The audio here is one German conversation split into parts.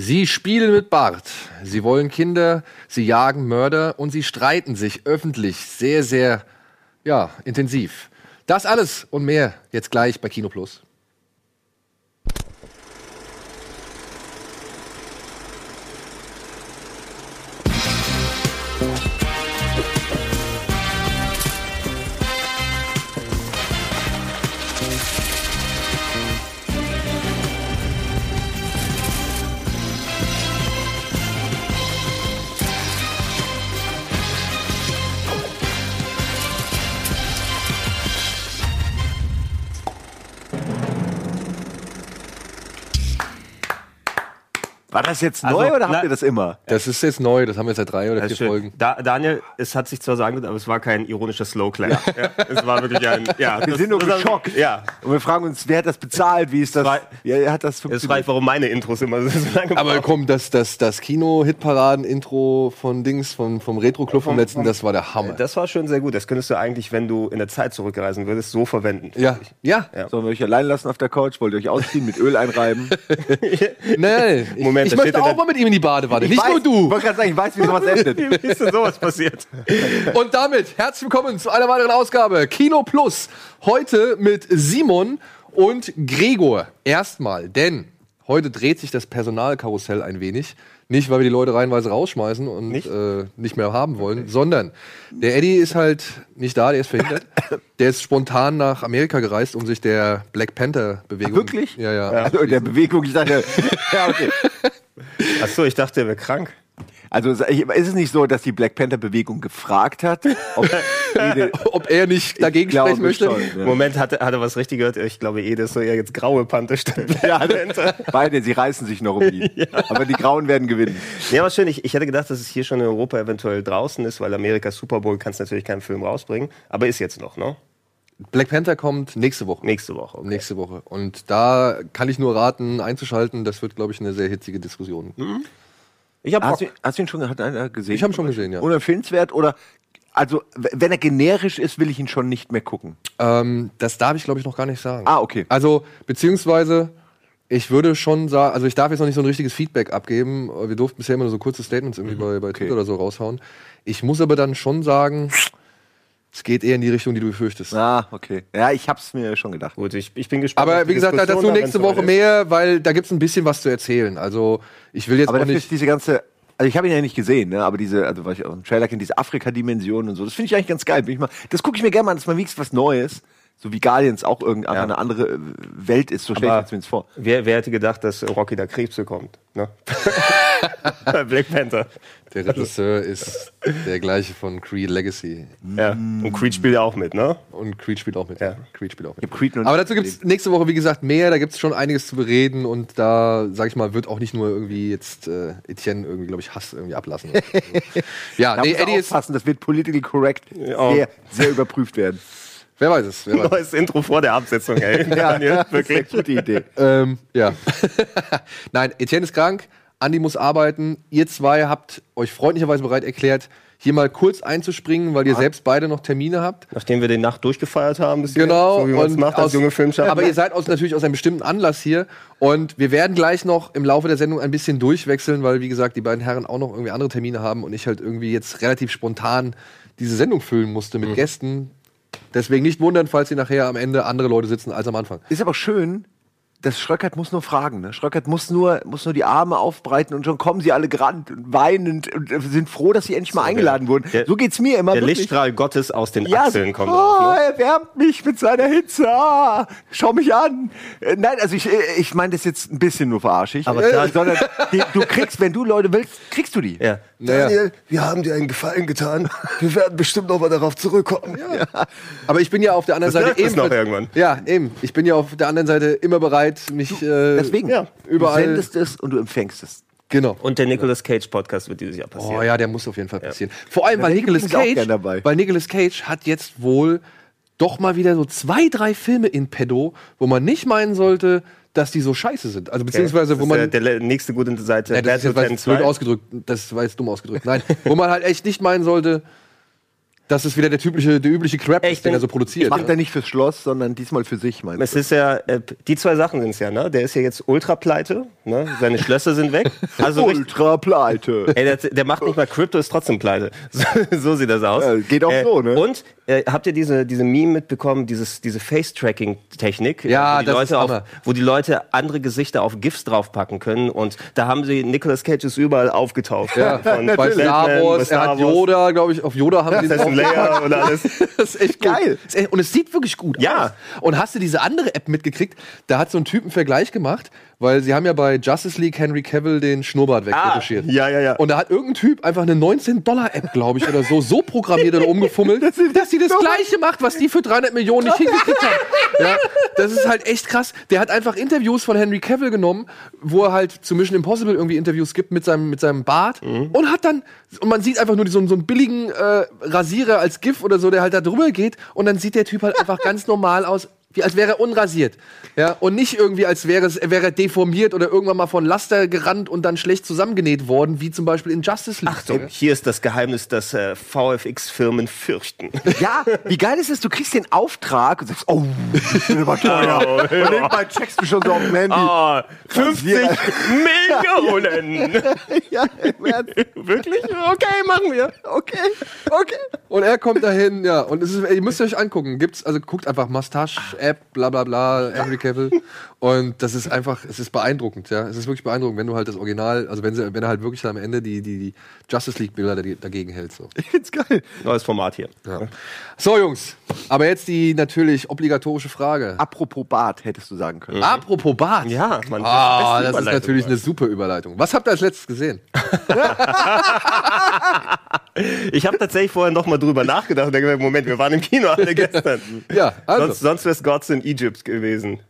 Sie spielen mit Bart, sie wollen Kinder, sie jagen Mörder und sie streiten sich öffentlich sehr, sehr, ja, intensiv. Das alles und mehr jetzt gleich bei Kino Plus. War das jetzt Also, neu oder na- habt ihr das immer? Das ist jetzt neu, das haben wir seit drei oder Das vier schön. Folgen. Da, Daniel, es hat sich zwar so angehört, aber es war kein ironischer Slow Clap. Ja. es war wirklich ein. Ja, Wir das- sind nur geschockt. Ja. Und wir fragen uns, wer hat das bezahlt? Wie ist das? Frei- Wie hat das Es funktioniert? reicht, warum meine Intros immer so lange Aber brauchen. komm, das, das, das Kino-Hitparaden-Intro von Dings, vom, vom Retro-Club vom letzten, das war der Hammer. Das war schon sehr gut. Das könntest du eigentlich, wenn du in der Zeit zurückreisen würdest, so verwenden. Ja, ja. Sollen wir euch allein lassen auf der Couch? Wollt ihr euch ausziehen, mit Öl einreiben? Nein, Moment, ich möchte auch mal mit ihm in die Badewanne, nicht weiß, nur Ich du. wollte gerade sagen, ich weiß, wie sowas endet. Wie ist denn sowas passiert? Und damit herzlich willkommen zu einer weiteren Ausgabe Kino Plus. Heute mit Simon und Gregor. Erstmal, denn heute dreht sich das Personalkarussell ein wenig. Nicht, weil wir die Leute reihenweise rausschmeißen und Nicht? Äh, nicht mehr haben wollen, sondern der Eddie ist halt nicht da, der ist verhindert. der ist spontan nach Amerika gereist, um sich der Black Panther-Bewegung. Wirklich? Ja, ja. Also in der Bewegung, ich dachte, ja, okay. Achso, ich dachte, er wäre krank. Also ist es nicht so, dass die Black Panther-Bewegung gefragt hat, ob jede, Ob er nicht dagegen glaube sprechen möchte? schon, ja. Moment, hat er, hat er was richtig gehört? Ich glaube, Ede ist so eher jetzt graue Panther statt Black Ja, Panther. beide, sie reißen sich noch um ihn. Aber die Grauen werden gewinnen. Ja, aber schön. Ich, ich hätte gedacht, dass es hier schon in Europa eventuell draußen ist, weil Amerika Super Bowl kannst natürlich keinen Film rausbringen. Aber ist jetzt noch, ne? Black Panther kommt nächste Woche. Nächste Woche. Okay. Nächste Woche. Und da kann ich nur raten, einzuschalten. Das wird, glaube ich, eine sehr hitzige Diskussion. Ich habe Hast Bock. du, hast du ihn schon hat einer gesehen? Ich habe ihn schon gesehen, ja. Unempfehlenswert oder also wenn er generisch ist, will ich ihn schon nicht mehr gucken. Ähm, das darf ich, glaube ich, noch gar nicht sagen. Ah, okay. Also, beziehungsweise, ich würde schon sagen, also ich darf jetzt noch nicht so ein richtiges Feedback abgeben. Wir durften bisher immer nur so kurze Statements irgendwie bei, bei Twitter oder so raushauen. Ich muss aber dann schon sagen, es geht eher in die Richtung, die du befürchtest. Ah, okay. Ja, ich hab's mir schon gedacht. Gut, ich, ich bin gespannt. auf Aber die wie gesagt, dazu da, nächste Woche mehr, weil da gibt's ein bisschen was zu erzählen. Also, ich will jetzt Aber auch dafür nicht. diese ganze also ich habe ihn ja nicht gesehen, ne? aber diese, also was ich auch im Trailer kenne, diese Afrika-Dimension und so, das finde ich eigentlich ganz geil. Bin ich mal, das gucke ich mir gerne mal an, das ist mal wenigstens was Neues. So wie Guardians auch irgendeine Ja. eine andere äh, Welt ist, so stelle ich mir zumindest vor. Wer, wer hätte gedacht, dass Rocky da Krebs bekommt? Ne? Bei Black Panther. Der Regisseur ist der gleiche von Creed Legacy. Ja. Und Creed spielt ja auch mit, ne? Und Creed spielt auch mit. Ja. Creed spielt auch mit. Creed Aber dazu gibt es nächste Woche, wie gesagt, mehr. Da gibt es schon einiges zu bereden. Und da, sag ich mal, wird auch nicht nur irgendwie jetzt äh, Etienne irgendwie, glaube ich, Hass irgendwie ablassen. ja, Da nee, Eddie ist. aufpassen, das wird political correct Ja. sehr, sehr überprüft werden. Wer weiß es. Wer weiß. Neues Intro vor der Absetzung, ey. Daniel, das ist eine wirklich. gute Idee. ähm, ja. Nein, Etienne ist krank. Andi muss arbeiten. Ihr zwei habt euch freundlicherweise bereit erklärt, hier mal kurz einzuspringen, weil ihr selbst beide noch Termine habt. Nachdem wir die Nacht durchgefeiert haben, bis jetzt, Genau. so wie man es macht als aus- junge Filmschaffende. Aber ihr seid aus, natürlich aus einem bestimmten Anlass hier. Und wir werden gleich noch im Laufe der Sendung ein bisschen durchwechseln, weil, wie gesagt, die beiden Herren auch noch irgendwie andere Termine haben und ich halt irgendwie jetzt relativ spontan diese Sendung füllen musste Mhm. mit Gästen. Deswegen nicht wundern, falls hier nachher am Ende andere Leute sitzen als am Anfang. Ist aber schön, dass Schröckert muss nur fragen. Ne? Schröckert muss nur, muss nur die Arme aufbreiten und schon kommen sie alle gerannt und weinend und äh, sind froh, dass sie endlich mal eingeladen wurden. Der- so geht's mir immer der wirklich. Lichtstrahl Gottes aus den Ja, Achseln kommt oh, auf, ne? er wärmt mich mit seiner Hitze. Ah, schau mich an. Äh, nein, also ich, äh, ich meine das jetzt ein bisschen nur verarschig. Aber äh, sondern die, du kriegst, wenn du Leute willst, kriegst du die. Ja. Naja. wir haben dir einen Gefallen getan. Wir werden bestimmt noch mal darauf zurückkommen. Aber ich bin ja auf der anderen Das Seite man noch irgendwann. Ja, eben. Ich bin ja auf der anderen Seite immer bereit, mich äh, Deswegen, ja, überall- du sendest es und du empfängst es. genau. Und der Nicolas Cage Podcast wird dieses Jahr passieren. Oh ja, der muss auf jeden Fall passieren. Vor allem, weil Nicolas Cage, weil Nicolas Cage hat jetzt wohl doch mal wieder so zwei, drei Filme in Pedo, wo man nicht meinen sollte, dass die so scheiße sind. Also beziehungsweise, Das wo man der, der nächste gute Seite. Ja, das ist jetzt blöd 2. ausgedrückt. Das war jetzt dumm ausgedrückt. Nein, wo man halt echt nicht meinen sollte, Das ist wieder der typische, der übliche Crap, Ey, ich den bin- er so produziert. Macht er nicht fürs Schloss, sondern diesmal für sich, meinst Es ist ja, äh, die zwei Sachen sind es ja, ne? Der ist ja jetzt ultra pleite, ne? Seine Schlösser sind weg. Also richtig, Ultra pleite. ey, der, der macht nicht mal Crypto, ist trotzdem pleite. So, so sieht das aus. Ja, geht auch so, ne? Und äh, habt ihr diese, diese Meme mitbekommen, dieses, diese Face-Tracking-Technik? Ja, wo die das Leute ist auf. Wo die Leute andere Gesichter auf GIFs draufpacken können. Und da haben sie, Nicolas Cage ist überall aufgetaucht. Ja, Von bei Star bei Wars, er Star hat Wars. Yoda, glaube ich, auf Yoda haben sie Assassin Leia und alles. Das ist echt. Geil. Ist Und es sieht wirklich gut Ja. aus. Und hast du diese andere App mitgekriegt? Da hat so ein Typ einen Vergleich gemacht, weil sie haben ja bei Justice League Henry Cavill den Schnurrbart wegretuschiert. Ah, ja, ja, ja. Und da hat irgendein Typ einfach eine 19-Dollar-App, glaube ich, oder so, so programmiert oder umgefummelt, dass sie das Gleiche macht, was die für 300 Millionen nicht hingekriegt haben. Ja, das ist halt echt krass. Der hat einfach Interviews von Henry Cavill genommen, wo er halt zu Mission Impossible irgendwie Interviews gibt mit seinem, mit seinem Bart Mhm. und hat dann, und man sieht einfach nur so, einen- so einen billigen äh, Rasierer als GIF oder so, der halt da drüber geht und dann sieht der Typ halt einfach ganz normal aus. Wie als wäre er unrasiert. Ja, und nicht irgendwie, als wäre es, wäre er deformiert oder irgendwann mal von Laster gerannt und dann schlecht zusammengenäht worden, wie zum Beispiel in Justice League. Achtung, hier ist das Geheimnis, das äh, VFX-Firmen fürchten. Ja, wie geil ist es, du kriegst den Auftrag und sagst, oh, das wird aber teuer. Und irgendwann checkst du schon so auf dem Handy. Ah, 50 Millionen! Ja, im Ernst. Wirklich? Okay, machen wir. Okay, okay. Und er kommt dahin, ja. Und es ist, ihr müsst euch angucken. Gibt's, also guckt einfach Mustache-App, bla bla bla, Henry Cavill. Und das ist einfach, es ist beeindruckend, ja. Es ist wirklich beeindruckend, wenn du halt das Original, also wenn, sie, wenn er halt wirklich am Ende die, die, die Justice League-Bilder dagegen dagegen hält. So. Ich find's geil. Neues Format hier. Ja. so, Jungs. Aber jetzt die natürlich obligatorische Frage. Apropos Bart, hättest du sagen können. Apropos Bart. Ja, man. Ah, beste das ist Überleitung, natürlich eine super Überleitung. Was habt ihr als letztes gesehen? Ich habe tatsächlich vorher noch mal drüber nachgedacht und denke mir, Moment, wir waren im Kino alle gestern. Ja, also. Sonst, sonst wäre es Gods in Egypt gewesen.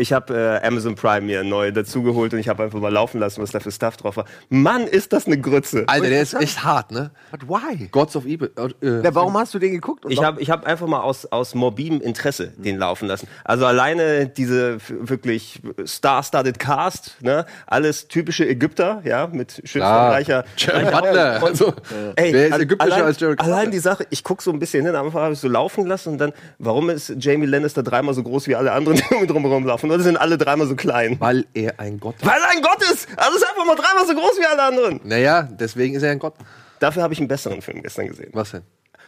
Ich habe äh, Amazon Prime mir neu dazugeholt und ich habe einfach mal laufen lassen, was da für Stuff drauf war. Mann, ist das eine Grütze. Alter, der ist echt hart, ne? But why? Gods of Evil. Äh, Ja, warum hast du den geguckt? Und Ich habe ich hab einfach mal aus, aus morbidem Interesse den laufen lassen. Also alleine diese wirklich star-studded Cast, ne? alles typische Ägypter, ja, mit schützenreicher Jared reicher- Butler. Also, Ey, wer ist ägyptischer allein, als Jared Allein Butler? die Sache, ich guck so ein bisschen hin, am Anfang habe ich so laufen lassen und dann, warum ist Jamie Lannister dreimal so groß wie alle anderen, die um drumherum laufen? Oder sind alle dreimal so klein? Weil er ein Gott ist. Weil er ein Gott ist! Also ist einfach mal dreimal so groß wie alle anderen. Naja, deswegen ist er ein Gott. Dafür habe ich einen besseren Film gestern gesehen. Was denn?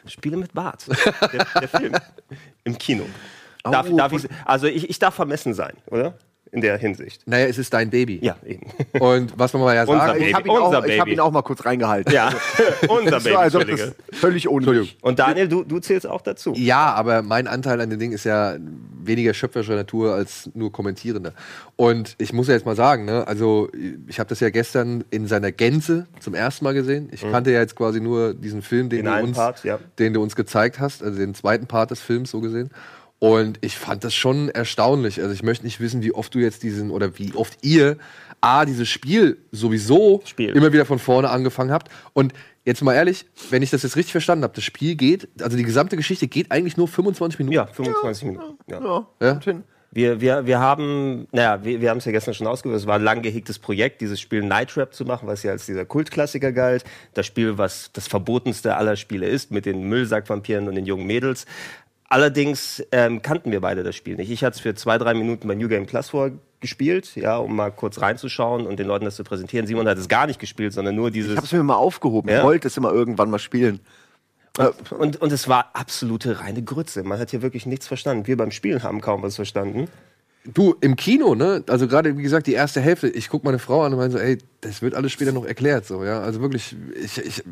Spiele mit Bart. Der, der Film. Im Kino. Darf, darf ich, also ich, ich darf vermessen sein, oder? In der Hinsicht. Naja, es ist dein Baby. Ja, eben. Und was man mal ja sagen Baby. ich habe ihn, auch- ich hab Baby. ihn auch mal kurz reingehalten. Ja, unser So, also Baby. das völlig unnötig. Und Daniel, du, du zählst auch dazu. Ja, aber mein Anteil an dem Ding ist ja weniger schöpferischer Natur als nur kommentierender. Und ich muss ja jetzt mal sagen, ne, also ich habe das ja gestern in seiner Gänze zum ersten Mal gesehen. Ich kannte ja jetzt quasi nur diesen Film, den, du uns, Part, ja. den du uns gezeigt hast, also den zweiten Part des Films so gesehen. Und ich fand das schon erstaunlich. Also ich möchte nicht wissen, wie oft du jetzt diesen oder wie oft ihr A, dieses Spiel sowieso Spiel. immer wieder von vorne angefangen habt. Und jetzt mal ehrlich, wenn ich das jetzt richtig verstanden habe, das Spiel geht, also die gesamte Geschichte geht eigentlich nur 25 Minuten. Ja, 25 Minuten. Ja. Ja, Ja? hin. Wir, wir, wir haben, naja, wir, wir haben es ja gestern schon ausgehört, es war ein lang gehegtes Projekt, dieses Spiel Night Trap zu machen, was ja als dieser Kultklassiker galt. Das Spiel, was das verbotenste aller Spiele ist, mit den Müllsackvampiren und den jungen Mädels. Allerdings ähm, kannten wir beide das Spiel nicht. Ich hatte es für zwei, drei Minuten bei New Game Plus vorgespielt, ja, um mal kurz reinzuschauen und den Leuten das zu präsentieren. Simon hat es gar nicht gespielt, sondern nur dieses. Ich habe es mir mal aufgehoben. Ja. Ich wollte es immer irgendwann mal spielen. Äh, Und, und es war absolute reine Grütze. Man hat hier wirklich nichts verstanden. Wir beim Spielen haben kaum was verstanden. Du, im Kino, ne? Also gerade, wie gesagt, die erste Hälfte, ich guck meine Frau an und meine so, ey, das wird alles später noch erklärt, so, ja. Also wirklich, ich, ich, das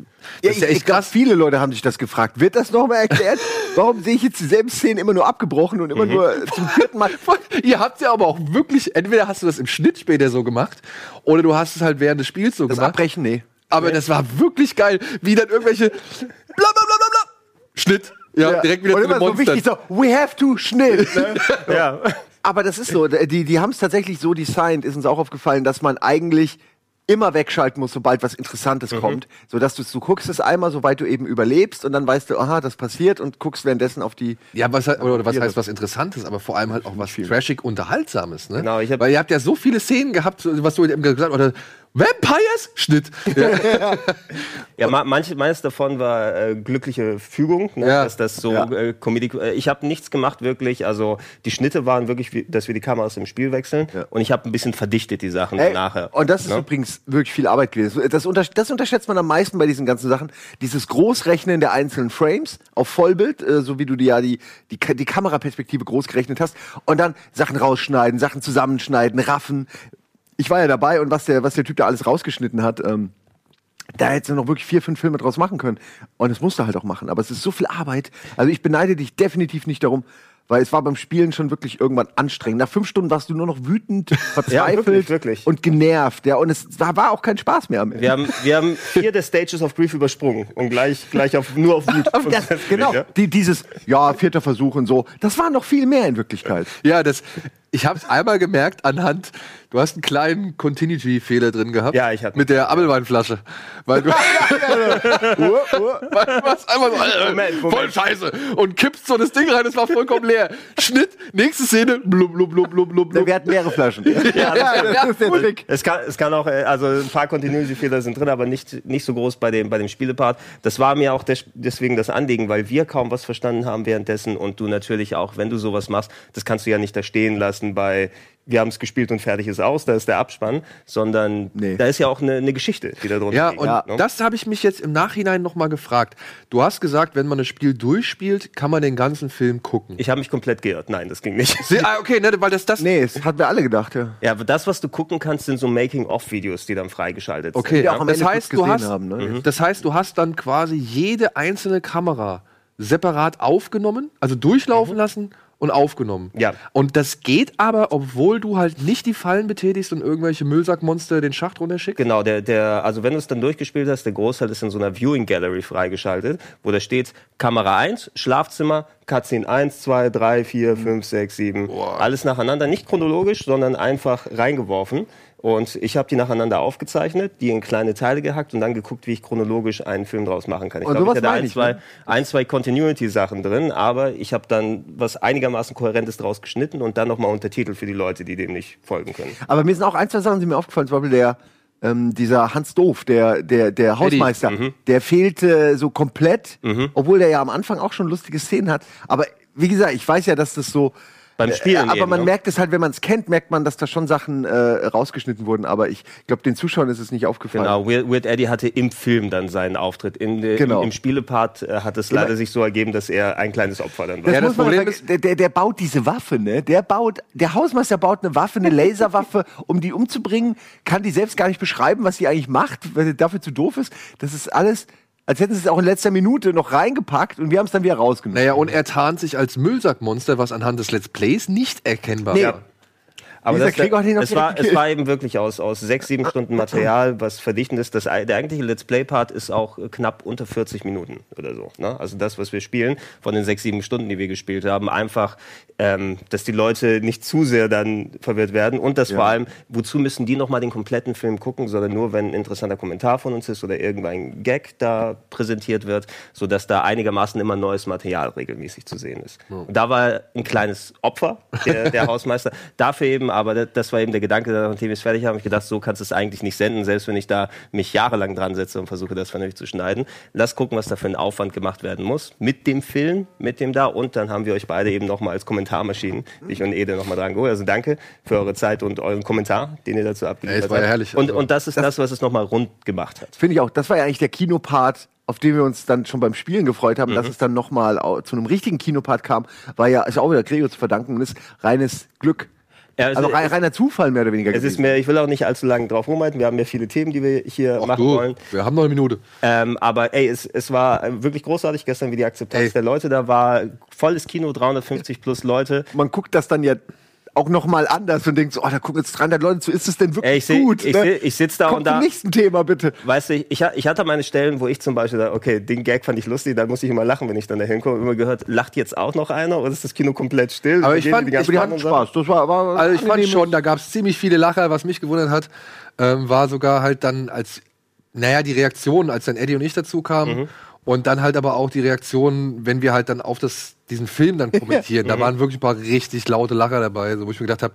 Ja, ist ich, ja echt ich glaub, viele Leute haben sich das gefragt. Wird das nochmal erklärt? Warum sehe ich jetzt dieselben Szenen immer nur abgebrochen und immer nur zum vierten Mal? Ihr habt ja aber auch wirklich, entweder hast du das im Schnitt später so gemacht, oder du hast es halt während des Spiels so Das gemacht. Abbrechen, nee. Aber das war wirklich geil, wie dann irgendwelche bla bla bla bla bla. Schnitt. Ja, direkt wieder und zu immer so wichtig so, we have to Schnitt. Ne? Ja. Aber das ist so, die, die haben es tatsächlich so designt, ist uns auch aufgefallen, dass man eigentlich immer wegschalten muss, sobald was Interessantes kommt. So dass du, du guckst es einmal, soweit du eben überlebst und dann weißt du, aha, das passiert und guckst währenddessen auf die. Ja, was, oder, oder was heißt was Interessantes, aber vor allem halt auch was trashig Unterhaltsames, ne? Genau, ich hab- Weil ihr habt ja so viele Szenen gehabt, was du eben gesagt hast, oder Vampires? Schnitt. Ja. Ja, ma manche, manches davon war äh, glückliche Fügung, ne? Ja. dass das so Ja. äh, Comedy. Äh, ich habe nichts gemacht wirklich. Also die Schnitte waren wirklich, wie, dass wir die Kameras im Spiel wechseln Ja. und ich habe ein bisschen verdichtet die Sachen Ey, nachher. Und das ist ne? übrigens wirklich viel Arbeit gewesen. Das, unter, das unterschätzt man am meisten bei diesen ganzen Sachen. Dieses Großrechnen der einzelnen Frames auf Vollbild, äh, so wie du dir ja die, die, die Kameraperspektive groß gerechnet hast. Und dann Sachen rausschneiden, Sachen zusammenschneiden, raffen. Ich war ja dabei und was der, was der Typ da alles rausgeschnitten hat, ähm, da hättest du noch wirklich vier, fünf Filme draus machen können. Und es musste halt auch machen. Aber es ist so viel Arbeit. Also ich beneide dich definitiv nicht darum, weil es war beim Spielen schon wirklich irgendwann anstrengend. Nach fünf Stunden warst du nur noch wütend, verzweifelt wirklich, wirklich. und genervt. Ja, und es war, war auch kein Spaß mehr am Ende. Wir haben, wir haben vier der Stages of Grief übersprungen und gleich, gleich auf, nur auf Wut. Aber das, genau, Ja. die, dieses, ja, vierter Versuch und so, das war noch viel mehr in Wirklichkeit. Ja, das. Ich habe es einmal gemerkt anhand. Du hast einen kleinen Continuity-Fehler drin gehabt. Ja, ich hatte- Mit der Apfelweinflasche. Weil du, weil du warst einfach so, äh, Moment, voll Moment. scheiße. Und kippst so das Ding rein, es war vollkommen leer. Schnitt, nächste Szene, blub, blub, blub, blub, blub. Wir hatten mehrere Flaschen. Ja, das ist der Trick. Es kann, es kann auch, äh, also ein paar Continuity-Fehler sind drin, aber nicht, nicht so groß bei dem, bei dem Spielepart. Das war mir auch des, deswegen das Anliegen, weil wir kaum was verstanden haben währenddessen und du natürlich auch, wenn du sowas machst, das kannst du ja nicht da stehen lassen bei wir haben es gespielt und fertig ist aus, da ist der Abspann, sondern Nee. da ist ja auch eine, eine Geschichte, die da drunter Ja, liegt, und ne? das habe ich mich jetzt im Nachhinein noch mal gefragt. Du hast gesagt, wenn man das Spiel durchspielt, kann man den ganzen Film gucken. Ich habe mich komplett geirrt. Nein, das ging nicht. Se- ah, okay, ne, weil das das. Nee, das hatten wir alle gedacht, ja. Ja, aber das, was du gucken kannst, sind so Making-of-Videos, die dann freigeschaltet Okay, sind. Die auch am das heißt, du gesehen hast, haben, ne? das heißt, du hast dann quasi jede einzelne Kamera separat aufgenommen, also durchlaufen lassen und aufgenommen. Ja. Und das geht aber, obwohl du halt nicht die Fallen betätigst und irgendwelche Müllsackmonster den Schacht runterschickst. Genau, der, der, also wenn du es dann durchgespielt hast, der Großteil ist in so einer Viewing Gallery freigeschaltet, wo da steht Kamera 1, Schlafzimmer, Cutscene 1, 2, 3, 4, 5, 6, 7. Alles nacheinander, nicht chronologisch, sondern einfach reingeworfen. Und ich habe die nacheinander aufgezeichnet, die in kleine Teile gehackt und dann geguckt, wie ich chronologisch einen Film draus machen kann. Ich glaube, ich hatte ein, ich, zwei, ne? ein, zwei Continuity-Sachen drin, aber ich habe dann was einigermaßen Kohärentes draus geschnitten und dann nochmal Untertitel für die Leute, die dem nicht folgen können. Aber mir sind auch ein, zwei Sachen, die mir aufgefallen sind. Zum Beispiel der, ähm, dieser Hans Doof, der, der, der Hausmeister, Mhm. der fehlte so komplett, obwohl der ja am Anfang auch schon lustige Szenen hat. Aber wie gesagt, ich weiß ja, dass das so. Beim Spielen aber eben, man ne? merkt es halt, wenn man es kennt, merkt man, dass da schon Sachen äh, rausgeschnitten wurden. Aber ich glaube, den Zuschauern ist es nicht aufgefallen. Genau, Weird, Weird Eddie hatte im Film dann seinen Auftritt. In, de- Genau. Im Spielepart äh, hat es leider sich so ergeben, dass er ein kleines Opfer dann war. Das Ja, das muss man Problem Problem der, der, der baut diese Waffe, ne? Der baut, der Hausmeister baut eine Waffe, eine Laserwaffe, um die umzubringen, kann die selbst gar nicht beschreiben, was sie eigentlich macht, weil sie dafür zu doof ist. Das ist alles, als hätten sie es auch in letzter Minute noch reingepackt und wir haben es dann wieder rausgenommen. Naja, und er tarnt sich als Müllsackmonster, was anhand des Let's Plays nicht erkennbar Nee. war. Aber das, es, war, es war eben wirklich aus, aus sechs, sieben Stunden Material, was verdichtet ist. Das, der eigentliche Let's Play-Part ist auch äh, knapp unter 40 Minuten oder so. Ne? Also das, was wir spielen, von den sechs, sieben Stunden, die wir gespielt haben, einfach, ähm, dass die Leute nicht zu sehr dann verwirrt werden und dass vor allem, wozu müssen die nochmal den kompletten Film gucken, sondern nur, wenn ein interessanter Kommentar von uns ist oder irgendein Gag da präsentiert wird, sodass da einigermaßen immer neues Material regelmäßig zu sehen ist. Und da war ein kleines Opfer, der, der Hausmeister. Dafür eben, aber das, das war eben der Gedanke, nachdem wir es fertig haben, habe ich gedacht, so kannst du es eigentlich nicht senden, selbst wenn ich da mich jahrelang dran setze und versuche, das vernünftig zu schneiden. Lass gucken, was da für ein Aufwand gemacht werden muss. Mit dem Film, mit dem da. Und dann haben wir euch beide eben nochmal als Kommentarmaschinen, ich und Ede, nochmal dran geholt. Also danke für eure Zeit und euren Kommentar, den ihr dazu abgegeben Ja, es war ja herrlich. Und, Also, und das ist das, was es nochmal rund gemacht hat. Finde ich auch. Das war ja eigentlich der Kinopart, auf den wir uns dann schon beim Spielen gefreut haben, Mhm. dass es dann nochmal zu einem richtigen Kinopart kam, war ja, ist auch wieder Gregor zu verdanken und ist reines Glück. Ja, Also rein, reiner Zufall mehr oder weniger Es ist mir, ich will auch nicht allzu lange drauf rumhalten. Wir haben ja viele Themen, die wir hier Ach machen du, wollen. wir haben noch eine Minute. Ähm, aber ey, es, es war äh, wirklich großartig gestern, wie die Akzeptanz Ey. der Leute da war. Volles Kino, 350 plus Leute. man guckt das dann ja auch noch mal anders und denkt so, oh, da gucken jetzt 300 Leute zu, ist es denn wirklich ich seh- gut? ich ne? ich sitz da Kommt und da- zum nächsten Thema, bitte. Weißt du, ich, ich hatte meine Stellen, wo ich zum Beispiel dachte, okay, den Gag fand ich lustig, dann muss ich immer lachen, wenn ich dann da hinkomme. Immer gehört, lacht jetzt auch noch einer oder ist das Kino komplett still? Aber ich fand- die ganzen Aber die hatten? Spaß. Das war, war Also ich fand schon, da gab es ziemlich viele Lacher. Was mich gewundert hat, ähm, war sogar halt dann als, naja, die Reaktion, als dann Eddie und ich dazu kamen. Mhm. Und dann halt aber auch die Reaktion, wenn wir halt dann auf das, diesen Film dann kommentieren. Mhm. Da waren wirklich ein paar richtig laute Lacher dabei, so, wo ich mir gedacht habe,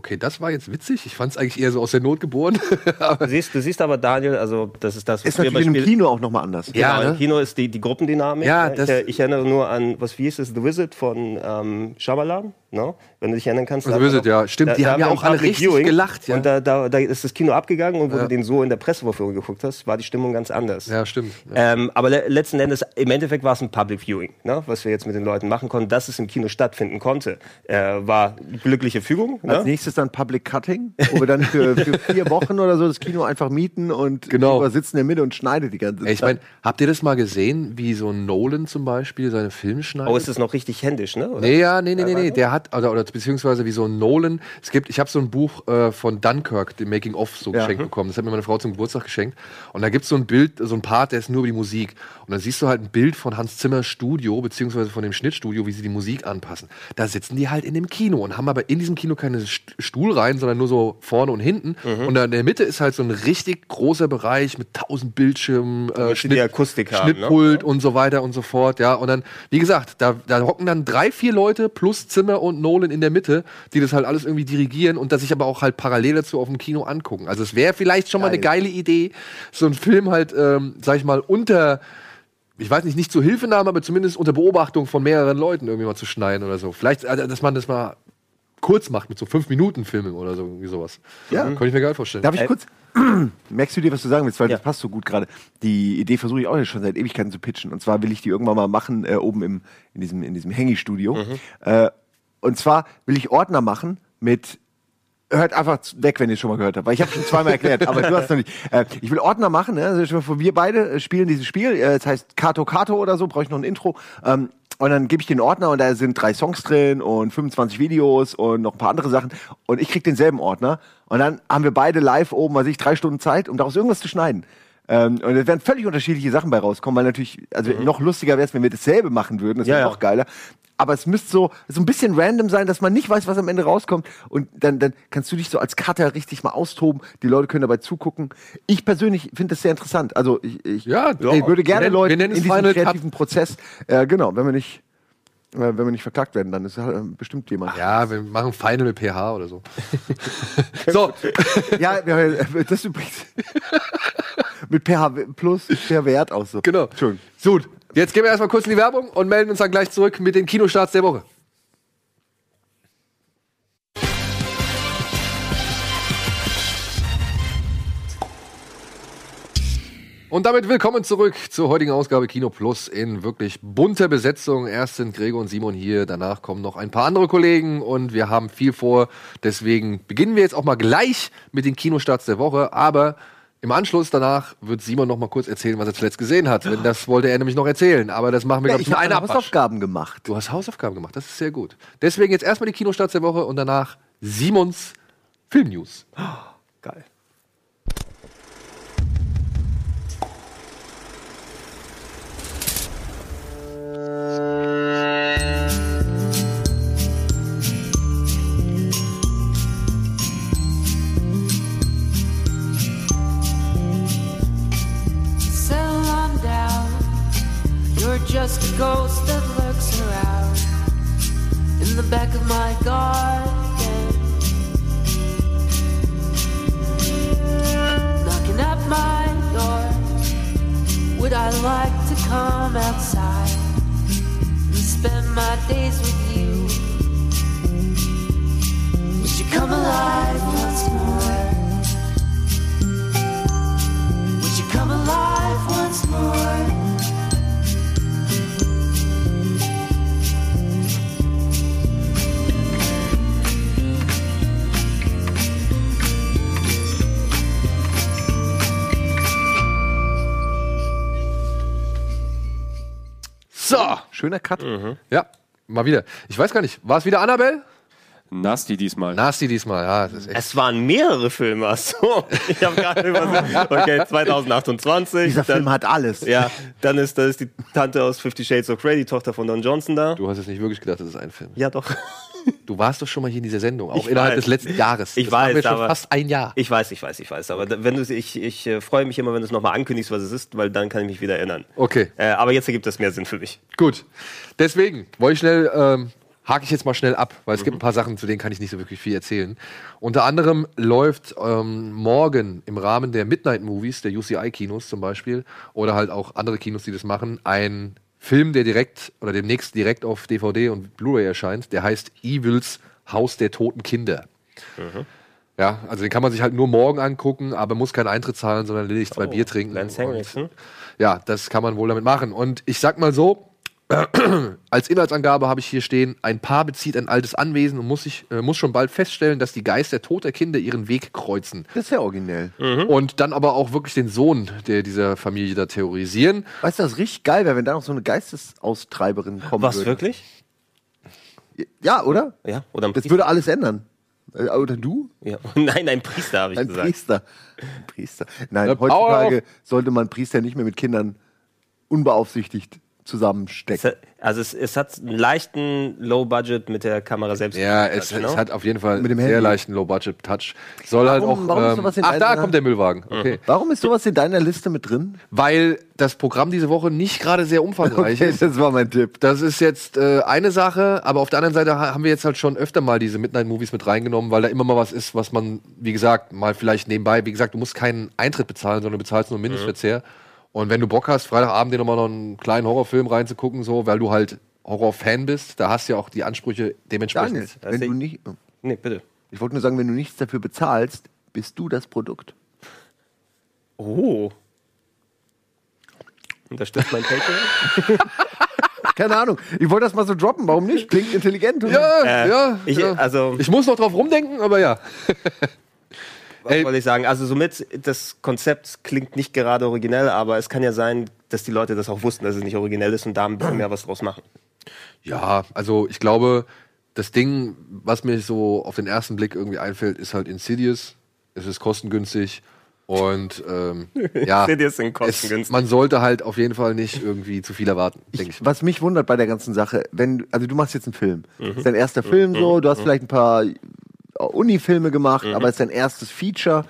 okay, das war jetzt witzig. Ich fand es eigentlich eher so aus der Not geboren. Du siehst, du siehst aber, Daniel, also das ist das, was Ist natürlich im Spiel- Kino auch nochmal anders. Ja, Genau, ne? im Kino ist die, die Gruppendynamik. Ja, ne? das- ich, ich erinnere nur an, was wie hieß es, The Wizard von ähm, Shyamalan, ne? wenn du dich erinnern kannst. The Da wir Wizard, ja, stimmt, die haben ja wir auch alle Public richtig gelacht, ja. Und da, da, da ist das Kino abgegangen und wo Ja. du den so in der Pressevorführung geguckt hast, war die Stimmung ganz anders. ja, stimmt. Ja. Ähm, aber le letzten Endes, im Endeffekt war es ein Public Viewing, ne? was wir jetzt mit den Leuten machen konnten. Dass es im Kino stattfinden konnte, äh, war glückliche Fügung. Als Ne? nächstes dann Public Cutting, wo wir dann für, für vier Wochen oder so das Kino einfach mieten und Genau. Sitzt in der Mitte und schneidet die ganze Ey, ich Zeit. meine, habt ihr das mal gesehen, wie so ein Nolan zum Beispiel seine Filme schneidet? Oh, ist es noch richtig händisch, ne? Oder? Nee, ja, nee, nee, nee, nee. Der hat, oder, oder beziehungsweise wie so ein Nolan. Es gibt, ich habe so ein Buch äh, von Dunkirk, dem Making of, so Ja. geschenkt bekommen. Das hat mir meine Frau zum Geburtstag geschenkt. Und da gibt es so ein Bild, so ein Part, der ist nur über die Musik. Und dann siehst du halt ein Bild von Hans Zimmers Studio, beziehungsweise von dem Schnittstudio, wie sie die Musik anpassen. Da sitzen die halt in dem Kino und haben aber in diesem Kino keine St- Stuhlreihen, sondern nur so vorne und hinten. Und da in der Mitte ist halt so ein richtig großer Bereich mit tausend Bildschirmen, äh, die Akustik haben, ne? Schnittpult und so weiter und so fort, ja. Und dann, wie gesagt, da, da hocken dann drei, vier Leute plus Zimmer und Nolan in der Mitte, die das halt alles irgendwie dirigieren und das sich aber auch halt parallel dazu auf dem Kino angucken. Also es wäre vielleicht schon mal eine Geil. geile Idee, so einen Film halt, ähm, sag ich mal, unter, ich weiß nicht, nicht zur Hilfenahme, aber zumindest unter Beobachtung von mehreren Leuten irgendwie mal zu schneiden oder so. Vielleicht, also, dass man das mal kurz macht mit so fünf Minuten Filmen oder so, irgendwie sowas. Ja. Könnte ich mir geil vorstellen. Darf ich Äh, kurz? Merkst du dir, was du sagen willst? Weil Ja. das passt so gut gerade. Die Idee versuche ich auch jetzt schon seit Ewigkeiten zu pitchen. Und zwar will ich die irgendwann mal machen, äh, oben im, in diesem, in diesem Hängi-Studio. Äh, und zwar will ich Ordner machen mit Hört einfach weg, wenn ihr es schon mal gehört habt, weil ich habe schon zweimal erklärt, aber du hast noch nicht. Äh, ich will Ordner machen, ne? also wir beide äh, spielen dieses Spiel, äh, es heißt Kato Kato oder so, brauche ich noch ein Intro. Ähm, und dann gebe ich den Ordner und da sind drei Songs drin und 25 Videos und noch ein paar andere Sachen. Und ich krieg denselben Ordner. Und dann haben wir beide live oben, weiß ich, drei Stunden Zeit, um daraus irgendwas zu schneiden. Ähm, und es werden völlig unterschiedliche Sachen bei rauskommen, weil natürlich, also noch lustiger wäre es, wenn wir dasselbe machen würden. Das wäre Ja, noch geiler. Aber es müsste so, so ein bisschen random sein, dass man nicht weiß, was am Ende rauskommt. Und dann, dann kannst du dich so als Cutter richtig mal austoben. Die Leute können dabei zugucken. Ich persönlich finde das sehr interessant. Also ich, ich, Ja, ich würde gerne Leute in diesem Final Cut. kreativen Prozess, äh, genau, wenn wir nicht, äh, wenn wir nicht verklagt werden, dann ist halt, äh, bestimmt jemand. ja, wir machen Final mit PH oder so. so, Ja, das übrigens mit pH plus per Wert auch so. Genau. Entschuldigung. Gut, jetzt gehen wir erstmal kurz in die Werbung und melden uns dann gleich zurück mit den Kinostarts der Woche. Und damit willkommen zurück zur heutigen Ausgabe Kino Plus in wirklich bunter Besetzung. Erst sind Gregor und Simon hier, danach kommen noch ein paar andere Kollegen und wir haben viel vor. Deswegen beginnen wir jetzt auch mal gleich mit den Kinostarts der Woche. Aber im Anschluss danach wird Simon noch mal kurz erzählen, was er zuletzt gesehen hat. Denn das wollte er nämlich noch erzählen. Aber das machen wir, Ja, glaube ich, ich habe einer. Hausaufgaben gemacht. Du hast Hausaufgaben gemacht, das ist sehr gut. Deswegen jetzt erstmal die Kinostarts der Woche und danach Simons Filmnews. Geil. Settle ghost that lurks around in the back of my garden. Knocking at my door. Would I like to come outside and spend my days with you? Would you come alive once more? Would you come alive once more? So, Schöner Cut. ja, mal wieder. Ich weiß gar nicht, war es wieder Annabelle? Nasty diesmal. Nasty diesmal, ja. Das ist echt. Es waren mehrere Filme. Ach so, ich habe gerade übersehen. Okay, 2028. Dieser dann, Film hat alles. Ja, dann ist, da ist die Tante aus Fifty Shades of Grey, die Tochter von Don Johnson da. Du hast jetzt nicht wirklich gedacht, das ist ein Film. Ja, doch. Du warst doch schon mal hier in dieser Sendung, auch Ich innerhalb weiß. des letzten Jahres. Ich das machen wir weiß, schon aber- fast ein Jahr. Ich weiß, ich weiß, ich weiß. Aber da- wenn du ich, ich äh, freue mich immer, wenn du es nochmal ankündigst, was es ist, weil dann kann ich mich wieder erinnern. Okay, Äh, aber jetzt ergibt das mehr Sinn für mich. gut. Deswegen wollte ich schnell ähm, hake ich jetzt mal schnell ab, weil es gibt ein paar Sachen, zu denen kann ich nicht so wirklich viel erzählen. Unter anderem läuft ähm, morgen im Rahmen der Midnight Movies, der UCI-Kinos zum Beispiel, oder halt auch andere Kinos, die das machen, ein Film, der direkt oder demnächst direkt auf DVD und Blu-ray erscheint, der heißt Evils Haus der toten Kinder. Ja, also den kann man sich halt nur morgen angucken, aber muss keinen Eintritt zahlen, sondern lediglich zwei Bier trinken. Lance Und- Henriksen. ja, das kann man wohl damit machen. Und ich sag mal so, als Inhaltsangabe habe ich hier stehen, ein Paar bezieht ein altes Anwesen und muss, sich, äh, muss schon bald feststellen, dass die Geister toter Kinder ihren Weg kreuzen. Das ist ja originell. Und dann aber auch wirklich den Sohn der dieser Familie da terrorisieren. Weißt du, das richtig geil wäre, wenn da noch so eine Geistesaustreiberin kommen Was, würde. wirklich? Ja, oder? Ja, oder ein Das Priester. würde alles ändern. Äh, Oder du? Ja. Nein, ein Priester, habe ich Ein gesagt. Priester. Ein Priester. Nein, Ja, heutzutage sollte man Priester nicht mehr mit Kindern unbeaufsichtigt Hat, also es, es hat einen leichten Low-Budget mit der Kamera selbst. Ja, es, ne? es hat auf jeden Fall Mit dem einen sehr leichten Low-Budget-Touch. Soll halt Warum- auch. warum ist ähm, sowas in ach, da kommt der Müllwagen. Okay. Warum ist sowas in deiner Liste mit drin? Weil das Programm diese Woche nicht gerade sehr umfangreich ist. das war mein Tipp. Das ist jetzt äh, eine Sache, aber auf der anderen Seite ha- haben wir jetzt halt schon öfter mal diese Midnight-Movies mit reingenommen, weil da immer mal was ist, was man, wie gesagt, mal vielleicht nebenbei, wie gesagt, du musst keinen Eintritt bezahlen, sondern du bezahlst nur einen Mindestverzehr. Und wenn du Bock hast, Freitagabend dir nochmal noch einen kleinen Horrorfilm reinzugucken, so, weil du halt Horror-Fan bist, da hast du ja auch die Ansprüche dementsprechend. Daniel, wenn du nicht, Nee, bitte. ich wollte nur sagen, wenn du nichts dafür bezahlst, bist du das Produkt. Oh. Unterstützt mein Patreon? Keine Ahnung. Ich wollte das mal so droppen. Warum nicht? Klingt intelligent. oder? Ja, Äh, ja, ich- ja. also- ich muss noch drauf rumdenken, aber ja. Was Ey. wollte ich sagen? Also somit, das Konzept klingt nicht gerade originell, aber es kann ja sein, dass die Leute das auch wussten, dass es nicht originell ist und da ein bisschen mehr was draus machen. Ja, also ich glaube, das Ding, was mir so auf den ersten Blick irgendwie einfällt, ist halt Insidious. Es ist kostengünstig und ähm, ja, Insidious sind es, kostengünstig. man sollte halt auf jeden Fall nicht irgendwie zu viel erwarten, denke ich. Was Mhm. mich wundert bei der ganzen Sache, wenn, du- also du machst jetzt einen Film. Mhm. Das ist dein erster Film so, du hast vielleicht ein paar Uni-Filme gemacht, Mhm. aber es ist dein erstes Feature.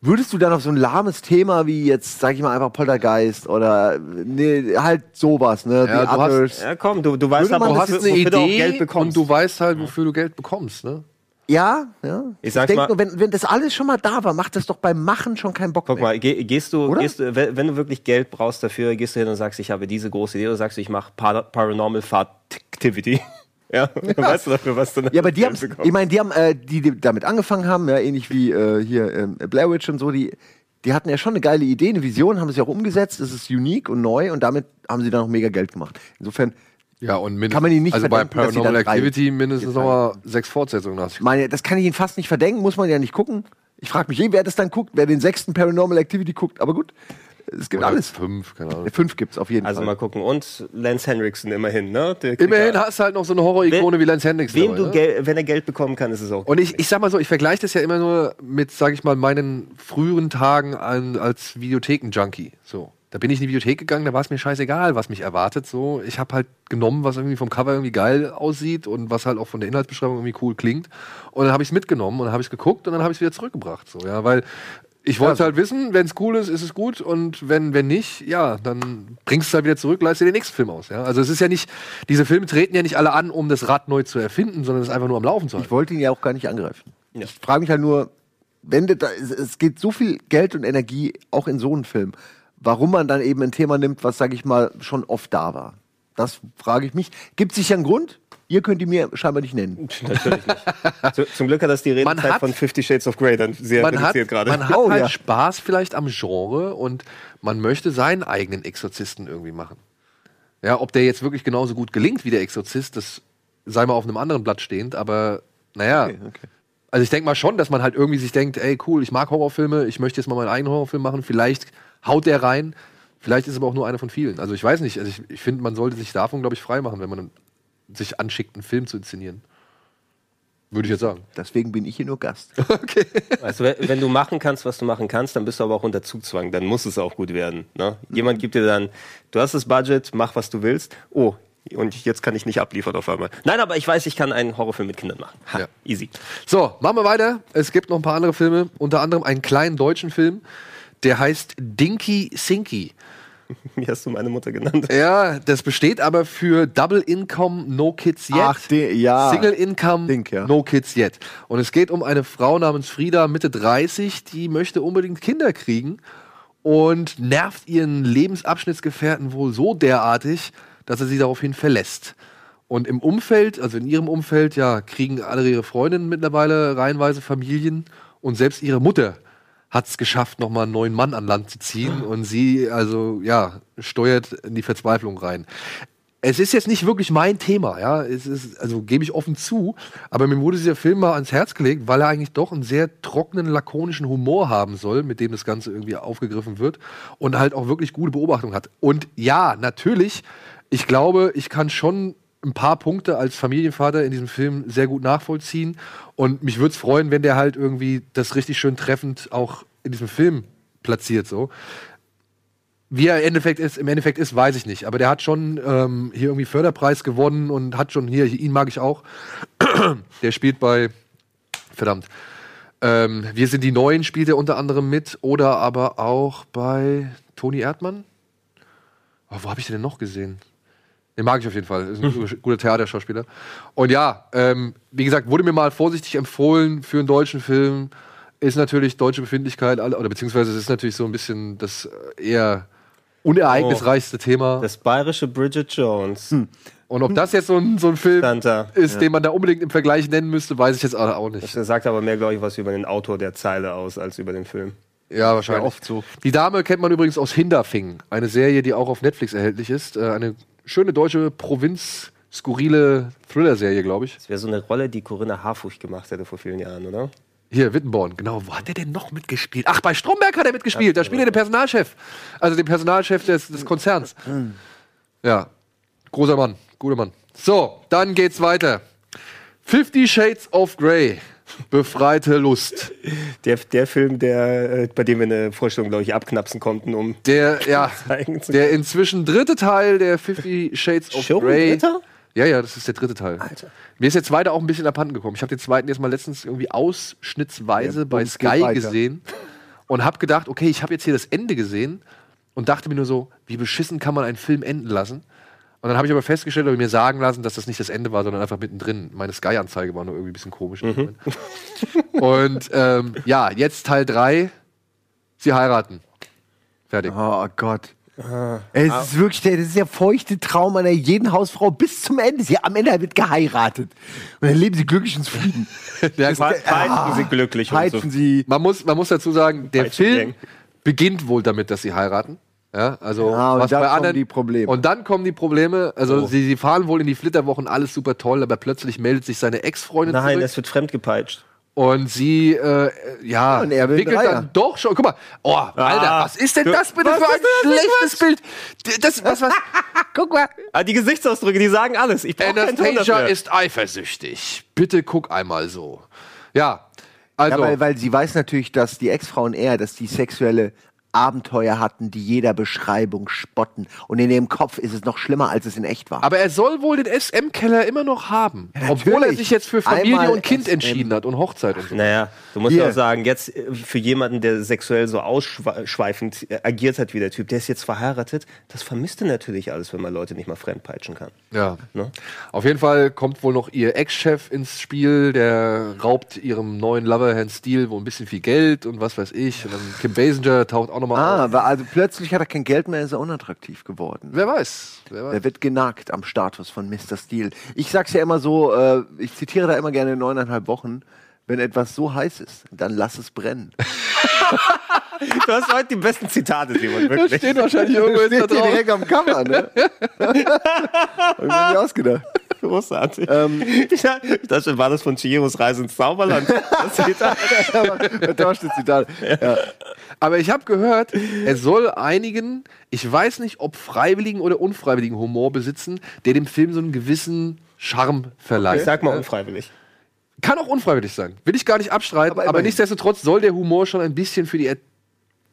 Würdest du dann auf so ein lahmes Thema wie jetzt, sag ich mal, einfach Poltergeist oder nee, halt sowas, ne? Ja, du hast-. Ja, komm, du, du weißt Würde man Du hast eine wofür du auch Geld Idee bekommst. und du weißt halt, wofür du Geld bekommst, ne? Ja, ja. Ich sag's denk mal- nur, wenn, wenn das alles schon mal da war, macht das doch beim Machen schon keinen Bock Guck mehr. mal, geh, gehst du, Oder? gehst du, wenn wenn du wirklich Geld brauchst dafür, gehst du hin und sagst, ich habe diese große Idee, oder sagst du, ich mache Par Paranormal Activity. Ja, weißt du dafür, was du Ja, aber die haben, ich meine, die haben, äh, die, die damit angefangen haben, ja, ähnlich wie äh, hier ähm, Blair Witch und so, die, die hatten ja schon eine geile Idee, eine Vision, haben es ja auch umgesetzt, es ist unique und neu und damit haben sie dann auch mega Geld gemacht. Insofern, Ja, und mindestens, Kann man ihnen nicht also bei Paranormal Activity mindestens vier nochmal sechs Fortsetzungen nach meine, das kann ich ihnen fast nicht verdenken, muss man ja nicht gucken. Ich frage mich eh, wer das dann guckt, wer den sechsten Paranormal Activity guckt, aber gut, es gibt Oder alles. fünf, keine Ahnung. Fünf gibt's auf jeden Also Fall. mal gucken. Und Lance Henriksen immerhin, ne? Der Immerhin hast du halt noch so eine Horror-Ikone wie Lance Hendricks Wem dabei, du ne? Wenn er Geld bekommen kann, ist es auch. Und ich, ich sag mal so, ich vergleiche das ja immer nur mit, sag ich mal, meinen früheren Tagen an, als Videotheken-Junkie. So. Da bin ich in die Videothek gegangen, da war es mir scheißegal, was mich erwartet. So. Ich habe halt genommen, was irgendwie vom Cover irgendwie geil aussieht und was halt auch von der Inhaltsbeschreibung irgendwie cool klingt. Und dann habe ich es mitgenommen und dann habe ich es geguckt und dann habe ich es wieder zurückgebracht. So, ja, weil ich wollte halt wissen, wenn es cool ist, ist es gut und wenn, wenn nicht, ja, dann bringst du es halt wieder zurück, leist dir den nächsten Film aus. Ja? Also es ist ja nicht, diese Filme treten ja nicht alle an, um das Rad neu zu erfinden, sondern es einfach nur am Laufen zu halten. Ich wollte ihn ja auch gar nicht angreifen. Ich frage mich halt nur, wenn das da, es, es geht so viel Geld und Energie auch in so einen Film, warum man dann eben ein Thema nimmt, was, sage ich mal, schon oft da war. Das frage ich mich. Gibt sich ja einen Grund? Ihr könnt ihn mir scheinbar nicht nennen. Natürlich nicht. Zu, zum Glück hat das die Redezeit hat- von Fifty Shades of Grey dann sehr man hat, reduziert gerade. man hat Oh, halt ja. Spaß vielleicht am Genre und man möchte seinen eigenen Exorzisten irgendwie machen. Ja, ob der jetzt wirklich genauso gut gelingt wie der Exorzist, das sei mal auf einem anderen Blatt stehend, aber naja. Also ich denke mal schon, dass man halt irgendwie sich denkt, ey cool, ich mag Horrorfilme, ich möchte jetzt mal meinen eigenen Horrorfilm machen, vielleicht haut der rein, vielleicht ist es aber auch nur einer von vielen. Also ich weiß nicht, also ich, ich finde, man sollte sich davon, glaube ich, frei machen, wenn man sich anschickt, einen Film zu inszenieren. Würde ich jetzt sagen. Deswegen bin ich hier nur Gast. Du, wenn- wenn du machen kannst, was du machen kannst, dann bist du aber auch unter Zugzwang. Dann muss es auch gut werden. Ne? Jemand gibt dir dann, du hast das Budget, mach was du willst. Oh, und jetzt kann ich nicht abliefern auf einmal. Nein, aber ich weiß, ich kann einen Horrorfilm mit Kindern machen. Ha, Ja. Easy. So, machen wir weiter. Es gibt noch ein paar andere Filme, unter anderem einen kleinen deutschen Film, der heißt Dinky Sinky. Wie hast du meine Mutter genannt? Ja, das besteht aber für Double Income No Kids Yet. Ach, de, ja. Single Income Ding, ja. No Kids Yet. Und es geht um eine Frau namens Frieda, Mitte 30, die möchte unbedingt Kinder kriegen und nervt ihren Lebensabschnittsgefährten wohl so derartig, dass er sie daraufhin verlässt. Und im Umfeld, also in ihrem Umfeld, ja, kriegen alle ihre Freundinnen mittlerweile reihenweise Familien und selbst ihre Mutter hat es geschafft, nochmal einen neuen Mann an Land zu ziehen und sie, also, ja, steuert in die Verzweiflung rein. Es ist jetzt nicht wirklich mein Thema, ja. Es ist, also gebe ich offen zu, aber mir wurde dieser Film mal ans Herz gelegt, weil er eigentlich doch einen sehr trockenen, lakonischen Humor haben soll, mit dem das Ganze irgendwie aufgegriffen wird und halt auch wirklich gute Beobachtung hat. Und ja, natürlich, ich glaube, ich kann schon ein paar Punkte als Familienvater in diesem Film sehr gut nachvollziehen. Und mich würde es freuen, wenn der halt irgendwie das richtig schön treffend auch in diesem Film platziert. So. Wie er im Endeffekt ist, im Endeffekt ist, weiß ich nicht. Aber der hat schon ähm, hier irgendwie Förderpreis gewonnen und hat schon hier, ihn mag ich auch. der spielt bei, verdammt, ähm, Wir sind die Neuen spielt er unter anderem mit oder aber auch bei Toni Erdmann. Oh, wo habe ich den denn noch gesehen? Den mag ich auf jeden Fall. Ist ein guter- guter Theaterschauspieler. Und ja, ähm, wie gesagt, wurde mir mal vorsichtig empfohlen für einen deutschen Film. Ist natürlich deutsche Befindlichkeit, oder beziehungsweise es ist natürlich so ein bisschen das äh, eher unereignisreichste Thema. Das bayerische Bridget Jones. Und ob das jetzt so ein, so ein Film Stand da. ist, den man da unbedingt im Vergleich nennen müsste, weiß ich jetzt auch nicht. Das sagt aber mehr, glaube ich, was über den Autor der Zeile aus, als über den Film. Ja, wahrscheinlich. Ja, oft so. Die Dame kennt man übrigens aus Hinterfing, eine Serie, die auch auf Netflix erhältlich ist. Äh, eine schöne deutsche Provinz, skurrile Thriller-Serie, glaube ich. Das wäre so eine Rolle, die Corinna Harfuch gemacht hätte vor vielen Jahren, oder? Hier, Wittenborn, genau. Wo hat der denn noch mitgespielt? Ach, bei Stromberg hat er mitgespielt. Da spielt er den Personalchef. Also den Personalchef des, des Konzerns. Ja, großer Mann, guter Mann. So, dann geht's weiter. Fifty Shades of Grey. Befreite Lust. Der, der Film, der, äh, bei dem wir eine Vorstellung, glaube ich, abknapsen konnten, um Der, ja, zeigen zu der inzwischen dritte Teil der Fifty Shades of Schon Grey. dritter? Ja, ja, das ist der dritte Teil. Alter. Mir ist der zweite auch ein bisschen abhanden gekommen. Ich habe den zweiten jetzt mal letztens irgendwie ausschnittsweise Der bei Sky gesehen und habe gedacht, okay, ich habe jetzt hier das Ende gesehen und dachte mir nur so, wie beschissen kann man einen Film enden lassen? Und dann habe ich aber festgestellt oder mir sagen lassen, dass das nicht das Ende war, sondern einfach mittendrin. Meine Sky-Anzeige war nur irgendwie ein bisschen komisch. Moment. und ähm, ja, jetzt Teil 3. Sie heiraten. Fertig. Oh Gott. Es ist wirklich der, das ist der feuchte Traum einer jeden Hausfrau bis zum Ende. Sie, am Ende wird geheiratet. Und dann leben sie glücklich und zufrieden. Ja, Peitschen sie glücklich und so. Heizen sie. Man muss, man muss dazu sagen, der Peitschengang. Film beginnt wohl damit, dass sie heiraten. Ja, also Ja, und was dann bei kommen anderen die Probleme. Und dann kommen die Probleme. Also Oh. sie, sie fahren wohl in die Flitterwochen, alles super toll, aber plötzlich meldet sich seine Ex-Freundin Nein, zurück es wird fremdgepeitscht. und sie, äh, ja, und er will entwickelt dann doch schon. Guck mal, oh, Alter, Ah, was ist denn das bitte was für ein schlechtes Bild? Das, was, was? Guck mal. Ah, die Gesichtsausdrücke, die sagen alles. Ich brauche Anastasia ist eifersüchtig. Bitte guck einmal so. Ja, also. Ja, weil, weil sie weiß natürlich, dass die Ex-Frauen eher, dass die sexuelle Abenteuer hatten, die jeder Beschreibung spotten. Und in ihrem Kopf ist es noch schlimmer, als es in echt war. Aber er soll wohl den SM-Keller immer noch haben. obwohl er sich jetzt für Familie Einmal und Kind SM. entschieden hat und Hochzeit und so. Naja, du musst Hier. ja auch sagen, jetzt äh, für jemanden, der sexuell so ausschweifend äh, agiert hat wie der Typ, der ist jetzt verheiratet, das vermisst er natürlich alles, wenn man Leute nicht mal fremdpeitschen kann. Ja. Ne? Auf jeden Fall kommt wohl noch ihr Ex-Chef ins Spiel, der raubt ihrem neuen Lover Herrn Steele wohl ein bisschen viel Geld und was weiß ich. Und dann Kim Basinger taucht auch nochmal ah, auf. aber also plötzlich hat er kein Geld mehr, ist er unattraktiv geworden. Wer weiß. Wer weiß. Er wird genagt am Status von Mr. Steel. Ich sag's ja immer so, äh, ich zitiere da immer gerne neuneinhalb Wochen. Wenn etwas so heiß ist, dann lass es brennen. Du hast heute die besten Zitate, Simon, Das wirklich. steht wahrscheinlich irgendwo da Steht hier drauf. direkt am Cover, ne? Hab ich mir nicht ausgedacht. Großartig. Ähm, ich dachte, war das von Chihiros Reise ins Zauberland? Das Zitat. Vertauschte Zitat. Ja. Aber ich habe gehört, er soll einigen, ich weiß nicht, ob freiwilligen oder unfreiwilligen Humor besitzen, der dem Film so einen gewissen Charme verleiht. Ich sag mal unfreiwillig. Kann auch unfreiwillig sein. Will ich gar nicht abstreiten, Aber aber, nichtsdestotrotz soll der Humor schon ein bisschen für die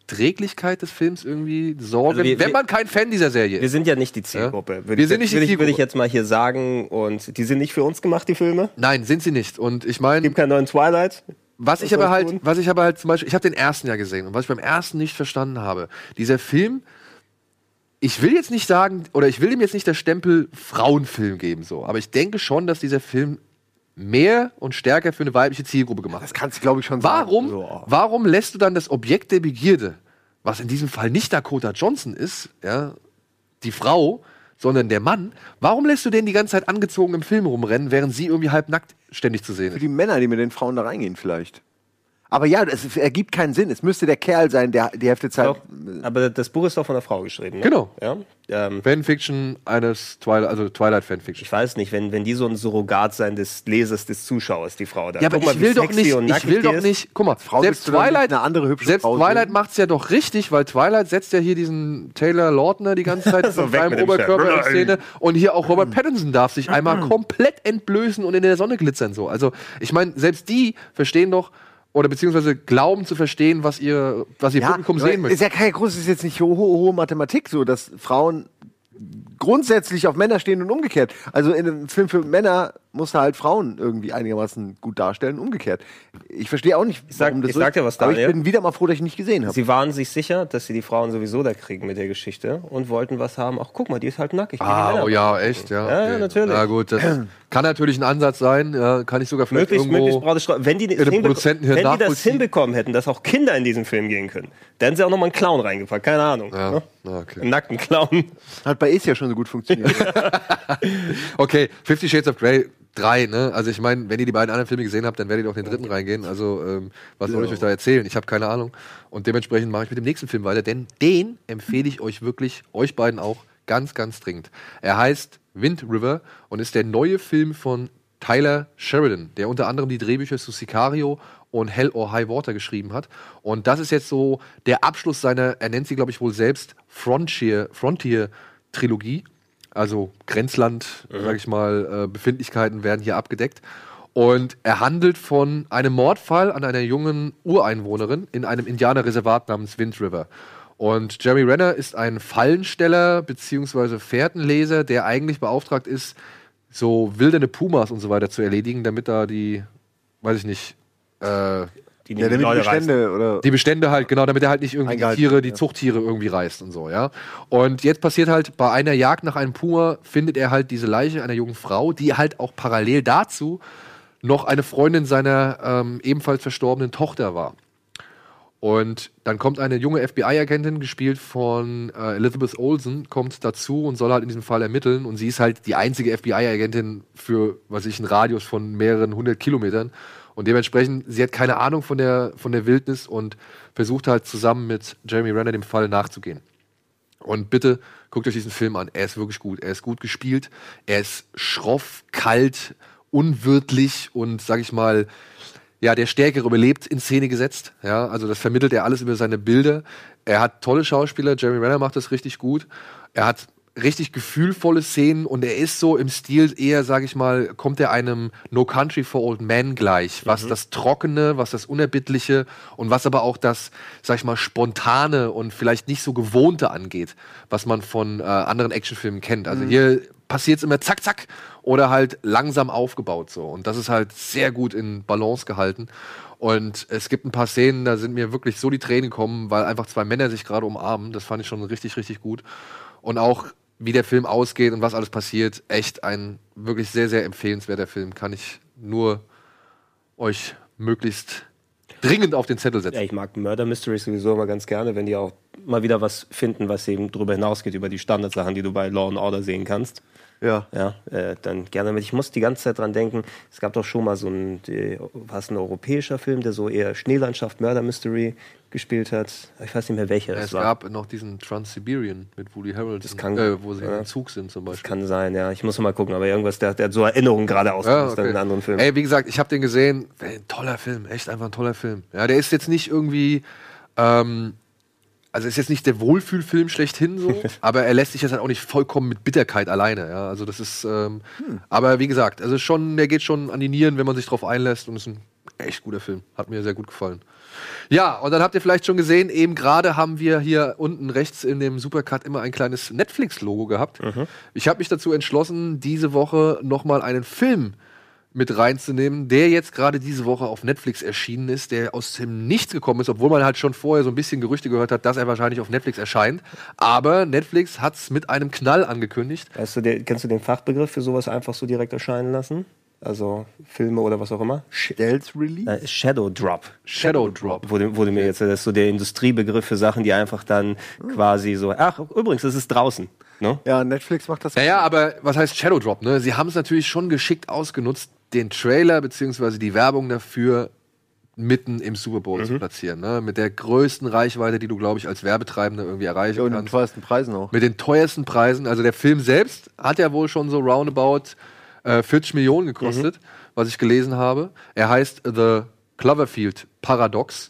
Erträglichkeit des Films irgendwie sorgen, Also wir- wenn wir- man kein Fan dieser Serie Wir ist. sind ja nicht die Zielgruppe. Ja. Würde Wir ich, sind nicht die ich, würde ich Zielgruppe. jetzt mal hier sagen. Und die sind nicht für uns gemacht, die Filme. Nein, sind sie nicht. Und ich meine, Gibt keinen neuen Twilight. was ich aber halt, tun? was ich aber halt zum Beispiel, ich habe den ersten ja gesehen und was ich beim ersten nicht verstanden habe, dieser Film ich will jetzt nicht sagen, oder ich will dem jetzt nicht der Stempel Frauenfilm geben, so. Aber ich denke schon, dass dieser Film mehr und stärker für eine weibliche Zielgruppe gemacht Das kannst du, glaube ich, schon Warum, sagen. Ja. warum lässt du dann das Objekt der Begierde, was in diesem Fall nicht Dakota Johnson ist, ja, die Frau, sondern der Mann, warum lässt du den die ganze Zeit angezogen im Film rumrennen, während sie irgendwie halbnackt ständig zu sehen Für ist? die Männer, die mit den Frauen da reingehen, vielleicht. Aber ja, es ergibt keinen Sinn. Es müsste der Kerl sein, der die Hälfte Zeit. Doch, aber das Buch ist doch von einer Frau geschrieben. Ne? Genau. Ja? Ähm, Fanfiction eines Twilight, also Twilight Fanfiction. ich weiß nicht, wenn, wenn die so ein Surrogat sein des Lesers, des Zuschauers, die Frau da. Ja, aber Guck mal, ich wie will doch nicht, ich will doch nicht, guck mal, Frau selbst Twilight, eine andere hübsche selbst Frau Twilight macht's ja doch richtig, weil Twilight setzt ja hier diesen Taylor Lautner die ganze Zeit So, mit seinem Oberkörper in. Szene und hier auch Robert Pattinson darf sich einmal komplett entblößen und in der Sonne glitzern so. Also, ich meine, selbst die verstehen doch oder beziehungsweise glauben zu verstehen, was ihr was ihr Publikum aber sehen möchte. Ist ja kein großes, ist jetzt nicht hohe, hohe Mathematik so, dass Frauen grundsätzlich auf Männer stehen und umgekehrt. Also in einem Film für Männer muss er halt Frauen irgendwie einigermaßen gut darstellen, umgekehrt. Ich verstehe auch nicht, sag- warum das ich so sag ist. dir was, Aber ich Daniel. bin wieder mal froh, dass ich nicht gesehen habe. Sie waren sich sicher, dass sie die Frauen sowieso da kriegen mit der Geschichte und wollten was haben. Ach, guck mal, die ist halt nackig. Ah, oh ja, echt, ja. Ja, ja, okay. natürlich. Na gut, das kann natürlich ein Ansatz sein, ja, kann ich sogar vielleicht Möglichst, irgendwo möglichst Wenn die, Produzentenhirn wenn die das hinbekommen hätten, dass auch Kinder in diesen Film gehen können, dann hätten sie auch nochmal einen Clown reingepackt. Keine Ahnung. Ja, Ne? okay. Einen nackten Clown. Hat bei Ace ja schon so gut funktioniert. Okay, Fifty Shades of Grey 3, ne? Also ich meine, wenn ihr die beiden anderen Filme gesehen habt, dann werdet ihr doch den dritten reingehen. Also ähm, was soll ich euch da erzählen? Ich habe keine Ahnung. Und dementsprechend mache ich mit dem nächsten Film weiter, denn den empfehle ich euch wirklich, euch beiden auch, ganz, ganz dringend. Er heißt Wind River und ist der neue Film von Tyler Sheridan, der unter anderem die Drehbücher zu Sicario und Hell or High Water geschrieben hat. Und das ist jetzt so der Abschluss seiner, er nennt sie, glaube ich, wohl selbst Frontier, Frontier Trilogie. Also Grenzland, sage ich mal, äh, Befindlichkeiten werden hier abgedeckt. Und er handelt von einem Mordfall an einer jungen Ureinwohnerin in einem Indianerreservat namens Wind River. Und Jeremy Renner ist ein Fallensteller bzw. Fährtenleser, der eigentlich beauftragt ist, so wilderne Pumas und so weiter zu erledigen, damit da die, weiß ich nicht, äh, Die ja, nehmen die damit die Leute reißen. Bestände oder. die Bestände halt, genau, damit er halt nicht irgendwie die Tiere, die ja. Zuchttiere irgendwie reißt und so, ja. Und jetzt passiert halt, bei einer Jagd nach einem Puma findet er halt diese Leiche einer jungen Frau, die halt auch parallel dazu noch eine Freundin seiner ähm, ebenfalls verstorbenen Tochter war. Und dann kommt eine junge FBI-Agentin, gespielt von äh, Elizabeth Olsen, kommt dazu und soll halt in diesem Fall ermitteln. Und sie ist halt die einzige FBI-Agentin für, was ich, einen Radius von mehreren hundert Kilometern. Und dementsprechend, sie hat keine Ahnung von der, von der Wildnis und versucht halt zusammen mit Jeremy Renner dem Fall nachzugehen. Und bitte guckt euch diesen Film an. Er ist wirklich gut. Er ist gut gespielt. Er ist schroff, kalt, unwirtlich und, sag ich mal, ja, der Stärkere überlebt in Szene gesetzt. Ja, also das vermittelt er alles über seine Bilder. Er hat tolle Schauspieler. Jeremy Renner macht das richtig gut. Er hat richtig gefühlvolle Szenen und er ist so im Stil eher, sag ich mal, kommt er einem No Country for Old Men gleich, was das Trockene, was das Unerbittliche und was aber auch das, sag ich mal, Spontane und vielleicht nicht so Gewohnte angeht, was man von äh, anderen Actionfilmen kennt. Also hier passiert es immer zack, zack oder halt langsam aufgebaut so und das ist halt sehr gut in Balance gehalten. Und es gibt ein paar Szenen, da sind mir wirklich so die Tränen gekommen, weil einfach zwei Männer sich gerade umarmen. Das fand ich schon richtig, richtig gut. Und auch wie der Film ausgeht und was alles passiert, echt ein wirklich sehr, sehr empfehlenswerter Film. Kann ich nur euch möglichst dringend auf den Zettel setzen. Ja, ich mag Murder Mysteries sowieso immer ganz gerne, wenn die auch mal wieder was finden, was eben darüber hinausgeht, über die Standardsachen, die du bei Law and Order sehen kannst. Ja. Ja, äh, dann gerne mit. Ich muss die ganze Zeit dran denken, es gab doch schon mal so ein, die, was ein europäischer Film, der so eher Schneelandschaft, Murder Mystery gespielt hat. Ich weiß nicht mehr welcher es das war. gab noch diesen Trans-Siberian mit Woody Harrelson, kann- äh, wo sie ja. im Zug sind zum Beispiel. Kann sein, ja. Ich muss noch mal gucken, aber irgendwas, der, der hat so Erinnerungen gerade ausgelöst an einen anderen Film. Ey, wie gesagt, ich habe den gesehen. Ey, ein toller Film, echt einfach ein toller Film. Ja, der ist jetzt nicht irgendwie, ähm, also ist jetzt nicht der Wohlfühlfilm schlechthin so, aber er lässt sich jetzt halt auch nicht vollkommen mit Bitterkeit alleine. Ja, also das ist, ähm, aber wie gesagt, also schon, der geht schon an die Nieren, wenn man sich drauf einlässt und ist ein echt guter Film. Hat mir sehr gut gefallen. Ja, und dann habt ihr vielleicht schon gesehen, eben gerade haben wir hier unten rechts in dem Supercut immer ein kleines Netflix-Logo gehabt. Ich habe mich dazu entschlossen, diese Woche nochmal einen Film mit reinzunehmen, der jetzt gerade diese Woche auf Netflix erschienen ist, der aus dem Nichts gekommen ist, obwohl man halt schon vorher so ein bisschen Gerüchte gehört hat, dass er wahrscheinlich auf Netflix erscheint. Aber Netflix hat es mit einem Knall angekündigt. Weißt du, der, kennst du den Fachbegriff für sowas einfach so direkt erscheinen lassen? Also Filme oder was auch immer? Stealth Release? Äh, Shadow Drop. Shadow Drop. Wurde, wurde mir jetzt, das ist so der Industriebegriff für Sachen, die einfach dann quasi so, ach, übrigens, das ist draußen. Ne? Ja, Netflix macht das. Naja, aber was heißt Shadow Drop? Ne? Sie haben es natürlich schon geschickt ausgenutzt, den Trailer beziehungsweise die Werbung dafür mitten im Super Bowl zu platzieren. Ne? Mit der größten Reichweite, die du, glaube ich, als Werbetreibender irgendwie erreichen Ja, und den kannst. teuersten Preisen auch. Mit den teuersten Preisen. Also der Film selbst hat ja wohl schon so roundabout äh, 40 Millionen gekostet, was ich gelesen habe. Er heißt The Cloverfield Paradox.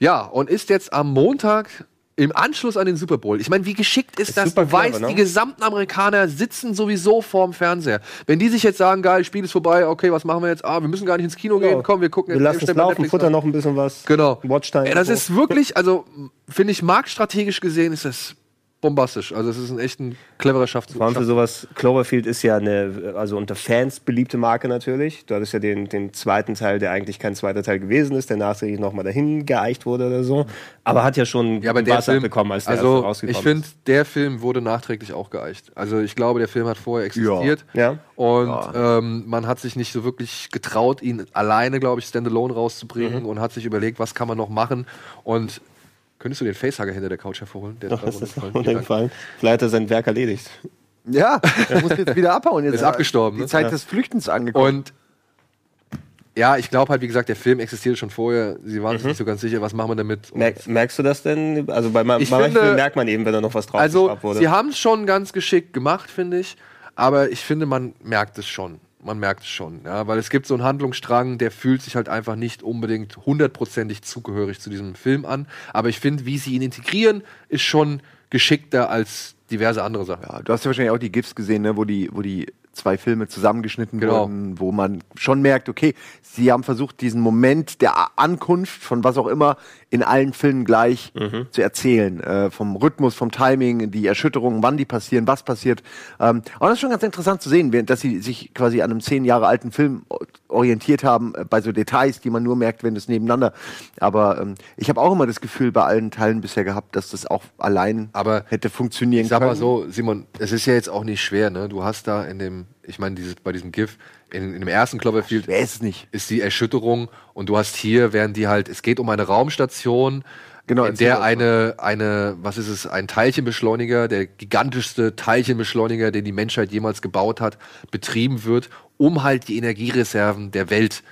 Ja, und ist jetzt am Montag im Anschluss an den Super Bowl. Ich meine, wie geschickt ist, das? super Du weißt, clever, ne? die gesamten Amerikaner sitzen sowieso vorm Fernseher. Wenn die sich jetzt sagen, geil, Spiel ist vorbei, okay, was machen wir jetzt? Ah, wir müssen gar nicht ins Kino gehen, komm, wir gucken Wir lassen es laufen, an. noch ein bisschen was. Genau. Watchtime. Ey, das ist wirklich, also finde ich, marktstrategisch gesehen ist das bombastisch. Also es ist ein echt ein cleverer Schaftzug. Vor allem für sowas, Cloverfield ist ja eine, also unter Fans beliebte Marke natürlich. Du hattest ja den, den zweiten Teil, der eigentlich kein zweiter Teil gewesen ist, der nachträglich nochmal dahin geeicht wurde oder so. Aber hat ja schon Ja, aber der Film, bekommen, als der also rausgekommen ich finde, der Film wurde nachträglich auch geeicht. Also ich glaube, der Film hat vorher existiert. Ja. Und Ähm, man hat sich nicht so wirklich getraut, ihn alleine, glaube ich, standalone rauszubringen Mhm. und hat sich überlegt, was kann man noch machen. Und könntest du den Facehugger hinter der Couch hervorholen? Der ist. Das ist runtergefallen. Vielleicht hat er sein Werk erledigt. Ja, er muss jetzt wieder abhauen. Jetzt Ist abgestorben, Die ne? Zeit Ja. des Flüchtens angekommen. Und ja, ich glaube halt, wie gesagt, der Film existierte schon vorher. Sie waren sich nicht so ganz sicher, was machen wir damit. Merk, merkst du das denn? Also bei, ma- Ich bei manchen finde- Filmen merkt man eben, wenn da noch was drauf Also, wurde. sie haben es schon ganz geschickt gemacht, finde ich. Aber ich finde, man merkt es schon. Man merkt es schon. Ja, weil es gibt so einen Handlungsstrang, der fühlt sich halt einfach nicht unbedingt hundertprozentig zugehörig zu diesem Film an. Aber ich finde, wie sie ihn integrieren, ist schon geschickter als diverse andere Sachen. Ja, du hast ja wahrscheinlich auch die GIFs gesehen, ne, wo die, wo die zwei Filme zusammengeschnitten Genau. wurden, wo man schon merkt, okay, sie haben versucht, diesen Moment der Ankunft von was auch immer in allen Filmen gleich zu erzählen. Äh, vom Rhythmus, vom Timing, die Erschütterungen, wann die passieren, was passiert. Ähm, aber das ist schon ganz interessant zu sehen, dass sie sich quasi an einem zehn Jahre alten Film orientiert haben, äh, bei so Details, die man nur merkt, wenn es nebeneinander. Aber ähm, ich habe auch immer das Gefühl bei allen Teilen bisher gehabt, dass das auch allein Aber hätte funktionieren Ich sag können. mal so, Simon, es ist ja jetzt auch nicht schwer, ne? Du hast da in dem, ich meine, dieses, bei diesem GIF, in, in dem ersten Cloverfield Wer ist ist die Erschütterung und du hast hier, während die halt, es geht um eine Raumstation, Genau, in der eine, eine, was ist es, ein Teilchenbeschleuniger, der gigantischste Teilchenbeschleuniger, den die Menschheit jemals gebaut hat, betrieben wird, um halt die Energiereserven der Welt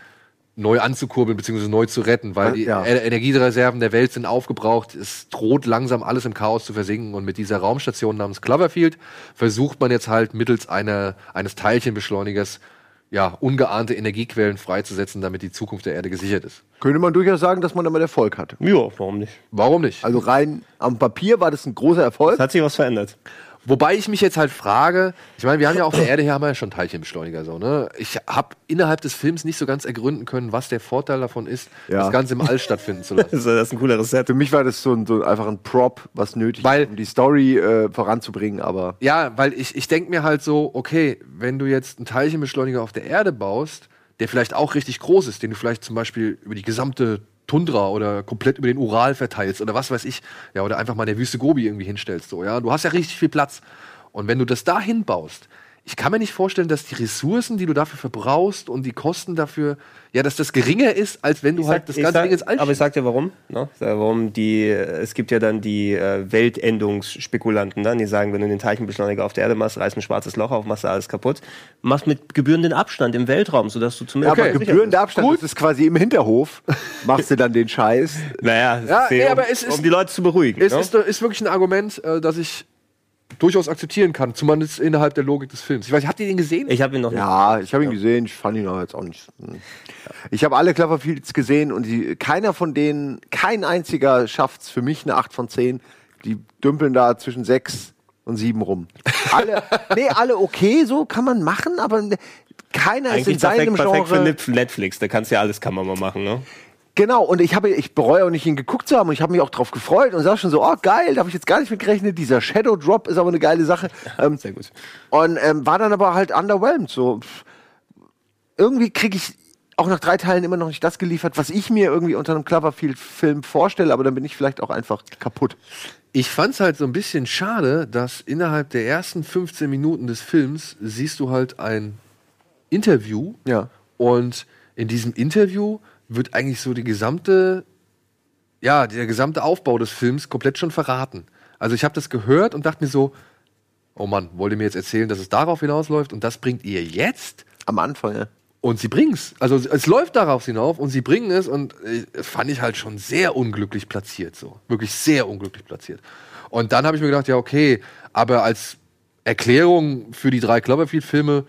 neu anzukurbeln bzw. neu zu retten, weil die Ja. E- Energiereserven der Welt sind aufgebraucht. Es droht langsam alles im Chaos zu versinken und mit dieser Raumstation namens Cloverfield versucht man jetzt halt mittels einer, eines Teilchenbeschleunigers ja, ungeahnte Energiequellen freizusetzen, damit die Zukunft der Erde gesichert ist. Könnte man durchaus sagen, dass man damit Erfolg hatte. ja, warum nicht? Warum nicht? Also rein am Papier war das ein großer Erfolg. Es hat sich was verändert. Wobei ich mich jetzt halt frage, ich meine, wir haben ja auf der Erde hier haben wir ja schon Teilchenbeschleuniger so, ne? Ich habe innerhalb des Films nicht so ganz ergründen können, was der Vorteil davon ist, Ja. das Ganze im All stattfinden zu lassen. Das ist, das ist ein cooleres Set. Für mich war das so, ein, so einfach ein Prop, was nötig Weil- ist, um die Story äh, voranzubringen, aber Ja, weil ich, ich denke mir halt so, okay, wenn du jetzt einen Teilchenbeschleuniger auf der Erde baust, der vielleicht auch richtig groß ist, den du vielleicht zum Beispiel über die gesamte Tundra oder komplett über den Ural verteilst oder was weiß ich, ja, oder einfach mal in der Wüste Gobi irgendwie hinstellst, so, ja, du hast ja richtig viel Platz. Und wenn du das da hinbaust, ich kann mir nicht vorstellen, dass die Ressourcen, die du dafür verbrauchst und die Kosten dafür, ja, dass das geringer ist, als wenn du halt sag- das ich ganze sag- Ding ins All Aber ich sag dir warum. Ne? Warum die, es gibt ja dann die äh, Weltendungsspekulanten, dann, die sagen, wenn du den Teilchenbeschleuniger auf der Erde machst, reißt ein schwarzes Loch auf, machst du alles kaputt. Machst mit gebührenden Abstand im Weltraum, sodass du ja, zumindest. aber gebührender Abstand, das ist quasi im Hinterhof, machst du dann den Scheiß. Naja, Ja, ist nee, um, aber es ist- um die Leute zu beruhigen. Es ne? ist, ist wirklich ein Argument, äh, das ich durchaus akzeptieren kann, zumindest innerhalb der Logik des Films. Ich weiß, habt ihr den gesehen? ich habe ihn noch nicht. Ja, ich habe ihn gesehen, ich fand ihn aber jetzt auch nicht. hm. Ich habe alle Cloverfields gesehen und die, keiner von denen, kein einziger schafft's für mich eine 8 von 10. Die dümpeln da zwischen 6 und 7 rum. Alle, nee, alle okay, so kann man machen, aber ne- keiner ist in Eigentlich perfekt, seinem perfekt für Genre. Nip- Netflix, da kannst du ja alles mal machen, ne? Genau, und ich habe, ich bereue auch nicht, ihn geguckt zu haben und ich habe mich auch drauf gefreut und sag schon so, oh geil, da habe ich jetzt gar nicht mit gerechnet. Dieser Shadow Drop ist aber eine geile Sache. Ähm, Sehr gut. und ähm, war dann aber halt underwhelmed. So, irgendwie kriege ich auch nach drei Teilen immer noch nicht das geliefert, was ich mir irgendwie unter einem Cloverfield-Film vorstelle, aber dann bin ich vielleicht auch einfach kaputt. Ich fand's halt so ein bisschen schade, dass innerhalb der ersten 15 Minuten des Films siehst du halt ein Interview Ja. und in diesem Interview wird eigentlich so die gesamte, ja, der gesamte Aufbau des Films komplett schon verraten. Also ich habe das gehört und dachte mir so, oh Mann, wollt ihr mir jetzt erzählen, dass es darauf hinausläuft und das bringt ihr jetzt? Am Anfang, ja. Und sie bringen's. Also es läuft darauf hinauf und sie bringen es und äh, das fand ich halt schon sehr unglücklich platziert so. Wirklich sehr unglücklich platziert. Und dann habe ich mir gedacht, ja, okay, aber als Erklärung für die drei Cloverfield-Filme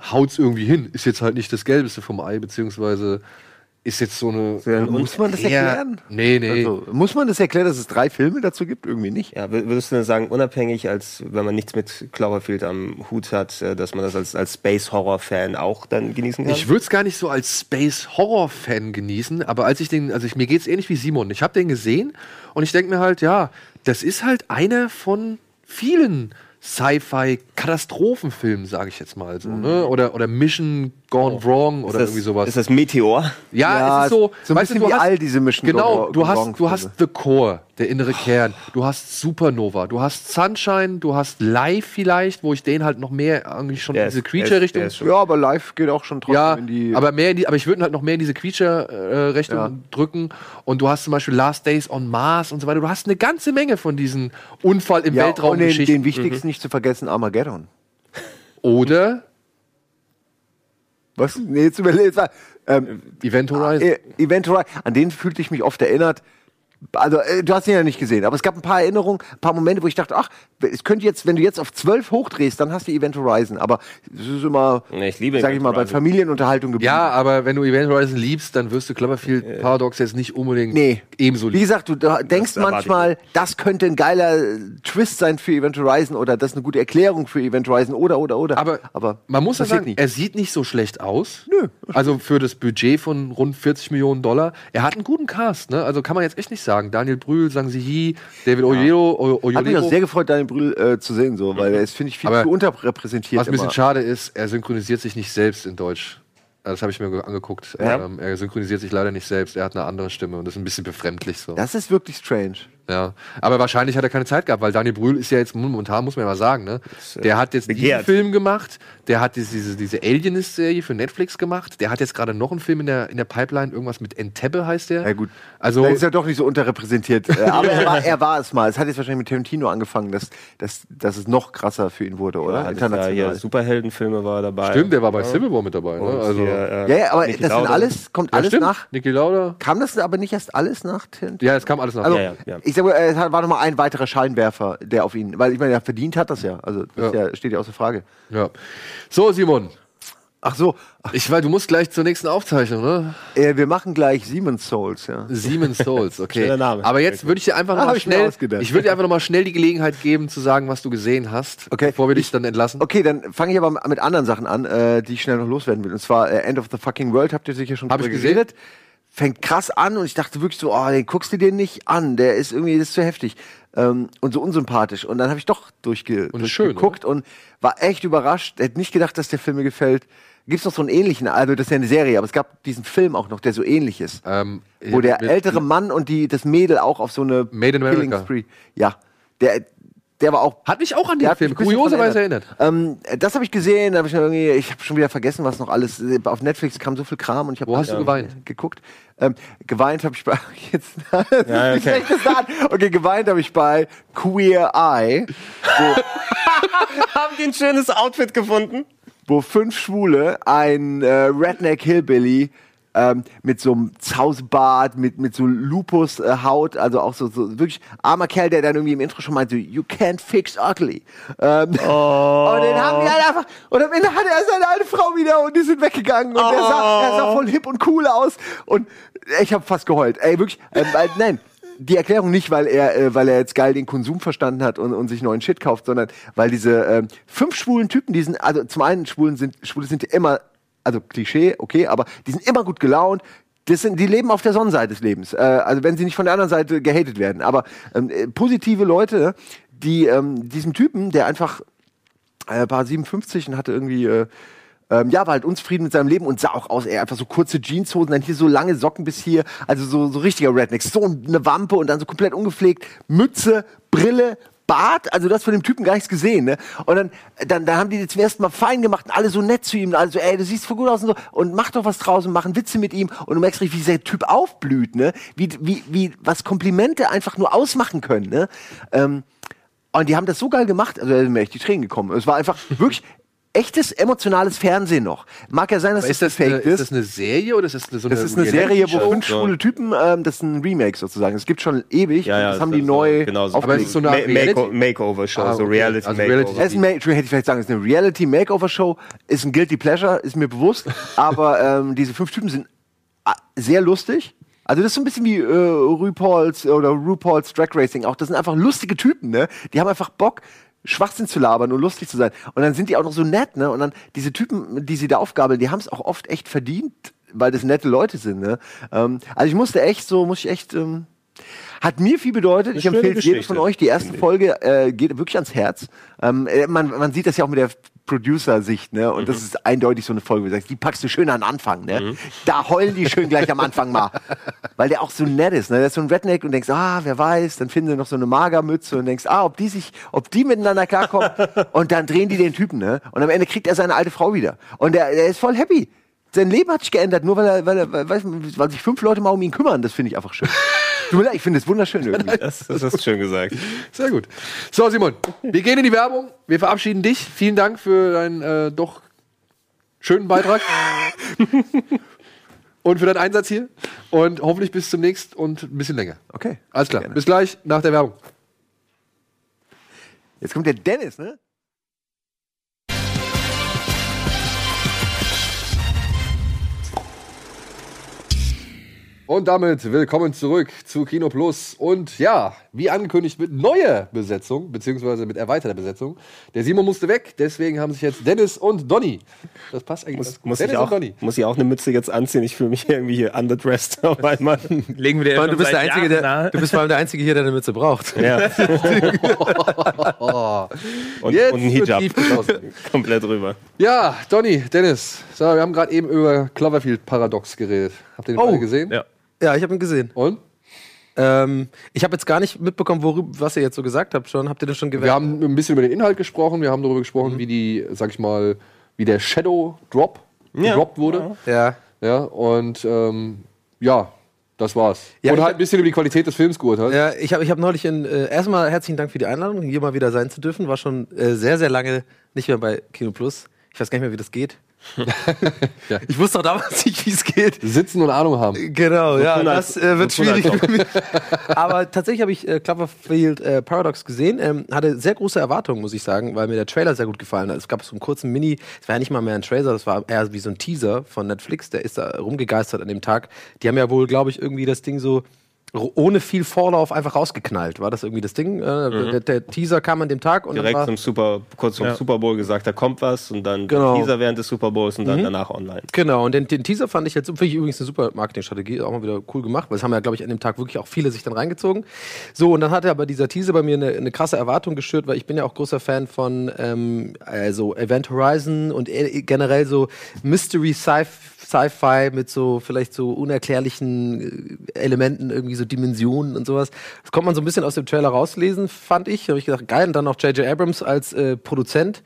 haut's irgendwie hin. Ist jetzt halt nicht das Gelbeste vom Ei, beziehungsweise ist jetzt so eine. Muss man das erklären? Nee, nee. Also, muss man das erklären, dass es drei Filme dazu gibt? Irgendwie nicht. Ja, wür- würdest du denn sagen, unabhängig, als wenn man nichts mit Cloverfield am Hut hat, äh, dass man das als, als Space-Horror-Fan auch dann genießen kann? Ich würde es gar nicht so als Space-Horror-Fan genießen, aber als ich den, also ich, mir geht's ähnlich wie Simon. Ich habe den gesehen und ich denke mir halt, ja, das ist halt einer von vielen Sci-Fi-Katastrophenfilmen, sage ich jetzt mal so, ne? Oder, oder Mission Gone Wrong oder das, irgendwie sowas. Ist das Meteor? ja, Ja, es ist so, so ein weißt du, bisschen du wie hast, all diese Mission Genau, Gone- du hast, Wrong du hast. The Core, der innere Kern. Du hast Supernova, du hast Sunshine, du hast Live vielleicht, wo ich den halt noch mehr eigentlich schon Der in diese Creature-Richtung Ja, aber live geht auch schon trotzdem ja, in die. aber mehr in die, aber ich würde ihn halt noch mehr in diese Creature-Richtung Ja. drücken. Und du hast zum Beispiel Last Days on Mars und so weiter. Du hast eine ganze Menge von diesen Unfall im ja, Weltraum und den, den wichtigsten nicht zu vergessen, Armageddon. Oder Was? Nee, jetzt mal. Ähm, Event Horizon. äh, Event Horizon, an den fühlte ich mich oft erinnert. Also, äh, du hast ihn ja nicht gesehen, aber es gab ein paar Erinnerungen, ein paar Momente, wo ich dachte, ach, es könnte jetzt, wenn du jetzt auf 12 hochdrehst, dann hast du Event Horizon. Aber es ist immer, Nee, ich liebe sag ich mal, bei. Familienunterhaltung geblieben. ja, aber wenn du Event Horizon liebst, dann wirst du Cloverfield Paradox jetzt nicht unbedingt Nee. ebenso Wie lieben. gesagt, du da denkst ich manchmal, das könnte ein geiler äh, Twist sein für Event Horizon oder das ist eine gute Erklärung für Event Horizon oder, oder, oder. Aber, aber man muss ja sagen, nie. er sieht nicht so schlecht aus. Nö. Also für das Budget von rund 40 Millionen Dollar. Er hat einen guten Cast, ne? Also kann man jetzt echt nicht sagen. Daniel Brühl, Sang Ziyi, David Oyedo, O- Hat mich auch sehr gefreut, Daniel Brühl äh, zu sehen, so, weil er ist, finde ich, viel Aber zu unterrepräsentiert. Was ein bisschen immer. schade ist, er synchronisiert sich nicht selbst in Deutsch. Das habe ich mir ge- angeguckt. Ja. Ähm, er synchronisiert sich leider nicht selbst. Er hat eine andere Stimme und das ist ein bisschen befremdlich so. Das ist wirklich strange. Ja. Aber wahrscheinlich hat er keine Zeit gehabt, weil Daniel Brühl ist ja jetzt momentan, muss man ja mal sagen, ne? Der hat jetzt diesen begehrt. Film gemacht, der hat diese, diese, diese Alienist-Serie für Netflix gemacht, der hat jetzt gerade noch einen Film in der, in der Pipeline, irgendwas mit Entebbe heißt der. Ja, gut. Also, Da ist er doch nicht so unterrepräsentiert. Äh, Aber er war, er war es mal. Es hat jetzt wahrscheinlich mit Tarantino angefangen, dass, dass, dass es noch krasser für ihn wurde, oder? Ja, das ja Superheldenfilme war dabei. stimmt, der war bei Civil War mit dabei, ne? Also, hier, äh, Ja, ja, aber Niki das sind alles, kommt ja, alles stimmt. nach. Niki Lauda. Kam das aber nicht erst alles nach Tarantino? Ja, es kam alles nach. Also, Ja, ja, ich sage, es war noch mal ein weiterer Scheinwerfer, der auf ihn, weil ich meine, er verdient hat das ja. Also, das Ja. Ja, steht ja außer Frage. ja. So, Simon. Ach so, ach, Ich weil du musst gleich zur nächsten Aufzeichnung, ne? äh, wir machen gleich Siemens Souls, ja. Siemens Souls, okay. Schöner Name. Aber jetzt würde ich dir einfach noch mal hab ich mir schnell, ausgedacht. ich würde dir einfach noch mal schnell die Gelegenheit geben, zu sagen, was du gesehen hast, Okay. bevor wir dich dann entlassen. Okay, dann fange ich aber mit anderen Sachen an, äh, die ich schnell noch loswerden will. Und zwar äh, End of the Fucking World, habt ihr sicher schon Hab ich gesehen. Fängt krass an und ich dachte wirklich so, oh, den guckst du dir nicht an, der ist irgendwie das ist zu heftig ähm, und so unsympathisch. Und dann habe ich doch durchge Und ist schön, durchgeguckt und war echt überrascht. Hätte nicht gedacht, dass der Film mir gefällt. Gibt's noch so einen ähnlichen, also das ist ja eine Serie, aber es gab diesen Film auch noch, der so ähnlich ist. Ähm, wo der ältere Mann und die, das Mädel auch auf so eine Made in America. Killing Spree. Ja, der, der war auch Hat mich auch an den Film kurioserweise erinnert. Ähm, das habe ich gesehen, da habe ich noch irgendwie, ich habe schon wieder vergessen, was noch alles. Auf Netflix kam so viel Kram und ich habe Wo hast du geweint? Geguckt. Ähm, geweint habe ich bei jetzt. das Ja, okay. nicht schlecht gesagt. Okay, geweint habe ich bei Queer Eye, Haben die ein schönes Outfit gefunden? wo fünf Schwule ein äh, Redneck Hillbilly ähm, mit so einem Zausbart, mit, mit so Lupus-Haut, also auch so, so wirklich armer Kerl, der dann irgendwie im Intro schon meinte, you can't fix ugly. Ähm, Und den haben die halt einfach, und am Ende hatte er seine alte Frau wieder und die sind weggegangen und er, sah, er sah voll hip und cool aus und ich habe fast geheult. Ey, wirklich, ähm, weil, nein. Die Erklärung nicht, weil er, äh, weil er jetzt geil den Konsum verstanden hat und, und sich neuen Shit kauft, sondern weil diese ähm, fünf schwulen Typen, die sind, also zum einen Schwulen sind, Schwule sind immer, also Klischee, okay, aber die sind immer gut gelaunt. Das sind, die leben auf der Sonnenseite des Lebens. Äh, also wenn sie nicht von der anderen Seite gehatet werden. Aber ähm, äh, positive Leute, die ähm, diesem Typen, der einfach äh, war 57 und hatte irgendwie äh, ähm, ja, war halt unzufrieden mit seinem Leben und sah auch aus, ey, einfach so kurze Jeanshosen, dann hier so lange Socken bis hier, also so, so richtiger Redneck, so eine Wampe und dann so komplett ungepflegt, Mütze, Brille, Bart, also das von dem Typen gar nichts gesehen, ne? Und dann, dann, dann haben die die zum ersten Mal fein gemacht und alle so nett zu ihm, also ey, du siehst voll gut aus und so und mach doch was draußen, machen Witze mit ihm und du merkst richtig, wie dieser Typ aufblüht, ne? Wie, wie, wie, was Komplimente einfach nur ausmachen können, ne? Ähm, und die haben das so geil gemacht, also da sind mir echt die Tränen gekommen. Es war einfach wirklich echtes emotionales Fernsehen noch. Mag ja sein, dass Ist das, das, eine, gefaked ist das eine Serie oder ist das so eine das ist eine Serie, wo fünf schwule Typen, ähm, das ist ein Remake sozusagen. Es gibt schon ewig. Ja, ja, das haben die ist neu so- genau so. Aber es ist so eine? Makeover-Show, Ah, so okay. Reality Also Makeover. Es ist hätte ich vielleicht sagen, es ist eine Reality Makeover Show, ist ein guilty pleasure, ist mir bewusst. aber ähm, diese fünf Typen sind ah, sehr lustig. Also das ist so ein bisschen wie äh, RuPaul's oder RuPaul's Drag Racing auch. Das sind einfach lustige Typen, ne? Die haben einfach Bock. Schwachsinn zu labern und lustig zu sein. Und dann sind die auch noch so nett, ne? Und dann diese Typen, die sie da aufgabeln, die haben es auch oft echt verdient, weil das nette Leute sind, ne? Ähm, also ich musste echt so, muss ich echt, ähm, hat mir viel bedeutet. Ich schöne empfehle jedem von euch. Die erste Folge äh, geht wirklich ans Herz. Ähm, äh, man, man sieht das ja auch mit der Producer-Sicht, ne? Und das ist eindeutig so eine Folge, sagst, die packst du schön an den Anfang, ne? Da heulen die schön gleich am Anfang mal. Weil der auch so nett ist, ne? Der ist so ein Redneck und denkst, ah, wer weiß, dann finden sie noch so eine Magermütze und denkst, ah, ob die sich, ob die miteinander klarkommen. und dann drehen die den Typen, ne? Und am Ende kriegt er seine alte Frau wieder. Und der, der ist voll happy. Sein Leben hat sich geändert, nur weil er, weil er, weil, weil sich fünf Leute mal um ihn kümmern. Das finde ich einfach schön. Tut mir leid, ich finde es wunderschön irgendwie. Das, das hast du schön gesagt. Sehr gut. So, Simon, wir gehen in die Werbung. Wir verabschieden dich. Vielen Dank für deinen äh, doch schönen Beitrag. und für deinen Einsatz hier. Und hoffentlich bis zum nächsten und ein bisschen länger. Okay. Alles klar. Gerne. Bis gleich nach der Werbung. Jetzt kommt der Dennis, ne? Und damit willkommen zurück zu Kino Plus. Und ja, wie angekündigt mit neuer Besetzung, beziehungsweise mit erweiterter Besetzung. Der Simon musste weg, deswegen haben sich jetzt Dennis und Donny. Das passt eigentlich Muss, gut. muss, Dennis ich auch, und Donny. muss ich auch eine Mütze jetzt anziehen? Ich fühle mich irgendwie hier underdressed auf einmal. Legen wir dir du bist, der Einzige, der, nahe. du bist vor allem der Einzige hier, der eine Mütze braucht. Ja. und, Jetzt und ein Hijab komplett drüber. Ja, Donny, Dennis. So, wir haben gerade eben über Cloverfield-Paradox geredet. Habt ihr den Oh. gesehen? Ja. Ja, ich habe ihn gesehen. Und? Ähm, ich habe jetzt gar nicht mitbekommen, worüber, was ihr jetzt so gesagt habt schon. Habt ihr das schon gewählt? Wir haben ein bisschen über den Inhalt gesprochen. Wir haben darüber gesprochen, Mhm. wie die, sag ich mal, wie der Shadow Drop gedroppt wurde. ja. Ja, und ähm, ja, das war's. Ja, und halt ein bisschen über die Qualität des Films geurteilt. Ja, ich habe ich hab neulich in, äh, erstmal herzlichen Dank für die Einladung, hier mal wieder sein zu dürfen. War schon äh, sehr, sehr lange nicht mehr bei Kino Plus. Ich weiß gar nicht mehr, wie das geht. Ja. Ich wusste auch damals nicht, wie es geht. Sitzen und Ahnung haben. Genau, ja, tun, das äh, wird so schwierig für mich. Aber tatsächlich habe ich äh, Cloverfield äh, Paradox gesehen, ähm, hatte sehr große Erwartungen, muss ich sagen, weil mir der Trailer sehr gut gefallen hat. Es gab so einen kurzen Mini, es war ja nicht mal mehr ein Trailer, das war eher wie so ein Teaser von Netflix, der ist da rumgegeistert an dem Tag. Die haben ja wohl, glaube ich, irgendwie das Ding so ohne viel Vorlauf einfach rausgeknallt. War das irgendwie das Ding? Äh, der, der Teaser kam an dem Tag und Direkt dann war, zum Super, kurz zum Ja. Super Bowl gesagt, da kommt was und dann Genau. Teaser während des Super Bowls und dann danach online. Genau, und den, den Teaser fand ich jetzt finde ich übrigens eine super Marketingstrategie, auch mal wieder cool gemacht, weil es haben ja, glaube ich, an dem Tag wirklich auch viele sich dann reingezogen. So, und dann hatte aber dieser Teaser bei mir eine, eine krasse Erwartung geschürt, weil ich bin ja auch großer Fan von ähm, also Event Horizon und eh- generell so Mystery Sci- Sci-Fi mit so vielleicht so unerklärlichen äh, Elementen, irgendwie so Dimensionen und sowas. Das konnte man so ein bisschen aus dem Trailer rauslesen, fand ich. Da habe ich gedacht, geil. Und dann noch J.J. Abrams als äh, Produzent.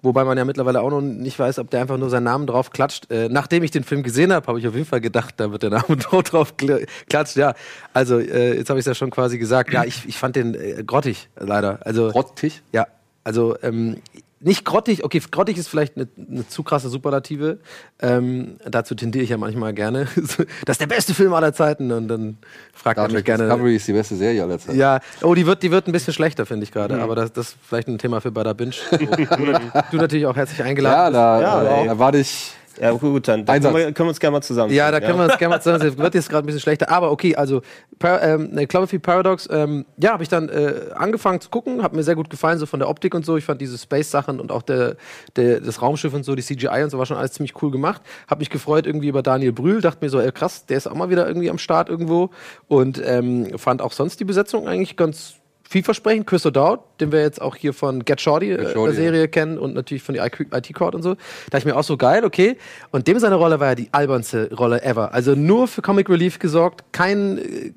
Wobei man ja mittlerweile auch noch nicht weiß, ob der einfach nur seinen Namen drauf klatscht. Äh, nachdem ich den Film gesehen habe, habe ich auf jeden Fall gedacht, da wird der Name drauf kl- klatscht. Ja, also äh, jetzt habe ich es ja schon quasi gesagt. Ja, ich, ich fand den äh, grottig, leider. Also Rottig. ja, also ähm, nicht grottig, okay, grottig ist vielleicht eine, eine zu krasse Superlative. Ähm, dazu tendiere ich ja manchmal gerne. das ist der beste Film aller Zeiten und dann fragt er Star mich gerne. Discovery ist die beste Serie aller Zeiten. Ja, oh, die wird, die wird ein bisschen schlechter, finde ich gerade. Aber das, das ist vielleicht ein Thema für Bada Binge. du, du natürlich auch herzlich Ja, eingeladen. da, Ja, äh, ey. da war ich. Ja, gut, dann, dann können, wir, können wir uns gerne mal zusammen. Ja, da können wir uns gerne mal zusammen. Wird jetzt gerade ein bisschen schlechter. Aber okay, also Par ähm, ne, Cloverfield Paradox, ähm, ja, habe ich dann äh, angefangen zu gucken. Hat mir sehr gut gefallen, so von der Optik und so. Ich fand diese Space-Sachen und auch der, der, das Raumschiff und so, die CGI und so war schon alles ziemlich cool gemacht. Hab mich gefreut irgendwie über Daniel Brühl. Dachte mir so, ey, krass, der ist auch mal wieder irgendwie am Start irgendwo. Und ähm, fand auch sonst die Besetzung eigentlich ganz vielversprechend. Chris O'Dowd, den wir jetzt auch hier von Get Shorty, äh, Shorty, der Serie kennen und natürlich von die IT-Court und so. Da dachte ich mir auch so geil, okay. Und dem seine Rolle war ja die albernste Rolle ever. Also nur für Comic Relief gesorgt, kein. Äh,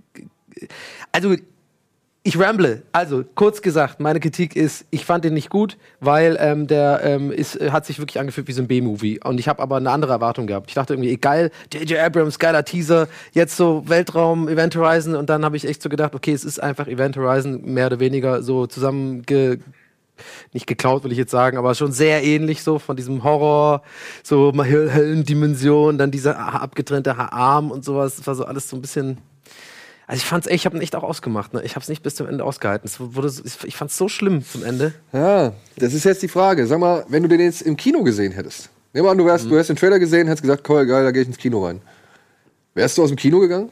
also ich ramble. Also, kurz gesagt, meine Kritik ist, ich fand den nicht gut, weil ähm, der ähm, ist, äh, hat sich wirklich angefühlt wie so ein B-Movie. Und ich habe aber eine andere Erwartung gehabt. Ich dachte irgendwie, geil, J.J. Abrams, geiler Teaser, jetzt so Weltraum, Event Horizon. Und dann habe ich echt so gedacht, okay, es ist einfach Event Horizon, mehr oder weniger so zusammenge nicht geklaut, will ich jetzt sagen, aber schon sehr ähnlich so von diesem Horror, so Höllendimension, dann dieser abgetrennte Arm und sowas. Das war so alles so ein bisschen. Also ich fand's echt, ich habe echt auch ausgemacht. Ne? Ich habe es nicht bis zum Ende ausgehalten. Es wurde, so- ich fand's so schlimm zum Ende. Ja, das ist jetzt die Frage. Sag mal, wenn du den jetzt im Kino gesehen hättest. Nehmen wir an, du, wärst, du hast den Trailer gesehen, hättest gesagt, cool, geil, da gehe ich ins Kino rein. Wärst du aus dem Kino gegangen?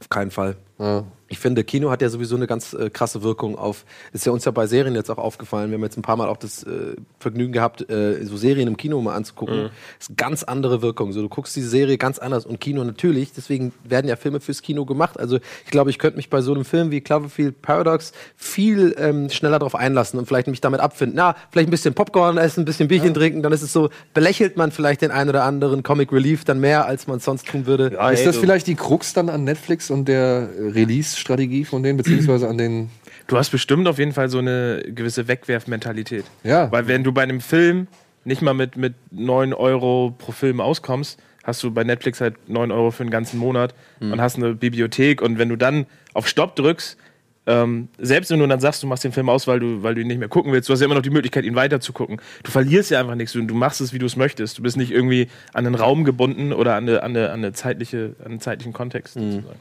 Auf keinen Fall. Ja. Ich finde, Kino hat ja sowieso eine ganz äh, krasse Wirkung auf, ist ja uns ja bei Serien jetzt auch aufgefallen, wir haben jetzt ein paar Mal auch das äh, Vergnügen gehabt, äh, so Serien im Kino mal anzugucken. Das ist eine ganz andere Wirkung. So, du guckst die Serie ganz anders und Kino natürlich, deswegen werden ja Filme fürs Kino gemacht. Also ich glaube, ich könnte mich bei so einem Film wie Cloverfield Paradox viel ähm, schneller darauf einlassen und vielleicht mich damit abfinden. Na, vielleicht ein bisschen Popcorn essen, ein bisschen Bierchen trinken, dann ist es so, belächelt man vielleicht den einen oder anderen Comic Relief dann mehr, als man es sonst tun würde. Ja, Ist ey, das vielleicht die Krux dann an Netflix und der äh, Release-Strategie von denen, beziehungsweise an den. Du hast bestimmt auf jeden Fall so eine gewisse Wegwerfmentalität. Ja. Weil wenn du bei einem Film nicht mal mit, mit 9 Euro pro Film auskommst, hast du bei Netflix halt 9 Euro für den ganzen Monat und hast eine Bibliothek und wenn du dann auf Stopp drückst, ähm, selbst wenn du dann sagst, du machst den Film aus, weil du, weil du ihn nicht mehr gucken willst, du hast ja immer noch die Möglichkeit, ihn weiterzugucken. Du verlierst ja einfach nichts, du, du machst es, wie du es möchtest. Du bist nicht irgendwie an einen Raum gebunden oder an, eine, an, eine, an, eine zeitliche, an einen zeitlichen Kontext. sozusagen.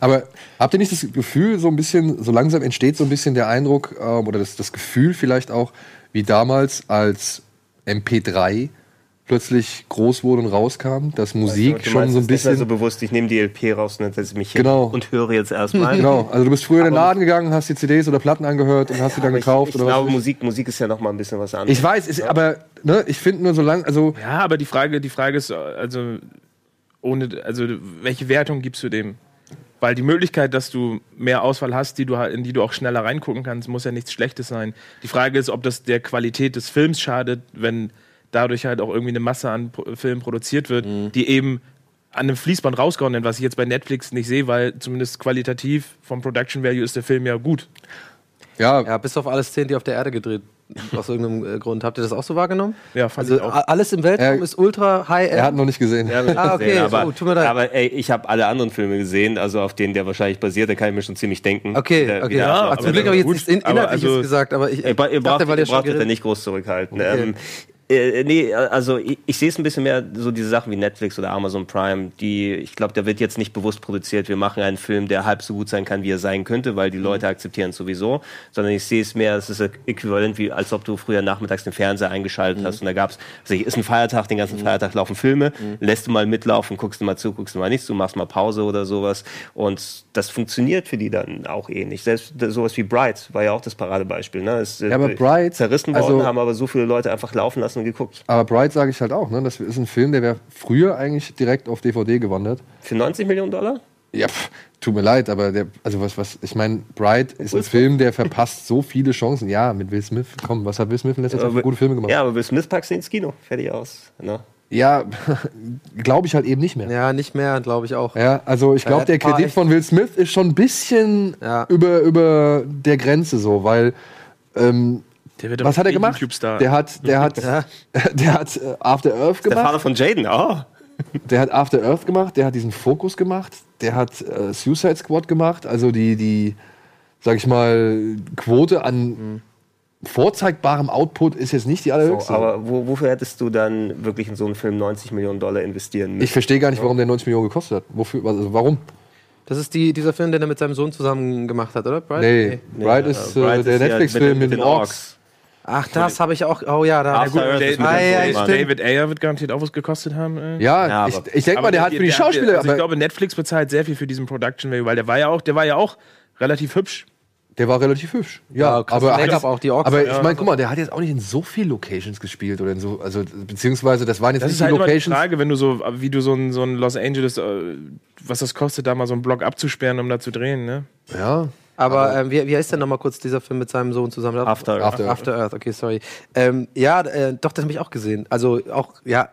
Aber habt ihr nicht das Gefühl, so ein bisschen, so langsam entsteht so ein bisschen der Eindruck ähm, oder das, das Gefühl vielleicht auch, wie damals als MP3 plötzlich groß wurde und rauskam, dass Musik Du schon meinst so ein es nicht mehr bisschen. so bewusst, ich nehme die LP raus und dann setze ich mich Genau. hin und höre jetzt erstmal. Genau, also du bist früher in den Laden gegangen, hast die CDs oder Platten angehört und hast sie dann Aber gekauft ich, ich oder glaube, was. Musik, Musik ist ja noch mal ein bisschen was anderes. Ich weiß, ist, aber ne, ich finde nur so lang, also Ja, aber die Frage, die Frage ist, also, ohne, also, welche Wertung gibst du dem? Weil die Möglichkeit, dass du mehr Auswahl hast, die du, in die du auch schneller reingucken kannst, muss ja nichts Schlechtes sein. Die Frage ist, ob das der Qualität des Films schadet, wenn dadurch halt auch irgendwie eine Masse an Filmen produziert wird, die eben an einem Fließband rausgehauen werden, was ich jetzt bei Netflix nicht sehe, weil zumindest qualitativ vom Production Value ist der Film ja gut. ja, Ja, bis auf alle Szenen, die auf der Erde gedreht. Aus irgendeinem äh, Grund. Habt ihr das auch so wahrgenommen? Ja, fand Also ich auch. alles im Weltraum Er- ist ultra high er hat noch nicht gesehen. Ja, ich Ah, okay, gesehen, aber, so, tut mir leid. aber ey, ich habe alle anderen Filme gesehen, also auf denen der wahrscheinlich basiert, da kann ich mir schon ziemlich denken. Okay, der- okay. Ja, zum Glück habe ich jetzt nichts In- aber Inhaltliches also- gesagt, aber ich, ihr braucht, dachte, weil ihr braucht geredet nicht groß zurückhalten. Okay. Ähm, äh, nee, also ich, ich sehe es ein bisschen mehr so diese Sachen wie Netflix oder Amazon Prime, die, ich glaube, da wird jetzt nicht bewusst produziert, wir machen einen Film, der halb so gut sein kann, wie er sein könnte, weil die Mhm. Leute akzeptieren es sowieso, sondern ich sehe es mehr, es ist äquivalent wie, als ob du früher nachmittags den Fernseher eingeschaltet Mhm. hast und da gab's, also ist ein Feiertag, den ganzen Feiertag laufen Filme, Mhm. lässt du mal mitlaufen, guckst du mal zu, guckst du mal nicht zu, machst mal Pause oder sowas und das funktioniert für die dann auch ähnlich. Selbst sowas wie Bright war ja auch das Paradebeispiel, ne? Es, Ja, aber Bright, zerrissen worden, also- haben aber so viele Leute einfach laufen lassen und geguckt. Aber Bright sage ich halt auch, ne? Das ist ein Film, der wäre früher eigentlich direkt auf DVD gewandert. Für 90 Millionen Dollar? Ja, pff, tut mir leid, aber der, also was, was, ich meine, Bright ist ein Film, der verpasst so viele Chancen. Ja, mit Will Smith, komm, was hat Will Smith in letzter Zeit für gute Filme gemacht? Ja, aber Will Smith packst du ins Kino. Fertig aus. Ne? Ja, glaube ich halt eben nicht mehr. Ja, Ja, nicht mehr, glaube ich auch. also ich glaube, der Kredit von Will Smith ist schon ein bisschen Ja. über, über der Grenze so, weil ähm, was hat er gemacht? Der hat, der hat, Ja. der hat äh, After Earth Der Vater gemacht. von Jaden, oh. Der hat After Earth gemacht, der hat diesen Fokus gemacht, der hat äh, Suicide Squad gemacht, also die, die, sag ich mal, Quote an vorzeigbarem Output ist jetzt nicht die So, allerhöchste. aber wo, wofür hättest du dann wirklich in so einen Film 90 Millionen Dollar investieren müssen? ich verstehe gar nicht, warum der 90 Millionen gekostet hat. Wofür, also warum? Das ist die, dieser Film, den er mit seinem Sohn zusammen gemacht hat, oder? Bright? Nee, Bright ist äh, Bright der ist ja Netflix-Film mit, den Orks. Ach, das habe ich auch. Oh ja, da. Gut, David, Ah, ja, Sohn, ich Mann. stimmt. David Ayer wird garantiert auch was gekostet haben. Äh. Ja, Ja, ich, ich denke mal, der hat für die Schauspieler. also ich aber glaube, Netflix bezahlt sehr viel für diesen Production Value, weil der war ja auch, der war ja auch relativ hübsch. der war relativ hübsch. Ja, Ja, krass, aber, Make-up auch, die Orks. aber Ja. ich meine, guck mal, der hat jetzt auch nicht in so viel Locations gespielt oder in so, also beziehungsweise das waren jetzt Das nicht ist halt die immer die Locations. Frage, wenn du so, wie du so ein, so ein Los Angeles, äh, was das kostet, da mal so einen Block abzusperren, um da zu drehen, ne? Ja, Aber ähm, wie, wie heißt denn nochmal kurz dieser Film mit seinem Sohn zusammen? After Earth. After Earth. After Earth, okay, sorry. Ähm, ja, äh, doch, das habe ich auch gesehen. Also auch, ja,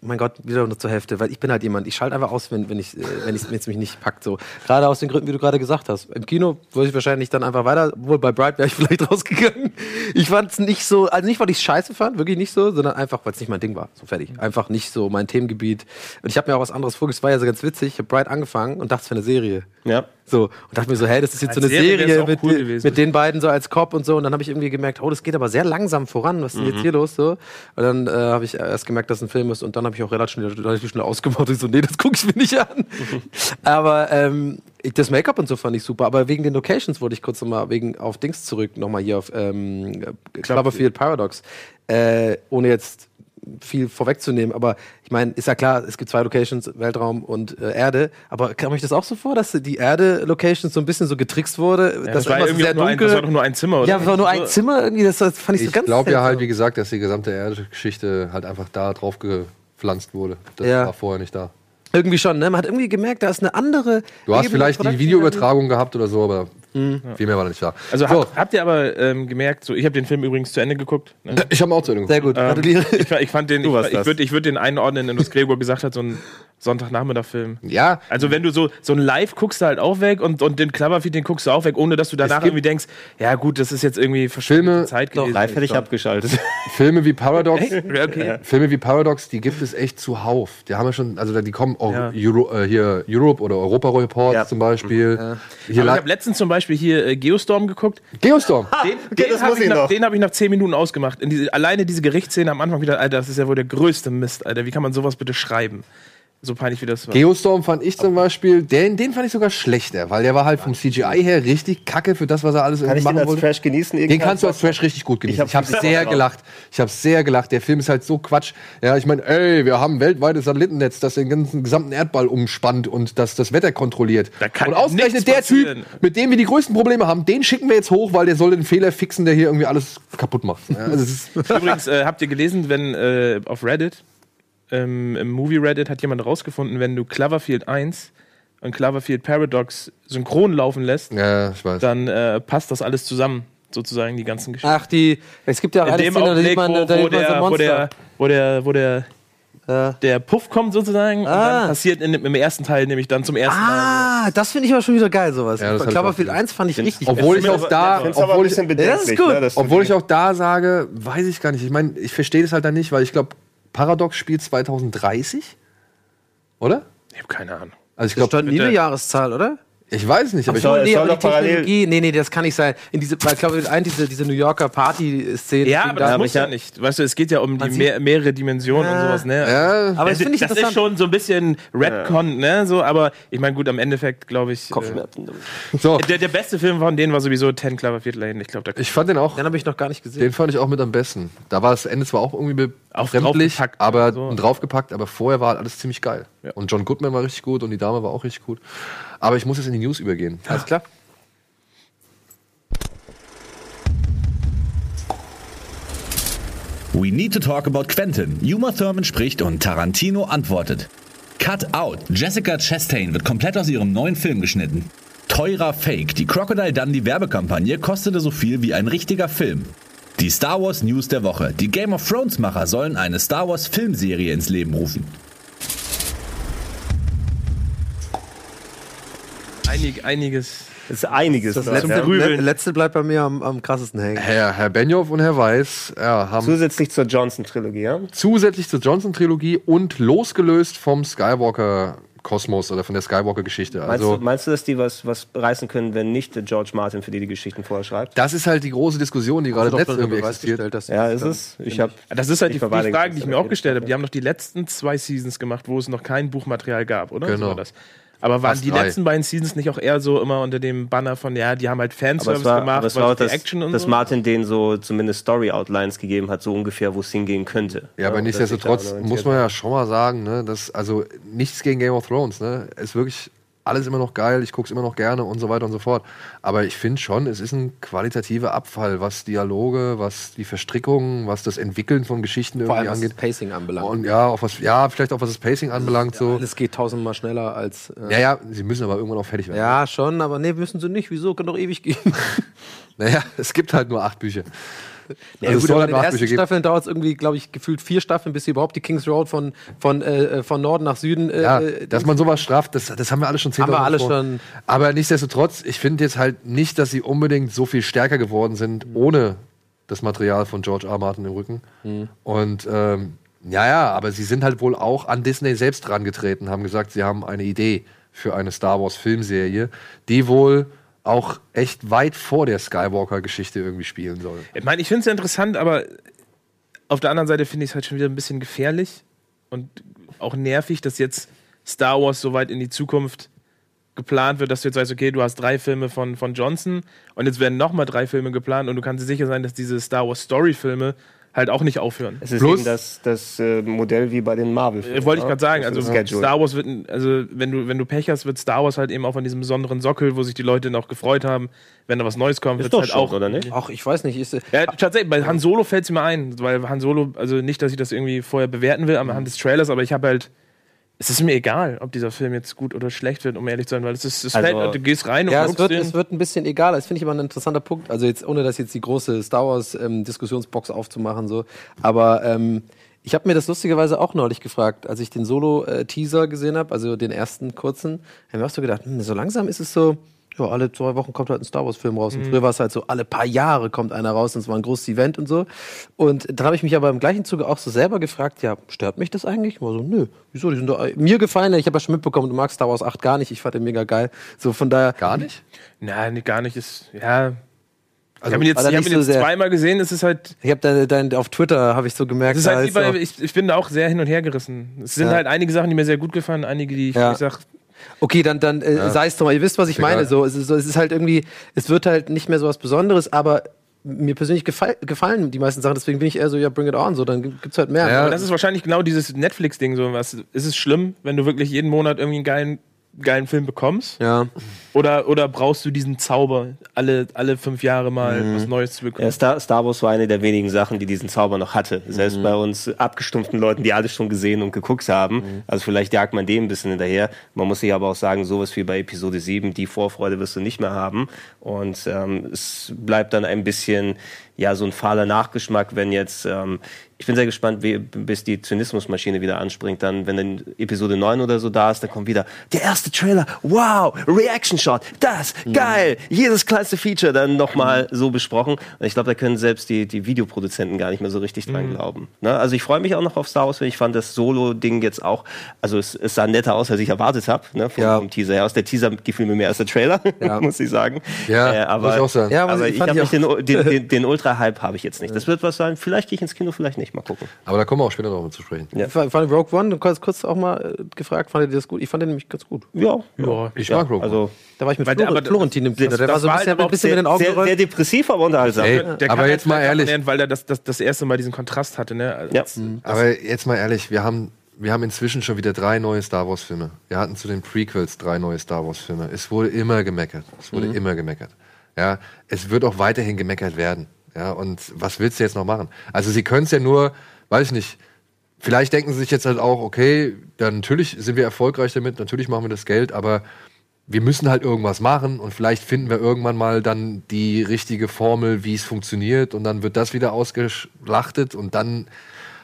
mein Gott, wieder nur zur Hälfte, weil ich bin halt jemand, ich schalte einfach aus, wenn, wenn ich äh, wenn es mich nicht packt. So. Gerade aus den Gründen, wie du gerade gesagt hast. Im Kino würde ich wahrscheinlich dann einfach weiter, wohl bei Bright wäre ich vielleicht rausgegangen. Ich fand es nicht so, also nicht, weil ich es scheiße fand, wirklich nicht so, sondern einfach, weil es nicht mein Ding war. So fertig. Einfach nicht so mein Themengebiet. Und ich habe mir auch was anderes vorgestellt, es war ja so ganz witzig. Ich habe Bright angefangen und dachte, es wäre eine Serie. Ja. So, und dachte mir so, hey, das ist jetzt so Als eine Serie Serie mit, cool gewesen. mit den beiden so als Cop und so. Und dann habe ich irgendwie gemerkt, oh, das geht aber sehr langsam voran. Was ist denn jetzt hier los? So. Und dann äh, habe ich erst gemerkt, dass es ein Film ist. Und dann habe ich auch relativ schnell, relativ schnell ausgemacht. Ich so, nee, das gucke ich mir nicht an. aber ähm, ich- das Make-up und so fand ich super. Aber wegen den Locations wollte ich kurz nochmal wegen auf Dings zurück, nochmal hier auf ähm, Cloverfield Paradox. Äh, ohne jetzt viel vorwegzunehmen, aber ich meine, ist ja klar, es gibt zwei Locations, Weltraum und äh, Erde, aber kam euch das auch so vor, dass die Erde-Location so ein bisschen so getrickst wurde? Ja, das, war so irgendwie auch nur ein, das war doch nur ein Zimmer, oder? ja, es war nur ein Zimmer irgendwie, das, das fand ich, so Ich ganz glaube ja halt, wie gesagt, dass die gesamte Erdgeschichte halt einfach da drauf gepflanzt wurde. Das Ja. war vorher nicht da. Irgendwie schon, ne? Man hat irgendwie gemerkt, da ist eine andere. Du hast Ebene vielleicht die Videoübertragung gehabt oder so, aber viel mehr war da nicht da. Also so, habt, habt ihr aber ähm, gemerkt, so, ich habe den Film übrigens zu Ende geguckt. Ne? ich habe auch zu Ende Sehr geguckt. gut, Ähm, ich, ich fand den, ich, warst ich das. würde ich würd den einordnen, in was Gregor gesagt hat, so ein Sonntagnachmittag-Film. Ja, Also wenn du so, so ein Live guckst du halt auch weg und, und den Cloverfield, den guckst du auch weg, ohne dass du danach irgendwie denkst, ja gut, das ist jetzt irgendwie Filme- verschwendete Zeit gewesen. Live hätte ich abgeschaltet. Filme wie Paradox, Ja, okay. Filme wie Paradox, die gibt es echt zuhauf. Die haben ja schon, also die kommen auch Ja. Euro, äh, hier Europe oder Europa Report Ja. zum Beispiel. Hier Aber ich habe letztens zum Beispiel hier äh, Geostorm geguckt. Geostorm. Den, okay, den habe ich, nach- den hab ich nach 10 Minuten ausgemacht. In diese, alleine diese Gerichtsszene am Anfang wieder, Alter, das ist ja wohl der größte Mist, Alter. Wie kann man sowas bitte schreiben? So peinlich wie das war. Geostorm fand ich zum Beispiel, den, den fand ich sogar schlechter, weil der war halt vom CGI her richtig kacke für das, was er alles Kann irgendwie ich den machen als wollte. Trash genießen? Den kannst du als Trash richtig gut genießen. Ich Ich hab habe Bock sehr drauf. gelacht. Ich habe sehr gelacht. Der Film ist halt so Quatsch. Ja, ich meine, ey, wir haben ein weltweites Satellitennetz, das den ganzen gesamten Erdball umspannt und das das Wetter kontrolliert. Da kann und nichts ausgerechnet der passieren. Typ, mit dem wir die größten Probleme haben, den schicken wir jetzt hoch, weil der soll den Fehler fixen, der hier irgendwie alles kaputt macht. Ja, also es ist, Übrigens, äh, habt ihr gelesen, wenn äh, auf Reddit, ähm, im Movie Reddit hat jemand rausgefunden, wenn du Cloverfield 1 und Cloverfield Paradox synchron laufen lässt, ja, ich weiß. dann äh, passt das alles zusammen, sozusagen die ganzen Geschichten. Ach, die. Es gibt ja auch In eine dem Szene, da Augenblick, sieht man, wo, da wo, sieht man so ein der, wo, der, Monster. wo der, wo der, Ja. der Puff kommt sozusagen, und Ah. dann passiert in, dem- im ersten Teil nämlich dann zum ersten Mal. Ah, das finde ich aber schon wieder geil, sowas. Ja, Cloverfield auch 1 fand ich richtig Obwohl ich auch da, ein obwohl ich, Ja, ne, obwohl ich auch da sage, weiß ich gar nicht. Ich meine, ich verstehe das halt dann nicht, weil ich glaube, Paradox spielt 2030, oder? Ich habe keine Ahnung. Also ich Das stand glaube, nie eine Jahreszahl, oder? Ich weiß nicht, aber Ach ich, nee, soll aber die Technologie, nee, nee, das kann nicht sein. In diese, weil ich glaube, ein, diese, diese New Yorker Party-Szene. Ja, aber da- das muss ich ja nicht. Weißt du, es geht ja um die mehr, mehrere Dimensionen und Ja. sowas, ne? ja, aber das finde ich das ist schon so ein bisschen Redcon, ne? So, aber ich meine, gut, am Endeffekt glaube ich. Äh, Kopfschmerzen. so, der, der beste Film von denen war sowieso Ten Cloverfield Lane. Ich glaube, da ich fand den auch, Den habe ich noch gar nicht gesehen. den fand ich auch mit am besten. Da war das Ende zwar auch irgendwie Auch befremdlich, draufgepackt, aber so. und draufgepackt, aber vorher war halt alles ziemlich geil. Ja. Und John Goodman war richtig gut und die Dame war auch richtig gut. Aber ich muss jetzt in die News übergehen. Alles klar. We need to talk about Quentin. Uma Thurman spricht und Tarantino antwortet. Cut out. Jessica Chastain wird komplett aus ihrem neuen Film geschnitten. Teurer Fake. Die Crocodile Dundee Werbekampagne kostete so viel wie ein richtiger Film. Die Star Wars News der Woche. Die Game of Thrones Macher sollen eine Star Wars Filmserie ins Leben rufen. Einig, einiges. Das ist einiges. Das da, letzte, le- letzte bleibt bei mir am, am krassesten hängen. Herr, Herr Benioff und Herr Weiß ja, haben Zusätzlich zur Johnson-Trilogie, ja? zusätzlich zur Johnson-Trilogie und losgelöst vom Skywalker-Kosmos oder von der Skywalker-Geschichte. Meinst, Also, du, meinst du, dass die was, was reißen können, wenn nicht der George Martin für die die Geschichten vorher schreibt? das ist halt die große Diskussion, die gerade im Netz irgendwie existiert. dass Ja, ist es? Ich habe Das ist halt die, Ich die Frage, das die ich mir auch gestellt habe. Die haben doch die letzten zwei Seasons gemacht, wo es noch kein Buchmaterial gab, oder? Genau. So war das. Aber waren Fast die drei. letzten beiden Seasons nicht auch eher so immer unter dem Banner von, ja, die haben halt aber Fanservice es war, gemacht, aber es weil war auch die das, Action und dass so? Martin denen so zumindest Story-Outlines gegeben hat, so ungefähr, wo es hingehen könnte. Ja, aber dass sich nichtsdestotrotz muss man ja schon mal sagen, ne, dass, also nichts gegen Game of Thrones, ne, ist wirklich alles immer noch geil, ich gucke es immer noch gerne und so weiter und so fort. Aber ich finde schon, es ist ein qualitativer Abfall, was Dialoge, was die Verstrickungen, was das Entwickeln von Geschichten Vor allem irgendwie was das angeht. Pacing anbelangt. Und ja, auch was, ja, vielleicht auch was das Pacing anbelangt, so. Alles geht tausendmal schneller als. Äh, Ja, ja, sie müssen aber irgendwann auch fertig werden. ja, schon, aber nee, müssen sie nicht. Wieso? Kann doch ewig gehen. Naja, es gibt halt nur acht Bücher. Ja, Also gut, aber in den ersten. Staffeln dauert es irgendwie, glaube ich, gefühlt vier Staffeln, bis sie überhaupt die Kings Road von, von, äh, von Norden nach Süden. Äh, Ja, äh, dass man sowas straft, das, das haben wir alle schon Haben wir zehnmal alle schon. Aber nichtsdestotrotz, ich finde jetzt halt nicht, dass sie unbedingt so viel stärker geworden sind, ohne das Material von George R. R. Martin im Rücken. Mhm. Und ähm, ja, ja, aber sie sind halt wohl auch an Disney selbst rangetreten, haben gesagt, sie haben eine Idee für eine Star Wars Filmserie, die wohl auch echt weit vor der Skywalker-Geschichte irgendwie spielen soll. Ich meine, ich finde es ja interessant, aber auf der anderen Seite finde ich es halt schon wieder ein bisschen gefährlich und auch nervig, dass jetzt Star Wars so weit in die Zukunft geplant wird, dass du jetzt weißt, okay, du hast drei Filme von, von Johnson und jetzt werden nochmal drei Filme geplant und du kannst dir sicher sein, dass diese Star Wars Story-Filme halt auch nicht aufhören. Es ist Plus- eben das, das äh, Modell wie bei den marvel Äh, Wollte ich gerade sagen, also. Star Wars wird, also wenn du, wenn du Pech hast, wird Star Wars halt eben auch von diesem besonderen Sockel, wo sich die Leute noch gefreut haben, wenn da was Neues kommt, ist wird's doch halt schon, auch. oder nicht? Ach, ich weiß nicht. Ist, äh, Ja, tatsächlich, bei Han Solo fällt es mir ein, weil Han Solo, also nicht, dass ich das irgendwie vorher bewerten will anhand des Trailers, aber ich habe halt, es ist mir egal, ob dieser Film jetzt gut oder schlecht wird, um ehrlich zu sein, weil es ist, es Also- fällt, du gehst rein und ja, es guckst wird, den. es wird ein bisschen egal. Das finde ich aber ein interessanter Punkt. Also jetzt, ohne das jetzt die große Star Wars ähm, Diskussionsbox aufzumachen, so. Aber ähm, ich habe mir das lustigerweise auch neulich gefragt, als ich den Solo-Teaser gesehen habe, also den ersten kurzen, habe ich mir auch so gedacht, hm, so langsam ist es so, ja, alle zwei Wochen kommt halt ein Star Wars-Film raus. Und früher war es halt so, alle paar Jahre kommt einer raus und es war ein großes Event und so. Und dann habe ich mich aber im gleichen Zuge auch so selber gefragt, ja, stört mich das eigentlich? Ich war so, nö, wieso? Die sind doch, mir gefallen, ich habe ja schon mitbekommen, du magst Star Wars 8 gar nicht, ich fand den mega geil. So von daher. Gar nicht? Nein, gar nicht. Ist, ja. Also, ich habe ihn jetzt, ich hab ihn so jetzt zweimal gesehen, es ist halt. Ich habe dein, dein, auf Twitter habe ich so gemerkt, halt bei, ich, ich bin da auch sehr hin und her gerissen. Es sind Ja. halt einige Sachen, die mir sehr gut gefallen, einige, die ich, Ja. ich sag, okay, dann, dann äh, sei es doch mal. Ihr wisst, was ich Egal. meine. So, es, ist, so, es ist halt irgendwie, es wird halt nicht mehr so was Besonderes, aber mir persönlich gefall, gefallen die meisten Sachen. Deswegen bin ich eher so, ja, bring it on. So, dann gibt- gibt's halt mehr. Ja. Aber das ist wahrscheinlich genau dieses Netflix-Ding. So was. Ist es schlimm, wenn du wirklich jeden Monat irgendwie einen geilen, geilen Film bekommst? ja. Oder, oder brauchst du diesen Zauber, alle, alle fünf Jahre mal Mhm. was Neues zu bekommen? Ja, Star, Star Wars war eine der wenigen Sachen, die diesen Zauber noch hatte. Mhm. Selbst bei uns abgestumpften Leuten, die alles schon gesehen und geguckt haben. Mhm. Also vielleicht jagt man dem ein bisschen hinterher. Man muss sich aber auch sagen, sowas wie bei Episode 7, die Vorfreude wirst du nicht mehr haben. Und ähm, es bleibt dann ein bisschen, ja, so ein fahler Nachgeschmack, wenn jetzt, ähm, ich bin sehr gespannt, wie, bis die Zynismusmaschine wieder anspringt. Dann, wenn dann Episode 9 oder so da ist, dann kommt wieder der erste Trailer. Wow, Reaction Shot, das, geil. Jedes kleinste Feature dann nochmal so besprochen. Und ich glaube, da können selbst die, die Videoproduzenten gar nicht mehr so richtig dran glauben. Ne? Also ich freue mich auch noch auf Star Wars, weil ich fand das Solo-Ding jetzt auch, also es, es sah netter aus, als ich erwartet habe, ne? vom, Ja. vom Teaser her aus. Der Teaser gefiel mir mehr als der Trailer, Ja. muss ich sagen. Ja, Äh, aber, muss ich auch sagen. Ja, aber ich- ich habe den, den, den, den Ultra-Hype habe ich jetzt nicht. Das wird was sein. Vielleicht gehe ich ins Kino, vielleicht nicht. Mal gucken. Aber da kommen wir auch später noch mal zu sprechen. Ja. Ich fand Rogue One, du hast kurz auch mal äh, gefragt, fandet ihr das gut? Ich fand den nämlich ganz gut. Ja, Ja. Ich ja, mag Rogue One. Also Da war ich mit Weil der- Flor aber- Florentin im Kino. das- Der war das so ein bisschen, halt aber ein bisschen mit den Augen sehr, sehr gerollt. depressiv, aber unterhaltsam. Ey, Der aber kann jetzt halt mal ehrlich. lernen, weil er das, das, das erste Mal diesen Kontrast hatte. Ne? Ja. Aber jetzt mal ehrlich, wir haben, wir haben inzwischen schon wieder drei neue Star Wars Filme. Wir hatten zu den Prequels drei neue Star Wars Filme. Es wurde immer gemeckert. Es wurde immer gemeckert. Ja, es wird auch weiterhin gemeckert werden. Ja, und was willst du jetzt noch machen? Also sie können es ja nur, weiß ich nicht, vielleicht denken sie sich jetzt halt auch, okay, dann natürlich sind wir erfolgreich damit, natürlich machen wir das Geld, aber wir müssen halt irgendwas machen und vielleicht finden wir irgendwann mal dann die richtige Formel, wie es funktioniert und dann wird das wieder ausgeschlachtet und dann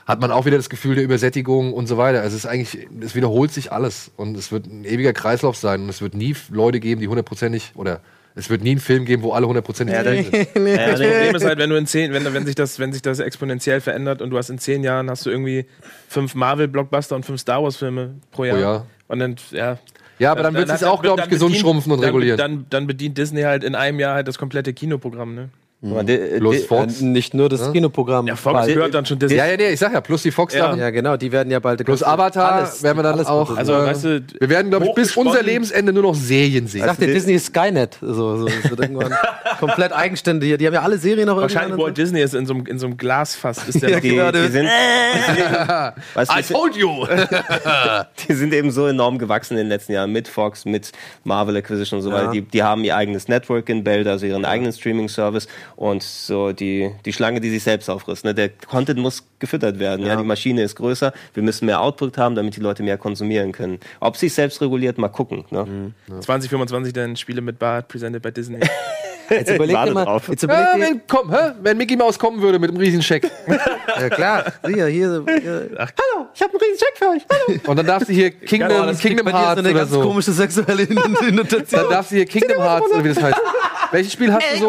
hat man auch wieder das Gefühl der Übersättigung und so weiter. Also es ist eigentlich, es wiederholt sich alles und es wird ein ewiger Kreislauf sein und es wird nie Leute geben, die hundertprozentig oder es wird nie einen Film geben, wo alle hundertprozentig Ja, zufrieden sind. Ja, Das nee, Problem ist halt, wenn du in zehn, wenn, wenn sich das, wenn sich das exponentiell verändert und du hast in zehn Jahren hast du irgendwie fünf Marvel-Blockbuster und fünf Star Wars-Filme pro Jahr. Pro Jahr. Und dann, ja. Ja, aber dann wird es auch, glaube ich, gesund bedient- schrumpfen und dann, regulieren. Dann, dann bedient Disney halt in einem Jahr halt das komplette Kinoprogramm, ne? Aber die- Plus die- Fox. Äh, nicht nur das Kinoprogramm. Ja, Fox bald. gehört dann schon Disney. Ja, ja, nee, ich sag ja, plus die Fox-Sachen. ja, genau, die werden ja bald. Plus Avatar werden wir dann auch. Also, äh, weißt du, wir werden, glaube ich, bis unser Lebensende nur noch Serien sehen. Ich dachte, Disney ist Skynet. So, so, das wird irgendwann komplett eigenständig. Die haben ja alle Serien noch wahrscheinlich. Walt Disney ist in so einem, in so einem Glasfass. Ist der Ja, noch die, genau, die, sind, weißt du, I die, sind- told you! die sind eben so enorm gewachsen in den letzten Jahren mit Fox, mit Marvel Acquisition und so Ja. weiter. Die, die haben ihr eigenes Network in Beld, also ihren eigenen Streaming-Service und so die, die Schlange, die sich selbst auffrisst. Ne? Der Content muss gefüttert werden. Ja. die Maschine ist größer, wir müssen mehr Output haben, damit die Leute mehr konsumieren können. Ob sich selbst reguliert, mal gucken. Ne? 2025 dann Spiele mit Bart, presented by Disney. Jetzt überleg dir mal. drauf. Jetzt überleg Ja, wenn, komm, hä? wenn Mickey Mouse kommen würde mit einem riesen Scheck. ja klar, hier, hier. hier. Hallo, ich habe einen riesen Check für euch. Hallo. Und dann darfst du hier Kingdom, kriegt Kingdom Hearts so eine oder ganz so. komische sexuelle Notation. Dann darfst du hier Kingdom Hearts oder wie das heißt. Welches Spiel hast du so?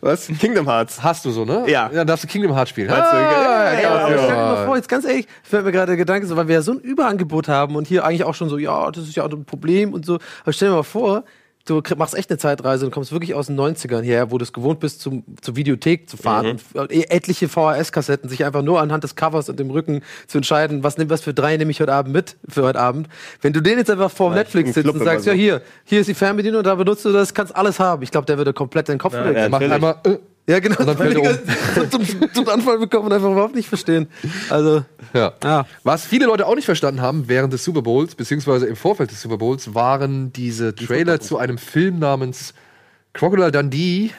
Was? Kingdom Hearts. Hast du so, ne? Ja. Dann darfst du Kingdom Hearts spielen. Du, Ah, ja, ja, Aber ja, stell dir mal vor, jetzt ganz ehrlich, fällt mir gerade der Gedanke, so, weil wir ja so ein Überangebot haben und hier eigentlich auch schon so, ja, das ist ja auch ein Problem und so. Aber stell dir mal vor, du machst echt eine Zeitreise und kommst wirklich aus den 90ern hierher, wo du es gewohnt bist, zum, zur Videothek zu fahren und äh, etliche VHS-Kassetten, sich einfach nur anhand des Covers und dem Rücken zu entscheiden, was, nehm- was für drei nehme ich heute Abend mit für heute Abend. Wenn du den jetzt einfach vor Netflix im sitzt und sagst, immer ja, so. hier, hier ist die Fernbedienung, da benutzt du das, kannst alles haben. Ich glaube, der würde komplett den Kopf ja, ja, Mach Natürlich. einmal. Äh, ja, genau. Und dann fällt er um. zum, zum Anfall bekommen und einfach überhaupt nicht verstehen. Also, Ja. Ja. Was viele Leute auch nicht verstanden haben während des Super Bowls, beziehungsweise im Vorfeld des Super Bowls, waren diese Trailer zu einem Film namens Crocodile Dundee,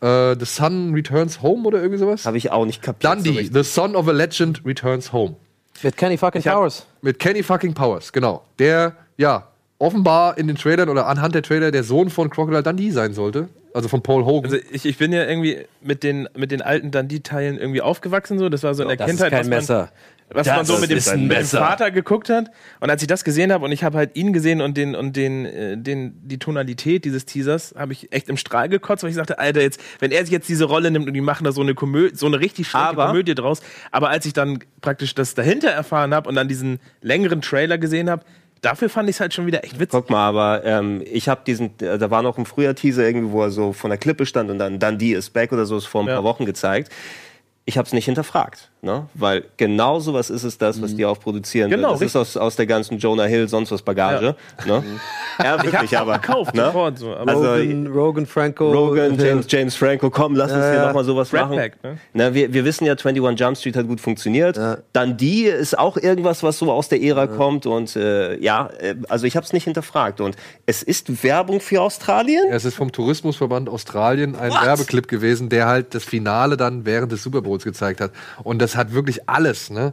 äh, The Sun Returns Home oder irgendwie sowas. Habe ich auch nicht kapiert. so Dundee, richtig. The Son of a Legend Returns Home. mit Kenny fucking hab- Powers. Mit Kenny fucking Powers, genau. Der, ja, offenbar in den Trailern oder anhand der Trailer der Sohn von Crocodile Dundee sein sollte. Also von Paul Hogan. Also ich, ich bin ja irgendwie mit den, mit den alten Dundee-Teilen irgendwie aufgewachsen. So. Das war so in der Das ist Kindheit, kein was man, Messer. was Das man so mit dem, ist mit dem Messer. Vater geguckt hat. Und als ich das gesehen habe und ich habe halt ihn gesehen und den und den, äh, den die Tonalität dieses Teasers, habe ich echt im Strahl gekotzt, weil ich sagte, Alter, jetzt, wenn er sich jetzt diese Rolle nimmt und die machen da so eine Komödie, so eine richtig schlechte Aber- Komödie draus. Aber als ich dann praktisch das dahinter erfahren habe und dann diesen längeren Trailer gesehen habe, dafür fand ich es halt schon wieder echt witzig. Guck mal, aber ähm, ich habe diesen, äh, da war noch ein früher Teaser irgendwie, wo er so von der Klippe stand und dann Dundee is back oder so, ist vor ein Ja. paar Wochen gezeigt. Ich habe es nicht hinterfragt, ne? weil genau sowas ist es das, was die auch produzieren. Genau, das ist aus, aus der ganzen Jonah Hill, sonst was Bagage. Ne? ja, wirklich, aber. Gekauft, ne? sofort so. Aber Also, Rogan, Rogan Franco. Rogan, äh, James, James Franco, komm, lass uns Ja, hier ja. nochmal sowas Red machen. Pack, ne? Na, wir, wir wissen ja, 21 Jump Street hat gut funktioniert. Dann die ist auch irgendwas, was so aus der Ära kommt. Und äh, ja, äh, also ich habe es nicht hinterfragt. Und es ist Werbung für Australien. Es ist vom Tourismusverband Australien ein Werbeclip gewesen, der halt das Finale dann während des Super Bowls gezeigt hat. Und das hat wirklich alles, ne?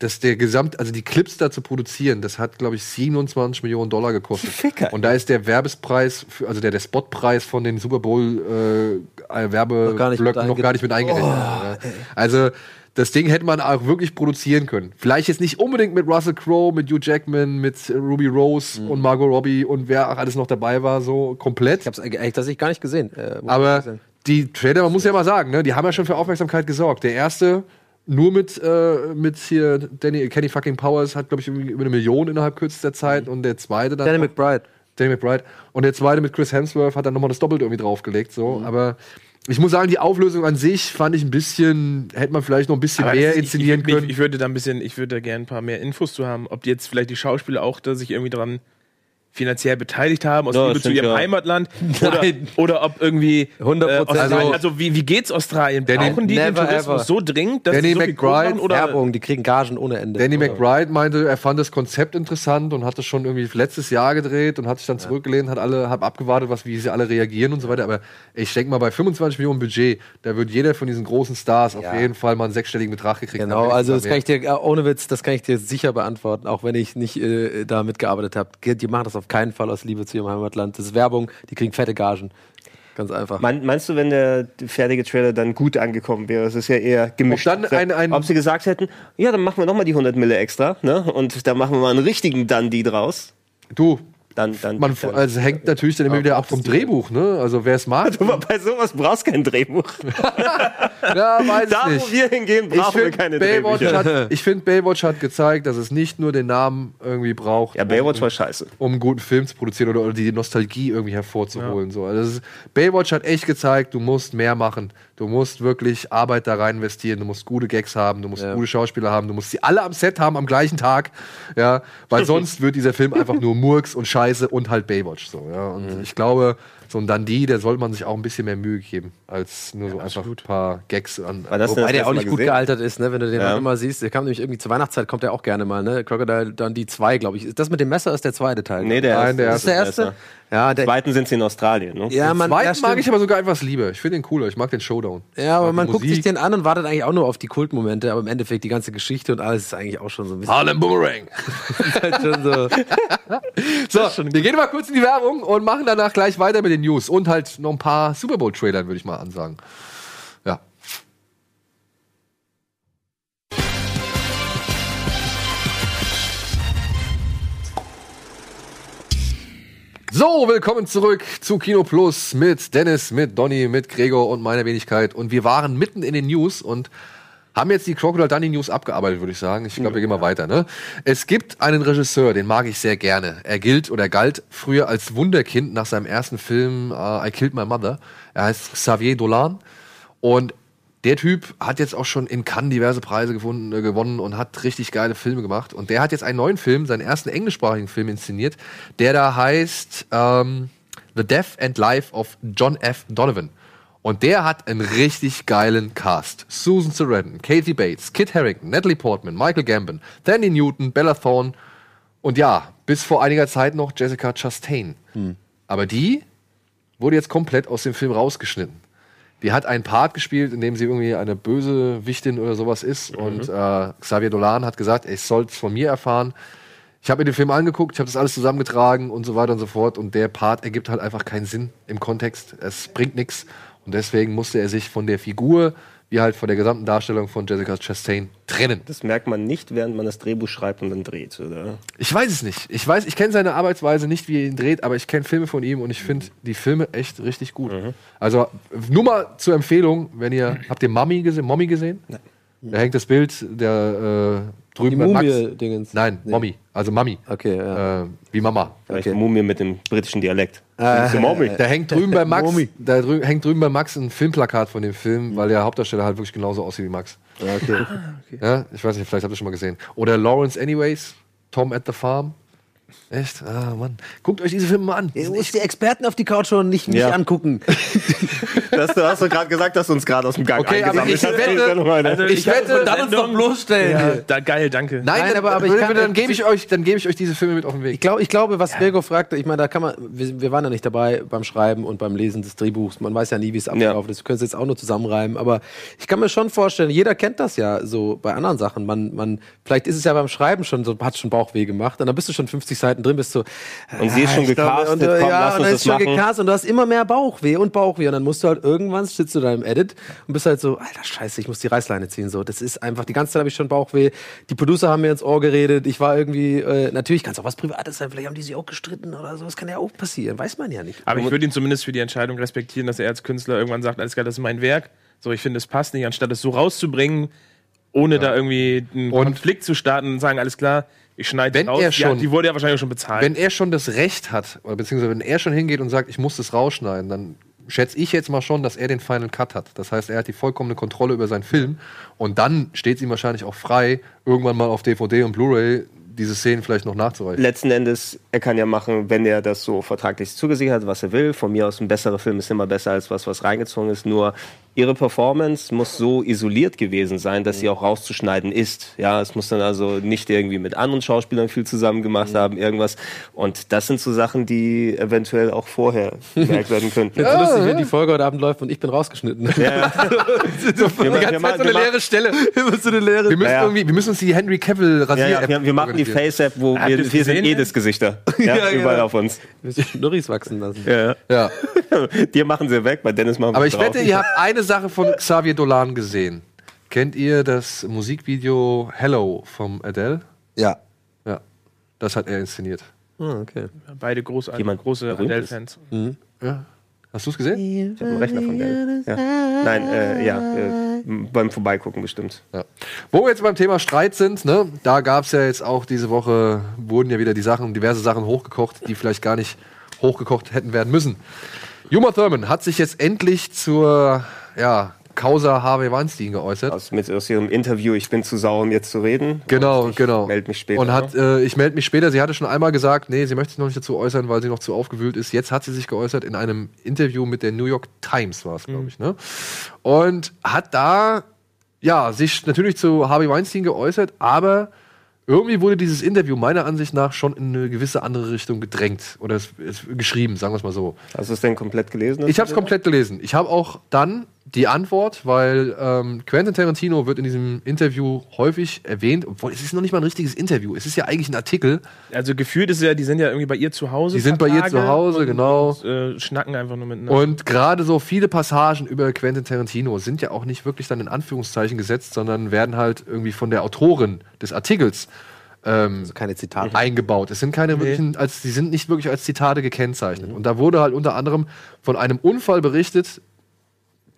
Das der Gesamt, also die Clips da zu produzieren, das hat, glaube ich, 27 Millionen Dollar gekostet. Ficker. Und da ist der Werbespreis, für, also der, der Spotpreis von den Super Bowl äh, Werbeblöcken noch gar nicht mit eingerechnet. ja. Also das Ding hätte man auch wirklich produzieren können. Vielleicht jetzt nicht unbedingt mit Russell Crowe, mit Hugh Jackman, mit Ruby Rose und Margot Robbie und wer auch alles noch dabei war, so komplett. Ich hab's eigentlich tatsächlich gar nicht gesehen. äh, Aber sagen. Die Trailer, man muss ja mal sagen, ne, die haben ja schon für Aufmerksamkeit gesorgt. Der erste nur mit, äh, mit hier Danny, Kenny fucking Powers hat, glaube ich, über eine Million innerhalb kürzester Zeit und der zweite dann. Danny McBride. Danny McBride. Und der zweite mit Chris Hemsworth hat dann nochmal das Doppelte irgendwie draufgelegt. So. Aber ich muss sagen, die Auflösung an sich fand ich ein bisschen, hätte man vielleicht noch ein bisschen Aber mehr ich- inszenieren ich, können. Ich, ich würde da ein bisschen, ich würde da gerne ein paar mehr Infos zu haben, ob die jetzt vielleicht die Schauspieler auch da sich irgendwie dran finanziell beteiligt haben aus Ja, Liebe zu ihrem ja. Heimatland oder, oder ob irgendwie 100%. äh, Australien, Also- also, wie, wie geht's Australien Danny- brauchen die den Tourismus ever. so dringend dass Danny sie so viel McBride, machen, oder Werbung, die kriegen Gagen ohne Ende. Danny McBride meinte, er fand das Konzept interessant und hat das schon irgendwie letztes Jahr gedreht und hat sich dann zurückgelehnt, hat alle, hab abgewartet, was, wie sie alle reagieren und so weiter. Aber ich denke mal, bei 25 Millionen Budget, da wird jeder von diesen großen Stars auf jeden Fall mal einen sechsstelligen Betrag gekriegt Genau, haben. also das kann ich dir, äh, ohne Witz, das kann ich dir sicher beantworten, auch wenn ich nicht äh, da mitgearbeitet habe. Die machen das auf keinen Fall aus Liebe zu ihrem Heimatland. Das ist Werbung, die kriegen fette Gagen. Ganz einfach. Mein, meinst du, wenn der fertige Trailer dann gut angekommen wäre? Es ist ja eher gemischt. Ob dann ein- ein- Ob sie gesagt hätten, ja, dann machen wir nochmal die 100 Mille extra, ne? Und da machen wir mal einen richtigen Dundee draus. Du, dann, dann, Man dann also hängt natürlich dann immer wieder ab vom Drehbuch, ne? Also wer es mag, bei sowas brauchst du kein Drehbuch. ja, weiß Da, ich wo nicht. wir hingehen, brauchen wir finde, keine Baywatch, Drehbücher. hat, ich find, Baywatch hat gezeigt, dass es nicht nur den Namen irgendwie braucht, Ja, Baywatch war scheiße. um einen guten Film zu produzieren oder, oder die Nostalgie irgendwie hervorzuholen. So. Also ist, Baywatch hat echt gezeigt, du musst mehr machen. Du musst wirklich Arbeit da rein investieren, du musst gute Gags haben, du musst gute Schauspieler haben, du musst sie alle am Set haben am gleichen Tag. Ja, weil sonst wird dieser Film einfach nur Murks und Scheiße und halt Baywatch. So, ja. Und ich glaube, so ein Dundee, der sollte man sich auch ein bisschen mehr Mühe geben, als nur so einfach ein paar Gags an. War das Wobei das der auch nicht gut gealtert ist, ne? wenn du den Ja. immer siehst. Der kam nämlich irgendwie zur Weihnachtszeit, kommt er auch gerne mal. Ne? Crocodile Dundee 2, glaube ich. Ist Das mit dem Messer ist der zweite Teil. Nee, der Nein, erste. der ist der erste? Ja, der, Zweiten sind sie in Australien, ne? ja, man, Zweiten ja, mag ich aber sogar etwas lieber. Ich finde den cooler. Ich mag den Showdown. Ja, aber man guckt sich den an und wartet eigentlich auch nur auf die Kultmomente, aber im Endeffekt die ganze Geschichte und alles ist eigentlich auch schon so ein bisschen Harlem Boomerang. halt schon so. So, wir gehen mal kurz in die Werbung und machen danach gleich weiter mit den News und halt noch ein paar Super Bowl-Trailern, würde ich mal ansagen. So, willkommen zurück zu Kino Plus mit Dennis, mit Donny, mit Gregor und meiner Wenigkeit. Und wir waren mitten in den News und haben jetzt die Crocodile Dundee News abgearbeitet, würde ich sagen. Ich glaube, wir gehen mal weiter. Ne? Es gibt einen Regisseur, den mag ich sehr gerne. Er gilt oder galt früher als Wunderkind nach seinem ersten Film äh, I Killed My Mother. Er heißt Xavier Dolan und der Typ hat jetzt auch schon in Cannes diverse Preise gefunden, äh, gewonnen und hat richtig geile Filme gemacht. Und der hat jetzt einen neuen Film, seinen ersten englischsprachigen Film inszeniert, der da heißt ähm, The Death and Life of John F. Donovan. Und der hat einen richtig geilen Cast. Susan Sarandon, Kathy Bates, Kit Harington, Natalie Portman, Michael Gambon, Danny Newton, Bella Thorne und ja, bis vor einiger Zeit noch Jessica Chastain. Aber die wurde jetzt komplett aus dem Film rausgeschnitten. Die hat einen Part gespielt, in dem sie irgendwie eine böse Wichtin oder sowas ist. Und äh, Xavier Dolan hat gesagt, ich soll es von mir erfahren. Ich habe mir den Film angeguckt, ich habe das alles zusammengetragen und so weiter und so fort. Und der Part ergibt halt einfach keinen Sinn im Kontext. Es bringt nichts. Und deswegen musste er sich von der Figur, wie halt von der gesamten Darstellung von Jessica Chastain, trennen. Das merkt man nicht, während man das Drehbuch schreibt und dann dreht, oder? Ich weiß es nicht. Ich weiß, ich kenne seine Arbeitsweise nicht, wie er ihn dreht, aber ich kenne Filme von ihm und ich finde die Filme echt richtig gut. Also nur mal zur Empfehlung, wenn ihr habt ihr Mummy gesehen? Mommy gesehen? Nein. Da hängt das Bild der äh, drüben Max. Mumie-Dingens. Nein, Mommy, also Mummy. Okay, ja. Äh, wie Mama. Vielleicht Okay. Mumie mit dem britischen Dialekt. Äh, Mommy. Da hängt drüben bei Max, da drü hängt drüben bei Max ein Filmplakat von dem Film, weil der Hauptdarsteller halt wirklich genauso aussieht wie Max. okay. Ja, ich weiß nicht, vielleicht habt ihr schon mal gesehen. Oder Lawrence Anyways, Tom at the Farm. Echt? Ah, Mann. Guckt euch diese Filme mal an. Du musst die Experten auf die Couch schon nicht, nicht Ja. angucken. Das, du hast doch gerade gesagt, dass du uns gerade aus dem Gang Okay, aber eingesammelt ich hast. wette- noch eine- Also Ich wette, Dann uns doch bloßstellen. Ja, da, geil, danke. Nein, Nein, dann, aber- aber ich dann, kann- dann gebe ich euch, dann gebe ich euch diese Filme mit auf den Weg. Ich, glaub, ich glaube, was Gregor fragte, ich meine, da kann man, wir, wir waren ja nicht dabei beim Schreiben und beim Lesen des Drehbuchs. Man weiß ja nie, wie es abgelaufen ist. Wir können es jetzt auch nur zusammenreimen. Aber ich kann mir schon vorstellen, jeder kennt das ja so bei anderen Sachen. Man, man, vielleicht ist es ja beim Schreiben schon so, hat schon Bauchweh gemacht. Und dann bist du schon 50 Seiten drin, bist du. Und sie ist schon ich glaub, gecastet, und, äh, komm, ja, lass und uns dann das ist schon machen. gecastet und du hast immer mehr Bauchweh und Bauchweh. Und dann musst du halt irgendwann sitzt du da im Edit und bist halt so, alter Scheiße, ich muss die Reißleine ziehen. So, das ist einfach, die ganze Zeit habe ich schon Bauchweh. Die Producer haben mir ins Ohr geredet. Ich war irgendwie, äh, natürlich kann es auch was Privates sein, vielleicht haben die sich auch gestritten oder so. Das kann ja auch passieren, weiß man ja nicht. Aber ich würde ihn zumindest für die Entscheidung respektieren, dass er als Künstler irgendwann sagt, alles klar, das ist mein Werk. So, ich finde, es passt nicht, anstatt es so rauszubringen, ohne da irgendwie einen Und- Konflikt zu starten und sagen, alles klar, ich schneide Wenn raus. er schon- ja, die wurde ja wahrscheinlich schon bezahlt. Wenn er schon das Recht hat, oder beziehungsweise wenn er schon hingeht und sagt, ich muss das rausschneiden, dann schätze ich jetzt mal schon, dass er den Final Cut hat. Das heißt, er hat die vollkommene Kontrolle über seinen Film und dann steht es ihm wahrscheinlich auch frei, irgendwann mal auf DVD und Blu-ray diese Szenen vielleicht noch nachzureichen. Letzten Endes, er kann ja machen, wenn er das so vertraglich zugesichert hat, was er will. Von mir aus ein besserer Film ist immer besser als was, was reingezogen ist. Nur ihre Performance muss so isoliert gewesen sein, dass sie auch rauszuschneiden ist. Ja, es muss dann also nicht irgendwie mit anderen Schauspielern viel zusammen gemacht haben, irgendwas. Und das sind so Sachen, die eventuell auch vorher gemerkt werden könnten. Ja, so lustig, wenn die Folge heute Abend läuft und ich bin rausgeschnitten. Ja, die ganze wir Zeit so eine leere Stelle. Immer so eine leere. Wir müssen, Ja, ja. irgendwie, wir müssen uns die Henry Cavill ja, rasier ja, wir, wir machen die Face-App, wo Habt wir, wir sind gesehen? Edis-Gesichter. Ja, Ja, überall ja. auf uns. Wir müssen Schnurris wachsen lassen. Ja. Ja. Dir machen sie weg, bei Dennis machen wir Aber ich drauf. wette, ihr habt eine Sache von Xavier Dolan gesehen. Kennt ihr das Musikvideo Hello vom Adele? Ja. Ja. Das hat er inszeniert. Ah, okay. Beide große, Jemand große Adele-Fans. Hast du es gesehen? Ich habe einen Rechner von Dell. Ja. Nein, äh, ja, äh, beim Vorbeigucken bestimmt. Ja. Wo wir jetzt beim Thema Streit sind, ne, da gab es ja jetzt auch diese Woche, wurden ja wieder die Sachen, diverse Sachen hochgekocht, die vielleicht gar nicht hochgekocht hätten werden müssen. Uma Thurman hat sich jetzt endlich zur ja, Causa Harvey Weinstein geäußert. Aus, mit, aus ihrem Interview, ich bin zu sauer, um jetzt zu reden. Genau, ich genau. Meld mich später. Und hat, äh, ich melde mich später. Sie hatte schon einmal gesagt, nee, sie möchte sich noch nicht dazu äußern, weil sie noch zu aufgewühlt ist. Jetzt hat sie sich geäußert in einem Interview mit der New York Times, war es, glaube ich, ne? Und hat da, ja, sich natürlich zu Harvey Weinstein geäußert, aber irgendwie wurde dieses Interview meiner Ansicht nach schon in eine gewisse andere Richtung gedrängt oder es, es geschrieben, sagen wir es mal so. Hast du es denn komplett gelesen? Ich habe es komplett gelesen. Ich habe auch dann die Antwort, weil ähm, Quentin Tarantino wird in diesem Interview häufig erwähnt, obwohl es ist noch nicht mal ein richtiges Interview. Es ist ja eigentlich ein Artikel. Also gefühlt ist es ja, die sind ja irgendwie bei ihr zu Hause. Die sind bei ihr zu Hause, und, genau. Und, äh, schnacken einfach nur miteinander. Und gerade so viele Passagen über Quentin Tarantino sind ja auch nicht wirklich dann in Anführungszeichen gesetzt, sondern werden halt irgendwie von der Autorin des Artikels ähm, Also keine Zitate. eingebaut. Es sind keine wirklichen, als die sind nicht wirklich als Zitate gekennzeichnet. Und da wurde halt unter anderem von einem Unfall berichtet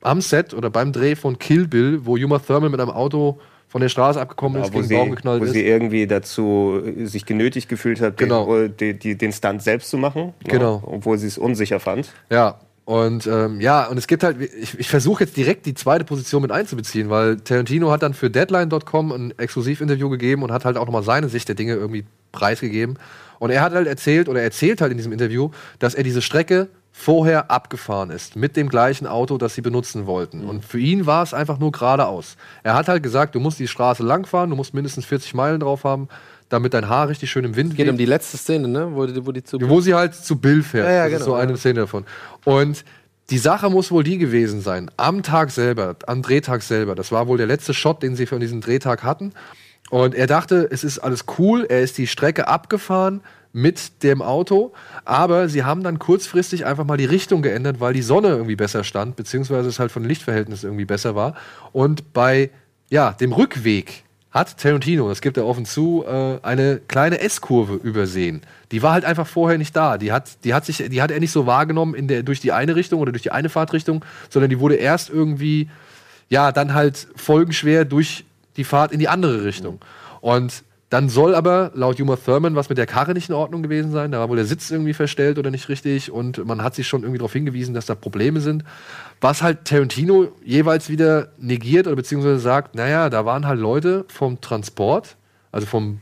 am Set oder beim Dreh von Kill Bill, wo Uma Thurman mit einem Auto von der Straße abgekommen Ja, ist, wo gegen sie, Baum geknallt wo ist. sie irgendwie dazu äh, sich genötigt gefühlt hat, Genau. den, die, die, den Stunt selbst zu machen. Genau. obwohl sie es unsicher fand. Ja, und ähm, ja, und es gibt halt, ich, ich versuche jetzt direkt die zweite Position mit einzubeziehen, weil Tarantino hat dann für Deadline.com ein Exklusivinterview gegeben und hat halt auch nochmal seine Sicht der Dinge irgendwie preisgegeben. Und er hat halt erzählt, oder er erzählt halt in diesem Interview, dass er diese Strecke vorher abgefahren ist mit dem gleichen Auto, das sie benutzen wollten. Und für ihn war es einfach nur geradeaus. Er hat halt gesagt, du musst die Straße langfahren, du musst mindestens 40 Meilen drauf haben, damit dein Haar richtig schön im Wind Geht weht. um die letzte Szene, ne? Wo die, wo die zu. Wo sie halt zu Bill fährt. Ja, ja, das ist genau, so eine ja. Szene davon. Und die Sache muss wohl die gewesen sein. Am Tag selber, am Drehtag selber. Das war wohl der letzte Shot, den sie von diesem Drehtag hatten. Und er dachte, es ist alles cool. Er ist die Strecke abgefahren mit dem Auto. Aber sie haben dann kurzfristig einfach mal die Richtung geändert, weil die Sonne irgendwie besser stand, beziehungsweise es halt von Lichtverhältnissen irgendwie besser war. Und bei ja, dem Rückweg hat Tarantino, das gibt er offen zu, äh, eine kleine S-Kurve übersehen. Die war halt einfach vorher nicht da. Die hat, die hat sich, die hat er nicht so wahrgenommen in der, durch die eine Richtung oder durch die eine Fahrtrichtung, sondern die wurde erst irgendwie, ja, dann halt folgenschwer durch die Fahrt in die andere Richtung. Und dann soll aber laut Uma Thurman was mit der Karre nicht in Ordnung gewesen sein. Da war wohl der Sitz irgendwie verstellt oder nicht richtig. Und man hat sich schon irgendwie darauf hingewiesen, dass da Probleme sind. Was halt Tarantino jeweils wieder negiert oder beziehungsweise sagt, naja, da waren halt Leute vom Transport, also vom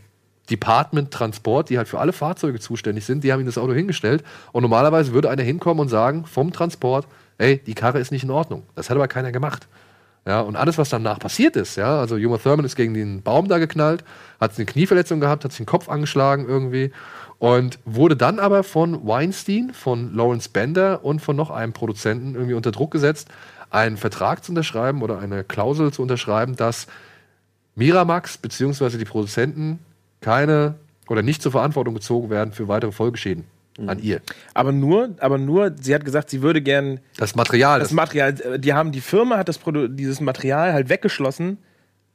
Department Transport, die halt für alle Fahrzeuge zuständig sind, die haben ihm das Auto hingestellt. Und normalerweise würde einer hinkommen und sagen, vom Transport, ey, die Karre ist nicht in Ordnung. Das hat aber keiner gemacht. Ja, und alles, was danach passiert ist, ja, also Uma Thurman ist gegen den Baum da geknallt, hat eine Knieverletzung gehabt, hat sich den Kopf angeschlagen irgendwie und wurde dann aber von Weinstein, von Lawrence Bender und von noch einem Produzenten irgendwie unter Druck gesetzt, einen Vertrag zu unterschreiben oder eine Klausel zu unterschreiben, dass Miramax bzw. die Produzenten keine oder nicht zur Verantwortung gezogen werden für weitere Folgeschäden an ihr. aber nur, aber nur, sie hat gesagt, sie würde gern Das Material, das Material, die haben, die Firma hat das Produ dieses Material halt weggeschlossen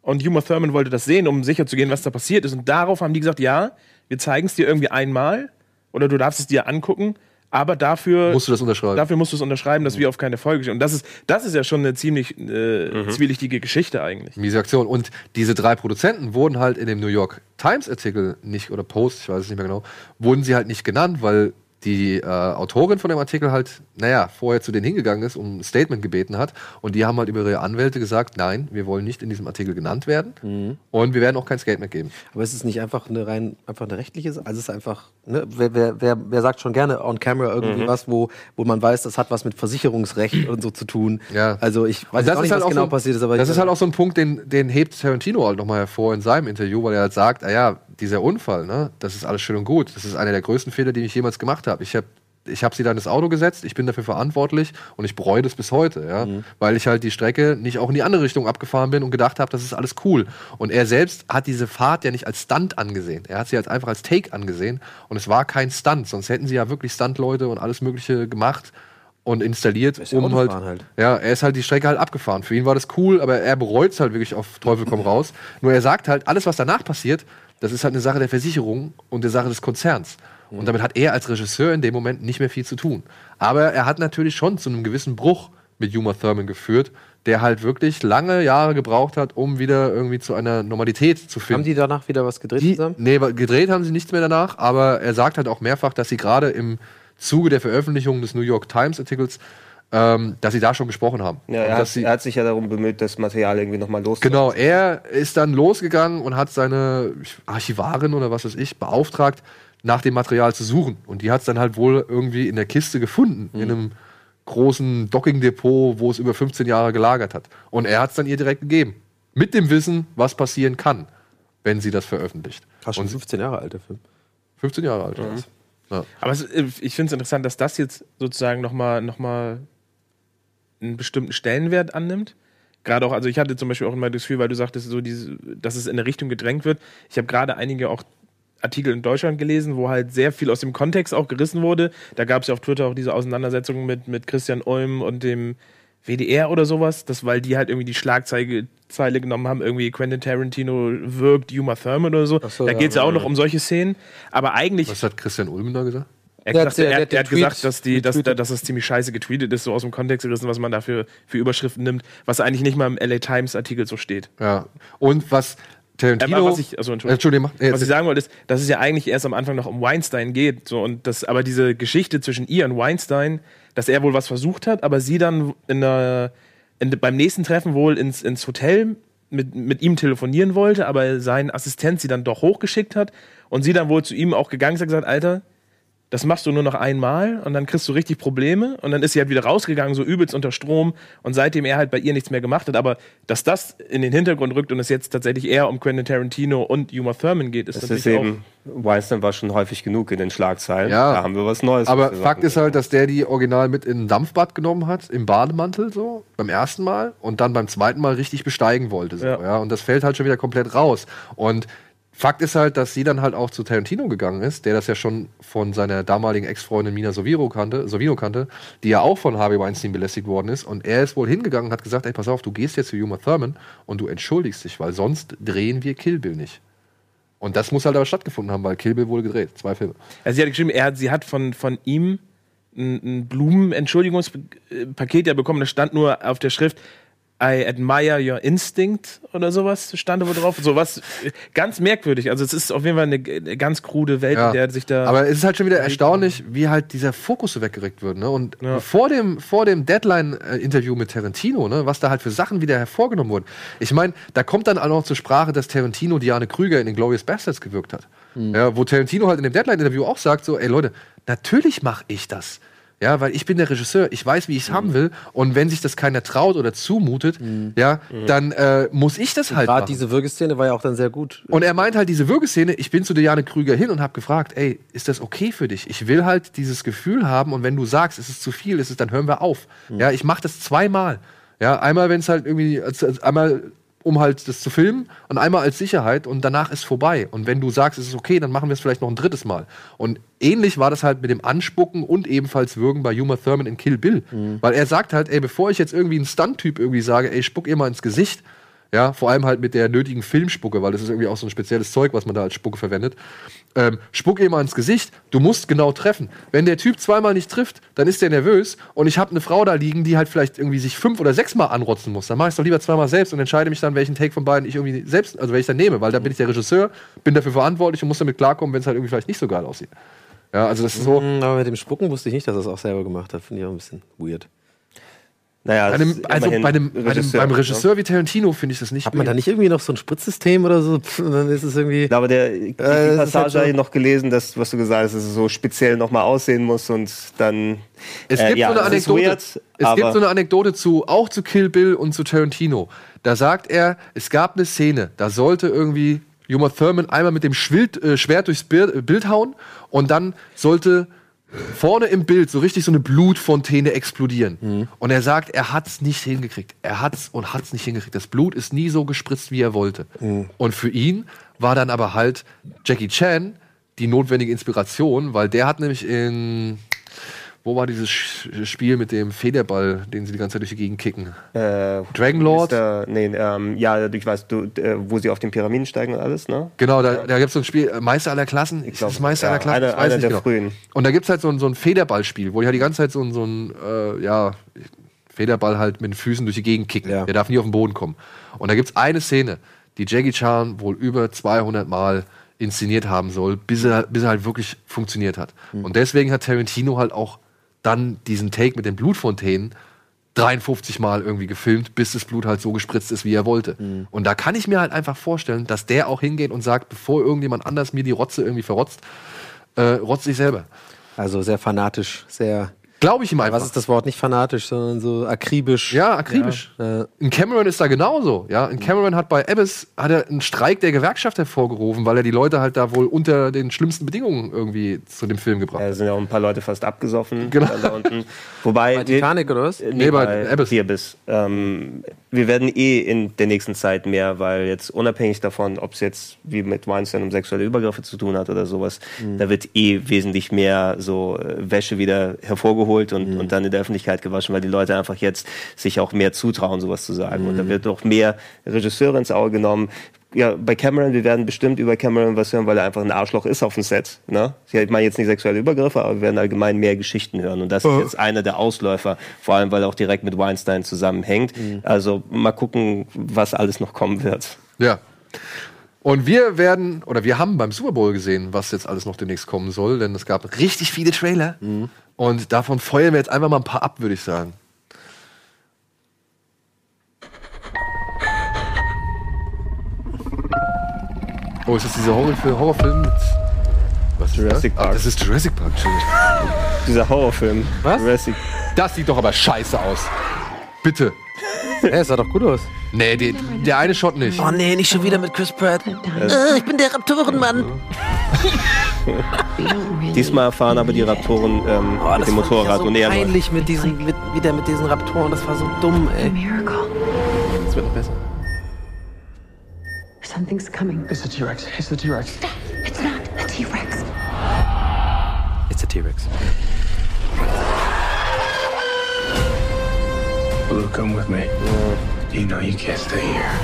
und Uma Thurman wollte das sehen, um sicher zu gehen, was da passiert ist. Und darauf haben die gesagt, ja, wir zeigen es dir irgendwie einmal oder du darfst es dir angucken, aber dafür musst du das unterschreiben. Dafür musst du es unterschreiben, dass wir auf keine Folge stehen. Und das ist, das ist ja schon eine ziemlich äh, zwielichtige Geschichte eigentlich. Miese Aktion. Und diese drei Produzenten wurden halt in dem New York Times Artikel nicht, oder Post, ich weiß es nicht mehr genau, wurden sie halt nicht genannt, weil die äh, Autorin von dem Artikel halt, naja, vorher zu denen hingegangen ist und ein Statement gebeten hat. Und die haben halt über ihre Anwälte gesagt, nein, wir wollen nicht in diesem Artikel genannt werden. Und wir werden auch kein Statement geben. Aber ist es nicht einfach eine rein einfach eine rechtliche Sache? Also es ist einfach, ne, wer, wer, wer, wer sagt schon gerne on camera irgendwie was, wo, wo man weiß, das hat was mit Versicherungsrecht und so zu tun. Ja. Also ich weiß nicht, was genau so, passiert ist, aber das ist halt auch so ein Punkt, den, den hebt Tarantino halt nochmal hervor in seinem Interview, weil er halt sagt, ah ja, dieser Unfall, ne, das ist alles schön und gut. Das ist einer der größten Fehler, die ich jemals gemacht habe. Ich habe ich habe sie dann ins Auto gesetzt, ich bin dafür verantwortlich und ich bereue das bis heute, ja, weil ich halt die Strecke nicht auch in die andere Richtung abgefahren bin und gedacht habe, das ist alles cool. Und er selbst hat diese Fahrt ja nicht als Stunt angesehen. Er hat sie als einfach als Take angesehen und es war kein Stunt, sonst hätten sie ja wirklich Stuntleute und alles mögliche gemacht und installiert, ja um halt, halt. ja, er ist halt die Strecke halt abgefahren. Für ihn war das cool, aber er bereut es halt wirklich auf Teufel komm raus. Nur er sagt halt, alles, was danach passiert, das ist halt eine Sache der Versicherung und der Sache des Konzerns. Und damit hat er als Regisseur in dem Moment nicht mehr viel zu tun. Aber er hat natürlich schon zu einem gewissen Bruch mit Uma Thurman geführt, der halt wirklich lange Jahre gebraucht hat, um wieder irgendwie zu einer Normalität zu finden. Haben die danach wieder was gedreht Die, zusammen? nee, gedreht haben sie nichts mehr danach, aber er sagt halt auch mehrfach, dass sie gerade im Zuge der Veröffentlichung des New York Times Artikels, ähm, dass sie da schon gesprochen haben. Ja, er, dass hat, sie, er hat sich ja darum bemüht, das Material irgendwie nochmal los genau, er ist dann losgegangen und hat seine Archivarin oder was weiß ich beauftragt, nach dem Material zu suchen. Und die hat es dann halt wohl irgendwie in der Kiste gefunden, in einem großen Docking-Depot, wo es über 15 Jahre gelagert hat. Und er hat es dann ihr direkt gegeben. Mit dem Wissen, was passieren kann, wenn sie das veröffentlicht. War schon Und 15 Jahre alt, der Film. 15 Jahre alt. das. Ja. Aber es, ich finde es interessant, dass das jetzt sozusagen nochmal noch mal einen bestimmten Stellenwert annimmt. Gerade auch, also ich hatte zum Beispiel auch immer das Gefühl, weil du sagtest, so diese, dass es in eine Richtung gedrängt wird. Ich habe gerade einige auch Artikel in Deutschland gelesen, wo halt sehr viel aus dem Kontext auch gerissen wurde. Da gab es ja auf Twitter auch diese Auseinandersetzungen mit, mit Christian Ulm und dem WDR oder sowas, das, weil die halt irgendwie die Schlagzeile Zeile genommen haben, irgendwie Quentin Tarantino wirkt Uma Thurman oder so. so, da ja. geht es ja auch noch um solche Szenen. Aber eigentlich Was hat Christian Ulmen da gesagt? Er, Der gesagt, der- er, der er hat Tweet gesagt, dass, die, dass, dass das ziemlich scheiße getweetet ist, so aus dem Kontext gerissen, was man dafür für Überschriften nimmt, was eigentlich nicht mal im LA Times Artikel so steht. Ja. Und was Tarantino. Aber was ich, also, Entschuldigung, Entschuldigung, mach, was ich sagen wollte, ist, dass es ja eigentlich erst am Anfang noch um Weinstein geht. So, und das, aber diese Geschichte zwischen ihr und Weinstein, dass er wohl was versucht hat, aber sie dann in der, in, beim nächsten Treffen wohl ins, ins Hotel mit, mit ihm telefonieren wollte, aber sein Assistent sie dann doch hochgeschickt hat und sie dann wohl zu ihm auch gegangen ist und gesagt, Alter, das machst du nur noch einmal und dann kriegst du richtig Probleme und dann ist sie halt wieder rausgegangen, so übelst unter Strom und seitdem er halt bei ihr nichts mehr gemacht hat, aber dass das in den Hintergrund rückt und es jetzt tatsächlich eher um Quentin Tarantino und Uma Thurman geht, ist Das natürlich ist auch eben, Weinstein war schon häufig genug in den Schlagzeilen. Ja. Da haben wir was Neues. Aber was Fakt ist halt, dass der die original mit in ein Dampfbad genommen hat, im Bademantel so, beim ersten Mal und dann beim zweiten Mal richtig besteigen wollte. So, ja. Ja. Und das fällt halt schon wieder komplett raus. Und Fakt ist halt, dass sie dann halt auch zu Tarantino gegangen ist, der das ja schon von seiner damaligen Ex-Freundin Mina Soviro kannte, Sovino kannte, die ja auch von Harvey Weinstein belästigt worden ist. Und er ist wohl hingegangen und hat gesagt, ey, pass auf, du gehst jetzt zu Uma Thurman und du entschuldigst dich, weil sonst drehen wir Kill Bill nicht. Und das muss halt aber stattgefunden haben, weil Kill Bill wurde gedreht. Zwei Filme. Also sie hat geschrieben, er hat, sie hat von, von ihm ein, ein Blumen-Entschuldigungspaket ja bekommen. Da stand nur auf der Schrift, I admire your instinct oder sowas, stand da wohl drauf. So was äh, ganz merkwürdig. Also es ist auf jeden Fall eine, eine ganz krude Welt, in der sich da. Aber es ist halt schon wieder erstaunlich, wie halt dieser Fokus so weggerückt wird. Ne? Und Ja. vor dem, vor dem Deadline-Interview mit Tarantino, ne, was da halt für Sachen wieder hervorgenommen wurden. Ich meine, da kommt dann auch noch zur Sprache, dass Tarantino Diane Krüger in den Glorious Bastards gewirkt hat. Ja, wo Tarantino halt in dem Deadline-Interview auch sagt: so, ey Leute, natürlich mache ich das. Ja, weil ich bin der Regisseur, ich weiß, wie ich es haben will. Und wenn sich das keiner traut oder zumutet, ja, dann äh, muss ich das halt Gerade machen. diese Würgeszene war ja auch dann sehr gut. Und er meint halt diese Würgeszene, ich bin zu Diane Krüger hin und habe gefragt, ey, ist das okay für dich? Ich will halt dieses Gefühl haben und wenn du sagst, es ist zu viel, ist es, dann hören wir auf. Ja, ich mache das zweimal. Ja, einmal, wenn es halt irgendwie, einmal um halt das zu filmen und einmal als Sicherheit und danach ist vorbei. Und wenn du sagst, es ist okay, dann machen wir es vielleicht noch ein drittes Mal. Und ähnlich war das halt mit dem Anspucken und ebenfalls Würgen bei Uma Thurman in Kill Bill. Weil er sagt halt, ey, bevor ich jetzt irgendwie einen Stunt-Typ irgendwie sage, ey, spuck ihr mal ins Gesicht, ja, vor allem halt mit der nötigen Filmspucke, weil das ist irgendwie auch so ein spezielles Zeug, was man da als Spucke verwendet. Ähm, spuck ihr mal ins Gesicht, du musst genau treffen. Wenn der Typ zweimal nicht trifft, dann ist der nervös und ich habe eine Frau da liegen, die halt vielleicht irgendwie sich fünf oder sechsmal anrotzen muss. Dann mache ich es doch lieber zweimal selbst und entscheide mich dann, welchen Take von beiden ich irgendwie selbst, also welchen ich dann nehme, weil da bin ich der Regisseur, bin dafür verantwortlich und muss damit klarkommen, wenn es halt irgendwie vielleicht nicht so geil aussieht. Ja, also das ist so. Mm, Aber mit dem Spucken wusste ich nicht, dass er es auch selber gemacht hat. Finde ich auch ein bisschen weird. Naja, Bei einem, ist also bei einem, Regisseur, beim ne? Regisseur wie Tarantino finde ich das nicht. Hat man da nicht irgendwie noch so ein Spritzsystem oder so? Pff, dann ist es irgendwie. Ja, aber der, die ist Passage halt so- habe ich noch gelesen, dass, was du gesagt hast, dass es so speziell nochmal aussehen muss und dann. Es Äh, gibt ja, so eine Anekdote. weird, es gibt so eine Anekdote zu, auch zu Kill Bill und zu Tarantino. Da sagt er, es gab eine Szene, da sollte irgendwie Uma Thurman einmal mit dem Schwild, äh, Schwert durchs Bild, äh, Bild hauen und dann sollte vorne im Bild so richtig so eine Blutfontäne explodieren. Und er sagt, er hat's nicht hingekriegt. Er hat's und hat's nicht hingekriegt. Das Blut ist nie so gespritzt, wie er wollte. Und für ihn war dann aber halt Jackie Chan die notwendige Inspiration, weil der hat nämlich in Wo war dieses Spiel mit dem Federball, den sie die ganze Zeit durch die Gegend kicken? Äh, Dragon Lord? Mr. Nee, ähm, ja, ich weiß, du, äh, wo sie auf den Pyramiden steigen und alles, ne? Genau, da, da gibt es so ein Spiel, äh, Meister aller Klassen. Ist glaub, das Meister ja, aller Klassen? einer- Ich einer der genau. frühen. Und da gibt es halt so ein, so ein Federballspiel, wo die halt die ganze Zeit so ein, so ein äh, ja, Federball halt mit den Füßen durch die Gegend kicken. Ja. Der darf nie auf den Boden kommen. Und da gibt es eine Szene, die Jackie Chan wohl über 200 Mal inszeniert haben soll, bis er, bis er halt wirklich funktioniert hat. Und deswegen hat Tarantino halt auch dann diesen Take mit den Blutfontänen 53 Mal irgendwie gefilmt, bis das Blut halt so gespritzt ist, wie er wollte. Und da kann ich mir halt einfach vorstellen, dass der auch hingeht und sagt, bevor irgendjemand anders mir die Rotze irgendwie verrotzt, äh, rotze ich selber. Also sehr fanatisch, sehr. Glaube ich ihm einfach. Was ist das Wort? Nicht fanatisch, sondern so akribisch. Ja, akribisch. Ja. In Cameron ist da genauso. Ja, in Cameron hat bei Abyss hat er einen Streik der Gewerkschaft hervorgerufen, weil er die Leute halt da wohl unter den schlimmsten Bedingungen irgendwie zu dem Film gebracht Da hat. sind ja auch ein paar Leute fast abgesoffen. Genau. Da unten. Wobei. Bei Titanic oder was? Nee, Nee, bei bei Abyss. Ähm, wir werden eh in der nächsten Zeit mehr, weil jetzt unabhängig davon, ob es jetzt wie mit Weinstein um sexuelle Übergriffe zu tun hat oder sowas, Mhm. da wird eh wesentlich mehr so äh, Wäsche wieder hervorgeholt Mhm. und, und dann in der Öffentlichkeit gewaschen, weil die Leute einfach jetzt sich auch mehr zutrauen, sowas zu sagen. Mhm. Und da wird auch mehr Regisseure ins Auge genommen. Ja, bei Cameron, wir werden bestimmt über Cameron was hören, weil er einfach ein Arschloch ist auf dem Set. Ne? Ich meine jetzt nicht sexuelle Übergriffe, aber wir werden allgemein mehr Geschichten hören. Und das ist jetzt einer der Ausläufer, vor allem weil er auch direkt mit Weinstein zusammenhängt. Also mal gucken, was alles noch kommen wird. Ja. Und wir werden, oder wir haben beim Super Bowl gesehen, was jetzt alles noch demnächst kommen soll, denn es gab richtig viele Trailer. Und davon feuern wir jetzt einfach mal ein paar ab, würde ich sagen. Oh, ist das dieser Horrorfilm, Horrorfilm mit. Was ist Jurassic das? Park. Ah, das ist Jurassic Park. Dieser Horrorfilm. Was? Jurassic. Das sieht doch aber scheiße aus. Bitte. Ja, es sah doch gut aus. Nee, die, der eine Shot nicht. Oh nee, nicht schon wieder mit Chris Pratt. Äh, ich bin der Raptorenmann. Diesmal fahren aber die Raptoren ähm, Oh, mit dem Motorrad so und er peinlich mit diesen, mit, wieder mit diesen Raptoren. Das war so dumm, ey. Miracle. Das wird noch besser. Something's coming. It's a T-Rex. It's the T-Rex. It's not a T-Rex. It's a T-Rex. Blue, come with me. You know you can't stay here.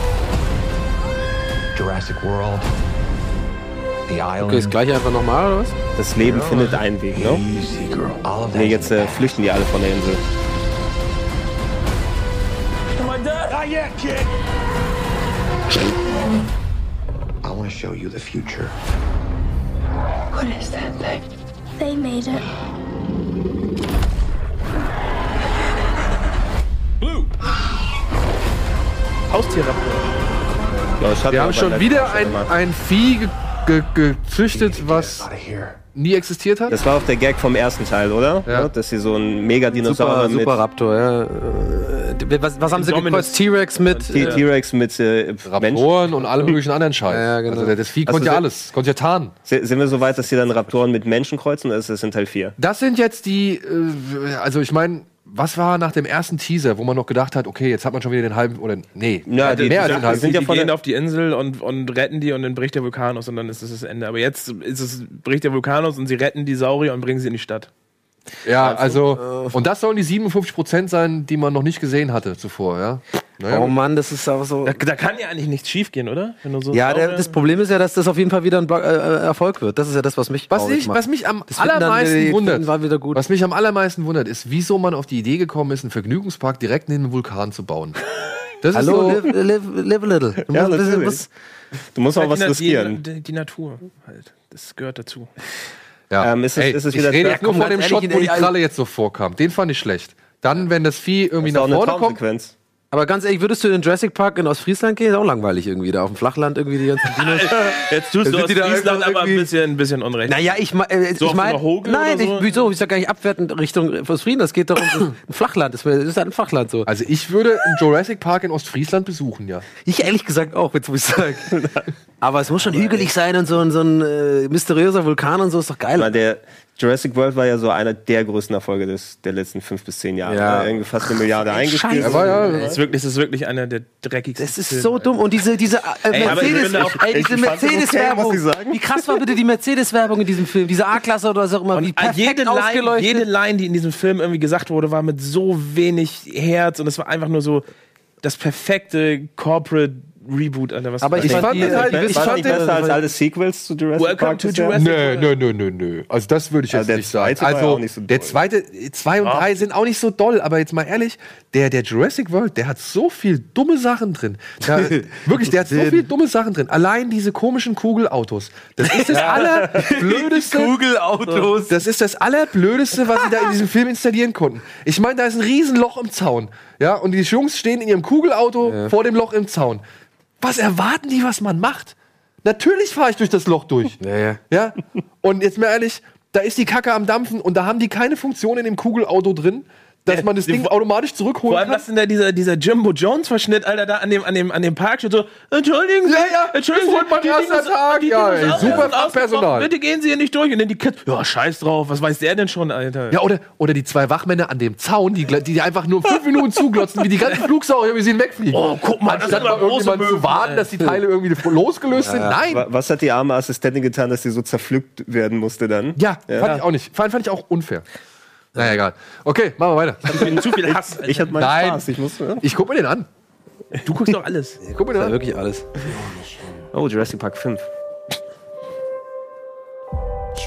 Jurassic World. Okay, das gleiche einfach nochmal, oder was? Das Leben findet einen Weg, ne? Nee, jetzt äh, flüchten die alle von der Insel. I want to show you the future. What is that thing? They made it. Haustierraptor. Ja, das hat Wir haben schon wieder ein, ein Vieh ge ge gezüchtet, was nie existiert hat. Das war auch der Gag vom ersten Teil, oder? Ja. Dass sie so ein Megadinosaurier Super, mit super Raptor, ja. Äh, Was, was haben sie gekreuzt? T-Rex mit. Äh, T-Rex mit äh, Menschen. Raptoren und allem möglichen anderen Scheiß. Ja, ja, genau. Also das Vieh Also konnte ja alles, konnte ja tarnen. Si- Sind wir so weit, dass sie dann Raptoren mit Menschen kreuzen oder ist das in Teil 4? Das sind jetzt die, äh, also ich meine, was war nach dem ersten Teaser, wo man noch gedacht hat, okay, jetzt hat man schon wieder den halben, oder nee, Ja, die- mehr als die- den die halben. sind ja die von gehen auf die Insel und, und retten die und dann bricht der Vulkan aus und dann ist das das Ende. Aber jetzt ist es, bricht der Vulkan aus und sie retten die Saurier und bringen sie in die Stadt. Ja, also, und das sollen die 57 Prozent sein, die man noch nicht gesehen hatte zuvor, ja. Naja, Oh Mann, das ist aber so. Da, da kann ja eigentlich nichts schiefgehen, oder? Wenn du so Ja, der, das Problem ist ja, dass das auf jeden Fall wieder ein Blo- äh, Erfolg wird. Das ist ja das, was mich was, ich, macht. was mich am Das dann allermeisten die- wundert, war wieder gut. was mich am allermeisten wundert, ist, wieso man auf die Idee gekommen ist, einen Vergnügungspark direkt neben dem Vulkan zu bauen. Das Hallo, ist so, live, live, live a little. Du Ja, musst natürlich. was- Du musst auch Halt was riskieren. Die, die Natur halt. Das gehört dazu. Ja. Ähm, ist es- Ey, ist es ich wieder rede klar- jetzt nur von dem Shot, wo die Kralle jetzt so vorkam. Den fand ich schlecht. Dann, wenn das Vieh irgendwie Das nach vorne kommt. Aber ganz ehrlich, würdest du in den Jurassic Park in Ostfriesland gehen? Ist auch langweilig irgendwie. Da auf dem Flachland irgendwie die ganzen Dinos. Jetzt tust du sind aus die da Friesland aber ein irgendwie- bisschen, ein bisschen unrecht. Naja, ich, ma- äh, So ich meine. Hogel Nein, oder so? ich, wieso? Ich sag gar nicht abwertend Richtung Ostfrieden. Das geht doch um ein Flachland. Das ist halt ein Flachland so. also ich würde einen Jurassic Park in Ostfriesland besuchen, ja. Ich ehrlich gesagt auch, jetzt muss ich sagen. Aber es muss schon hügelig sein und so, ein- so ein äh, mysteriöser Vulkan und so ist doch geil. Weil der Jurassic World war ja so einer der größten Erfolge des, der letzten fünf bis zehn Jahre. Ja. Ja. Irgendwie fast eine Milliarde eingespielt. Aber ja, Das ist wirklich, das ist wirklich einer der dreckigsten. Das ist so dumm. Und diese, diese äh, Mercedes, ey, diese fand's okay, Mercedes-Werbung. Wie krass war bitte die Mercedes-Werbung in diesem Film? Diese A-Klasse oder was auch immer. wie Und perfekt jede Line, jede Line, die in diesem Film irgendwie gesagt wurde, war mit so wenig Herz und es war einfach nur so das perfekte Corporate Reboot, Alter. Was Aber ich fand den halt, ich fand nicht besser als alle Sequels zu Jurassic Welcome Park to? Jurassic Nö, nö, nö, nö, nö. Also das würde ich Ja, jetzt nicht sagen. ja Also auch nicht so der zweite, zwei und drei sind auch nicht so doll, aber jetzt mal ehrlich, der, der Jurassic World, der hat so viel dumme Sachen drin. Da, wirklich, der hat so viel dumme Sachen drin. Allein diese komischen Kugelautos. Das ist das allerblödeste. Kugelautos. Das ist das allerblödeste, was sie da in diesem Film installieren konnten. Ich meine, da ist ein Riesenloch im Zaun. Ja, und die Jungs stehen in ihrem Kugelauto vor dem Loch im Zaun. Was erwarten die, was man macht? Natürlich fahre ich durch das Loch durch. Ja, ja. Ja? Und jetzt mal ehrlich, da ist die Kacke am Dampfen und da haben die keine Funktion in dem Kugelauto drin, dass man das Ding automatisch zurückholen Vor allem, kann. was denn da dieser, dieser Jimbo Jones-Verschnitt, Alter, da an dem, an dem, an dem Park steht so, entschuldigen Sie, Ja, ja, entschuldigen das Sie, mein erster Tag, die ja, ey, super sind Fachpersonal. ausgebrochen, Bitte gehen Sie hier nicht durch. Und dann die Kids, ja, scheiß drauf, was weiß der denn schon, Alter? Ja, oder, oder die zwei Wachmänner an dem Zaun, die, die einfach nur fünf Minuten zuglotzen, wie die ganzen Flugsaurier, wie sie ihn wegfliegen. Oh, guck mal, das Anstatt sind mal irgendjemand zu warten, dass die Teile irgendwie losgelöst sind. Nein! Wa- Was hat die arme Assistentin getan, dass sie so zerpflückt werden musste dann? Ja, fand ich auch nicht. Fand, fand ich auch unfair. Naja, egal. Okay, machen wir weiter. Ich bin zu viel Hass. Alter. Ich hatte meinen Nein. Spaß. Ich muss, ja. Ich guck mir den an. du guckst doch alles. Guck mir den Ja, an. wirklich alles. Oh, Jurassic Park 5.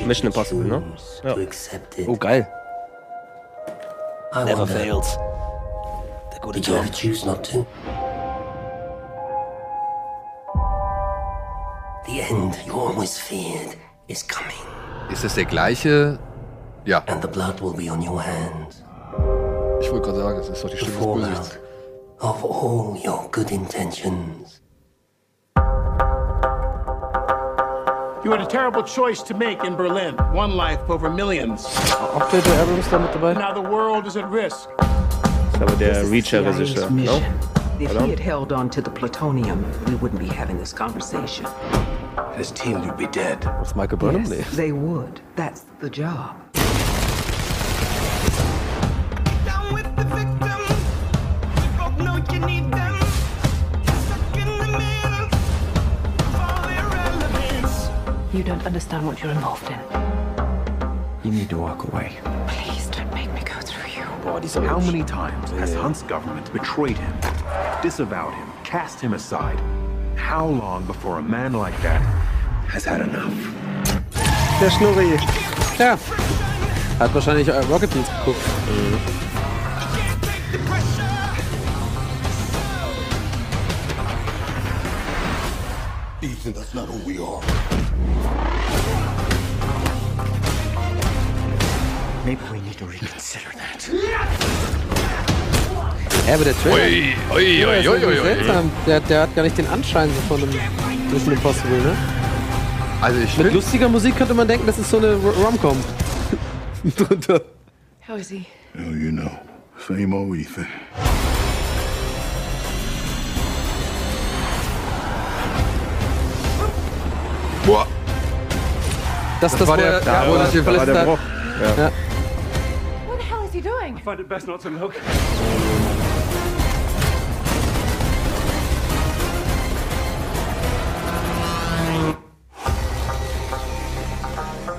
Mission Impossible, ne? It. Oh, geil. I Never fails. They're good Did at you job. ever choose not to? The end you always feared is coming, Ist das der gleiche? Ja, and the blood will be on your hands. ich wollte gerade sagen, das ist doch die The Stimme des Bösewichts. of all your good intentions. You had a terrible choice to make in Berlin. One life over millions. Auch J.J. Abrams da mit dabei? Now the world is at risk. Das ist aber der Reacher-Regisseur. mission. No? If Hello? he had held on to the plutonium, we wouldn't be having this conversation. His team would be dead. Was Michael Burnham? Yes, Nee. they would. That's the job. You don't understand what you're involved in. You need to walk away. Please don't make me go through you. How many times has Hunt's government betrayed him, disavowed him, cast him aside? How long before a man like that has had enough? Der Schnurri. Ja. Hat wahrscheinlich Rocket Beans geguckt. Mm. Ethan, that's not who we are. Maybe we need to reconsider that. Ja, aber der Trailer. Ui, ui, der ist ui, irgendwie ui, ui. seltsam. Der, der hat gar nicht den Anschein so von einem Mission Impossible, ne? Also ich Mit lustiger Musik könnte man denken, das ist so eine Ro- Rom-Com. Drunter. How is he? Hell, you know. Same old Ethan. Boah. Das, Das war der- wo er- ja, wo er das sich war verletzt der hat. Bruch. Ja. What the hell is he doing? Find it best not to look.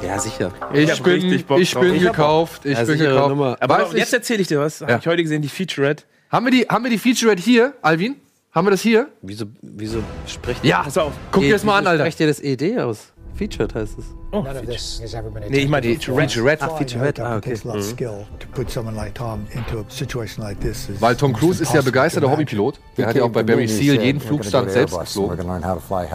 Ja, sicher. Ich bin, ich bin Ich hab gekauft. Ich Ja, bin gekauft. Nummer. Aber Weiß jetzt erzähle ich dir was. Habe Ja. ich heute gesehen, die Featurette. haben, wir die, haben wir die Featurette hier, Alvin? Haben wir das hier? Wieso, wieso spricht Ja. Pass auf. Guck dir das mal an, Alter. Sprecht ihr das ED aus? Featured heißt es. Oh, None of this has ever been Nee, ich meine Featurette. Featurette. Ah, Featurette. Ah, It okay. takes a lot of skill to put someone like Tom into a situation like this. is Weil Tom Cruise ist ja begeisterter Hobbypilot. Der hat ja auch bei Barry Seal jeden Flugstand selbst geflogen.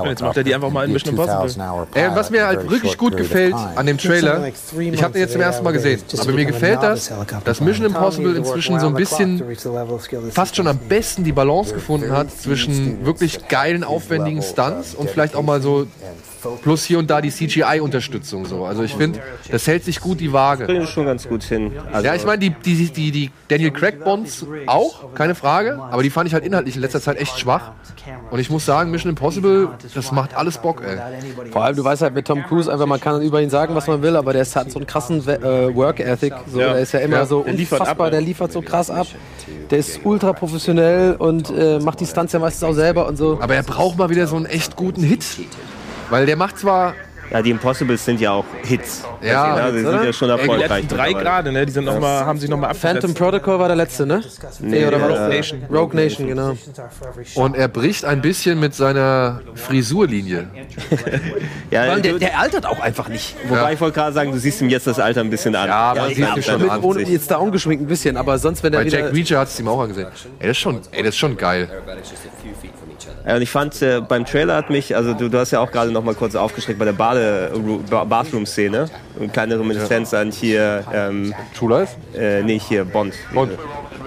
Jetzt macht er die einfach mal in Mission Impossible. Ey, was mir halt wirklich gut gefällt an dem Trailer, ich habe den jetzt zum ersten Mal gesehen, aber mir gefällt das, dass Mission Impossible inzwischen so ein bisschen fast schon am besten die Balance gefunden hat zwischen wirklich geilen, aufwendigen Stunts und vielleicht auch mal so plus hier und da die CGI-Unterstützung so. Also ich finde, das hält sich gut die Waage. Kriegen schon ganz gut hin. Also, Ja, ich meine, die, die, die, die Daniel Craig Bonds auch, keine Frage, aber die fand ich halt inhaltlich in letzter Zeit echt schwach. Und ich muss sagen, Mission Impossible, das macht alles Bock, ey. Vor allem, du weißt halt mit Tom Cruise einfach, man kann über ihn sagen, was man will, aber der hat so einen krassen äh, Work Ethic. So, Ja. Der ist ja immer Ja, so der liefert unfassbar, ab, der liefert so krass ab. Der ist ultra professionell und äh, macht die Stunts ja meistens auch selber und so. Aber er braucht mal wieder so einen echt guten Hit. Weil der macht zwar. Ja, die Impossibles sind ja auch Hits. Ja, Also, die sind oder? ja schon Ey, die erfolgreich. letzten drei gerade, ne? Die sind noch mal, haben sich nochmal Phantom Protocol war der letzte, ne? Nee, oder war das Nation. Rogue Nation, genau. Und er bricht ein bisschen mit seiner Frisurlinie. Ja, Vor allem, der, der altert auch einfach nicht. wobei Ja. ich wollte gerade sagen, du siehst ihm jetzt das Alter ein bisschen an. Ja, man ich sieht schon. Ohne, 50. jetzt da ungeschminkt ein bisschen, aber sonst, wenn der Bei. Jack Reacher hat es ihm auch angesehen. Ey, das ist schon, ey, das ist schon geil. Ja, und ich fand, äh, beim Trailer hat mich, also du, du hast ja auch gerade noch mal kurz aufgeschreckt bei der Bade, Ba- Bathroom-Szene. Eine kleine Reminiszenz an hier, ähm, True Life? äh, nee, hier, Bond. Bond.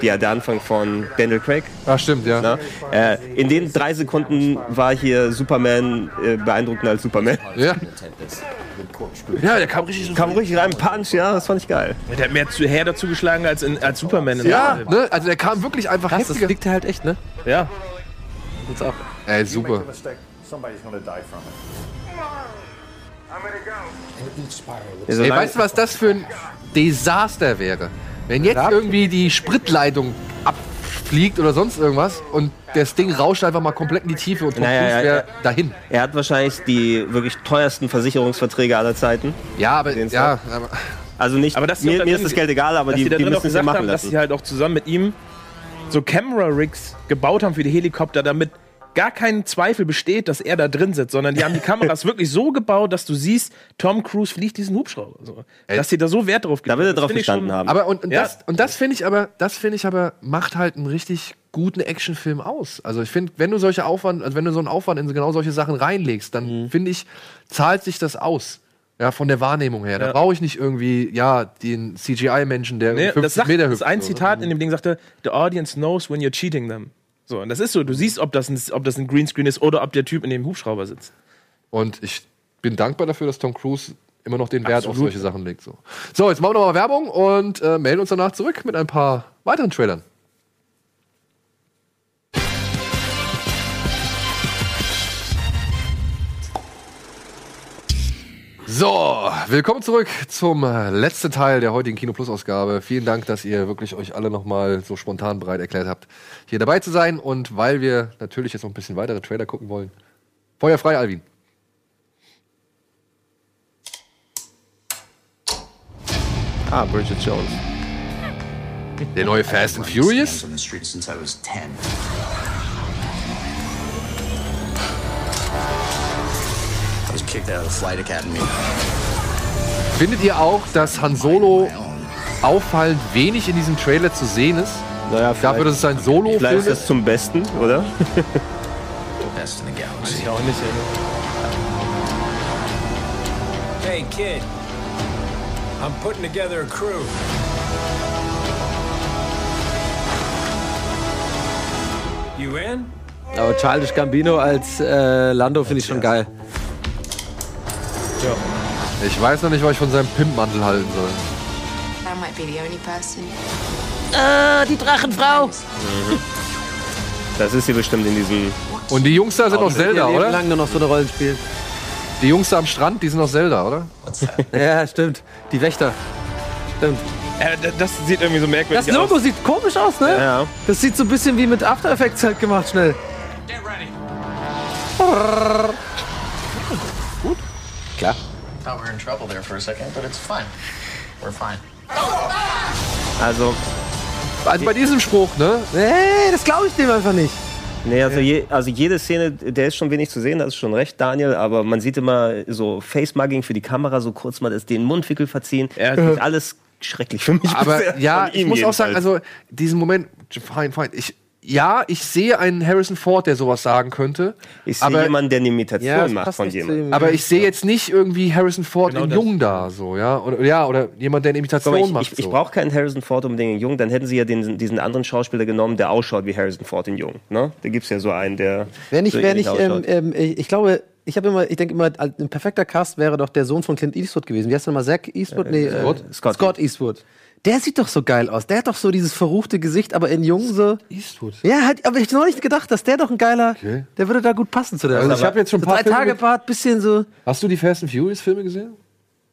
Ja, der Anfang von Daniel Craig. Ah, stimmt, ja. Äh, in den drei Sekunden war hier Superman äh, beeindruckender als Superman. Ja. Ja, der kam richtig so. Kam ruhig rein, Punch, ja, das fand ich geil. Der hat mehr zu, her dazu geschlagen als, in, als Superman in Ja, der ne? Also der kam wirklich einfach Krass, das liegt halt echt, ne? Ja. Uns auch. Ey, super. Ey, weißt du, was das für ein Desaster wäre? Wenn jetzt irgendwie die Spritleitung abfliegt oder sonst irgendwas und das Ding rauscht einfach mal komplett in die Tiefe und Tom Ja, ja, Cruise wäre dahin. Er hat wahrscheinlich die wirklich teuersten Versicherungsverträge aller Zeiten. Ja, aber ja, aber Also nicht, Aber dass mir, mir drin- ist das Geld egal, aber dass die, die da die müssen es ja gesagt machen haben, dass lassen. sie halt auch zusammen mit ihm so Camera-Rigs gebaut haben für die Helikopter, damit gar kein Zweifel besteht, dass er da drin sitzt, sondern die haben die Kameras wirklich so gebaut, dass du siehst, Tom Cruise fliegt diesen Hubschrauber. So. Dass sie da so Wert drauf Da will er Das drauf gestanden haben. Aber und, und Ja. das, und das finde ich aber, das finde ich aber, macht halt einen richtig guten Actionfilm aus. Also ich finde, wenn du solche Aufwand, also wenn du so einen Aufwand in so genau solche Sachen reinlegst, dann Mhm. finde ich, zahlt sich das aus. Ja, von der Wahrnehmung her. Da Ja. brauche ich nicht irgendwie, ja, den CGI-Menschen, der Nee, 50 das sagt, Meter das hüpft. ist ein so. Zitat in dem Ding sagte, the audience knows when you're cheating them. So, und das ist so, du siehst, ob das ein, ob das ein Greenscreen ist oder ob der Typ in dem Hubschrauber sitzt. Und ich bin dankbar dafür, dass Tom Cruise immer noch den Wert auf solche Sachen legt. So, so jetzt machen wir nochmal Werbung und äh, melden uns danach zurück mit ein paar weiteren Trailern. So, willkommen zurück zum äh, letzten Teil der heutigen Kino Plus Ausgabe. Vielen Dank, dass ihr wirklich euch alle nochmal so spontan bereit erklärt habt, hier dabei zu sein. Und weil wir natürlich jetzt noch ein bisschen weitere Trailer gucken wollen, Feuer frei, Alvin. Ah, Bridget Jones. Der neue Fast and Furious? Kicked out of flight academy. Findet ihr auch, dass Han Solo auffallend wenig in diesem Trailer zu sehen ist? Naja, Dafür, dass es ein Solo-Film Vielleicht ist das ist? zum Besten, oder? Best in the galaxy. Ich auch nicht, Hey, kid. I'm putting together a crew. You in? Aber Childish Gambino als äh, Lando finde ich schon geil. Ich weiß noch nicht, was ich von seinem Pimpmantel halten soll. Äh, die Drachenfrau. Das ist sie bestimmt in diesem. Und die Jungs da sind noch Zelda, Leben oder? lang nur noch so eine Rolle spielt. Die Jungs da am Strand, die sind noch Zelda, oder? Ja, stimmt. Die Wächter. Stimmt. Äh, das sieht irgendwie so merkwürdig Das Logo aus. sieht komisch aus, ne? Ja. Das sieht so ein bisschen wie mit After Effects halt gemacht, schnell. Gut. Also, Also bei diesem Spruch, ne? Nee, das glaube ich dem einfach nicht. nee, also, je, also jede Szene, der ist schon wenig zu sehen, das ist schon recht, Daniel, aber man sieht immer so Face-Mugging für die Kamera, so kurz mal das, den Mundwickel verziehen. Ja. Das ist alles schrecklich für mich. Aber bisher, ja, ich muss auch sagen, jedenfalls. also diesen Moment, fein, fein. Ich, ja, ich sehe einen Harrison Ford, der sowas sagen könnte. ich sehe aber, jemanden, der eine Imitation Ja, macht von jemandem. aber ich sehe jetzt nicht irgendwie Harrison Ford Genau in. Jung da, so, ja. Oder, ja, oder jemand, der eine Imitation mal, ich, macht. ich, ich so. brauche keinen Harrison Ford unbedingt in Jung, dann hätten sie ja den, diesen anderen Schauspieler genommen, der ausschaut wie Harrison Ford in Jung. Ne? Da gibt es ja so einen, der. Wer nicht, so wer ähnlich nicht, ähm, ähm, ich, ich glaube, ich habe immer, ich denke immer, ein perfekter Cast wäre doch der Sohn von Clint Eastwood gewesen. Wie heißt der mal? Zack Eastwood? nee, äh, Scott? Scott. Scott Eastwood. Der sieht doch so geil aus. Der hat doch so dieses verruchte Gesicht, aber in jung so. Eastwood. Ja, halt, aber ich hab noch nicht gedacht, dass der doch ein geiler, Okay. der würde da gut passen zu der. Also ich habe jetzt schon ein so paar drei Filme Tage Bart, bisschen so. Hast du die Fast and Furious Filme gesehen?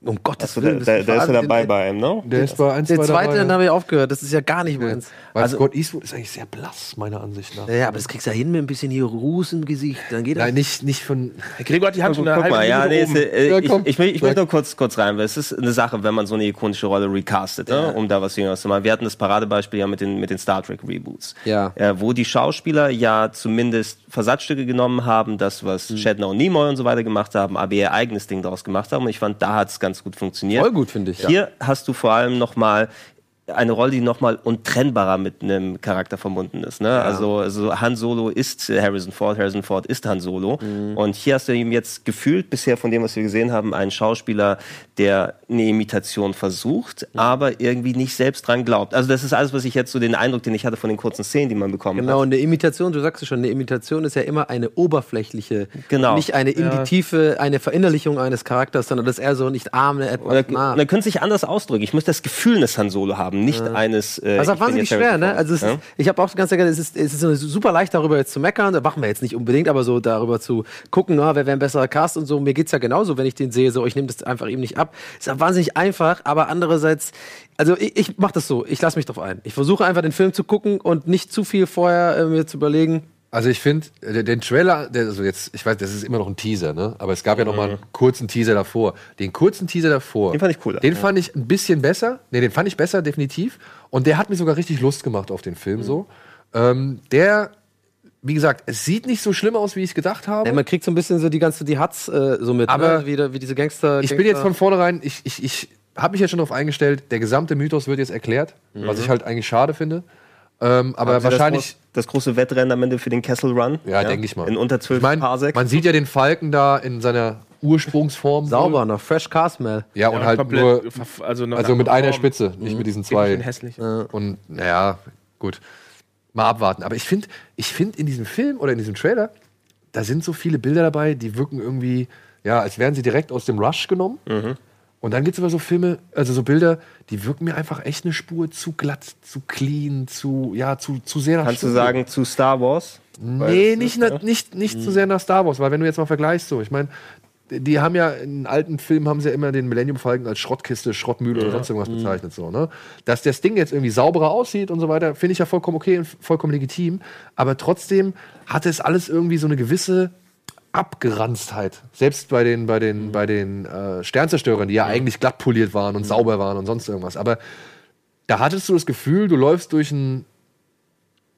Um Gottes Da, Willen. da, da ist er dabei bei ihm, ne? Der ist bei 1, Der 2, zweite, dann dabei. habe ich aufgehört. Das ist ja gar nicht meins. Weil Also- Scott Eastwood ist eigentlich sehr blass, meiner Ansicht nach. Ja, ja, aber das kriegst du ja hin mit ein bisschen hier Ruß im Gesicht. Dann geht das. Nein, nicht, nicht von. Gregor hat die Hand schon eine Guck mal, ja, nee, ist, äh, Ja, ich, ich, ich Sag. möchte nur kurz, kurz rein, weil es ist eine Sache, wenn man so eine ikonische Rolle recastet, ne, um da was Jüngeres zu machen. Wir hatten das Paradebeispiel ja mit den, mit den Star Trek Reboots. Ja. Äh, wo die Schauspieler ja zumindest Versatzstücke genommen haben, das, was Hm. Shatner und Nimoy und so weiter gemacht haben, aber ihr eigenes Ding daraus gemacht haben. Und ich fand, da hat es ganz gut funktioniert. Voll gut, finde ich. Hier hast du vor allem noch mal eine Rolle, die noch mal untrennbarer mit einem Charakter verbunden ist. Ne? Also, also Han Solo ist äh, Harrison Ford, Harrison Ford ist Han Solo. Mhm. Und hier hast du ihm jetzt gefühlt bisher von dem, was wir gesehen haben, einen Schauspieler, der eine Imitation versucht, aber irgendwie nicht selbst dran glaubt. Also das ist alles, was ich jetzt so den Eindruck, den ich hatte von den kurzen Szenen, die man bekommen Genau, hat. und eine Imitation, du sagst es schon, eine Imitation ist ja immer eine oberflächliche, Genau. nicht eine in Ja. die Tiefe, eine Verinnerlichung eines Charakters, sondern das ist eher so nicht arm, etwas er, nah. und er könnte sich anders ausdrücken. Ich muss das Gefühl eines Han Solo haben, nicht eines. Äh, Also wahnsinnig schwer, ne? Also es Ja? ist, ich habe auch ganz gerne, es ist, es ist super leicht darüber jetzt zu meckern, da machen wir jetzt nicht unbedingt, aber so darüber zu gucken, na, wer wäre ein besserer Cast und so. Mir geht's ja genauso, wenn ich den sehe, so ich nehme das einfach ihm nicht ab. Ist ja wahnsinnig einfach, aber andererseits, also ich, ich mache das so, ich lasse mich drauf ein. Ich versuche einfach den Film zu gucken und nicht zu viel vorher äh, mir zu überlegen. Also ich finde, den, den Trailer, der, also jetzt, ich weiß, das ist immer noch ein Teaser, ne? Aber es gab ja noch mal einen kurzen Teaser davor. Den kurzen Teaser davor. Den fand ich cooler. Den fand ich ein bisschen besser. Ne, den fand ich besser, definitiv. Und der hat mir sogar richtig Lust gemacht auf den Film so. Ähm, der, wie gesagt, es sieht nicht so schlimm aus, wie ich gedacht habe. Ja, man kriegt so ein bisschen so die ganze, die Hats äh, so mit, Aber ne? wie, wie diese Gangster. ich bin jetzt von vornherein, ich, ich, ich habe mich jetzt schon darauf eingestellt, der gesamte Mythos wird jetzt erklärt, was ich halt eigentlich schade finde. Ähm, aber Haben Sie wahrscheinlich. Das, groß, das große Wettrennen am Ende für den Kessel Run. Ja, denke ich mal. In unter 12 Ich mein, Parsec. man sieht ja den Falken da in seiner Ursprungsform. sauber noch, fresh Castmel. Ja, und Ja, halt komplett nur, also noch also mit einer. Spitze, nicht mit diesen zwei. hässlich. Und naja, gut. Mal abwarten. Aber ich finde, ich finde in diesem Film oder in diesem Trailer, da sind so viele Bilder dabei, die wirken irgendwie, ja, als wären sie direkt aus dem Rush genommen. Und dann gibt es aber so Filme, also so Bilder, die wirken mir einfach echt eine Spur zu glatt, zu clean, zu, ja, zu, zu sehr nach Kannst du Studio. sagen, zu Star Wars? Nee, nicht, na, nicht, nicht zu sehr nach Star Wars, weil wenn du jetzt mal vergleichst, so, ich meine, die haben ja in alten Filmen haben sie ja immer den Millennium Falcon als Schrottkiste, Schrottmühle oder sonst irgendwas bezeichnet, so, ne? Dass das Ding jetzt irgendwie sauberer aussieht und so weiter, finde ich ja vollkommen okay und vollkommen legitim, aber trotzdem hatte es alles irgendwie so eine gewisse Abgeranztheit. Selbst bei den, bei den, bei den äh, Sternzerstörern, die ja eigentlich glatt poliert waren und sauber waren und sonst irgendwas. Aber da hattest du das Gefühl, du läufst durch ein,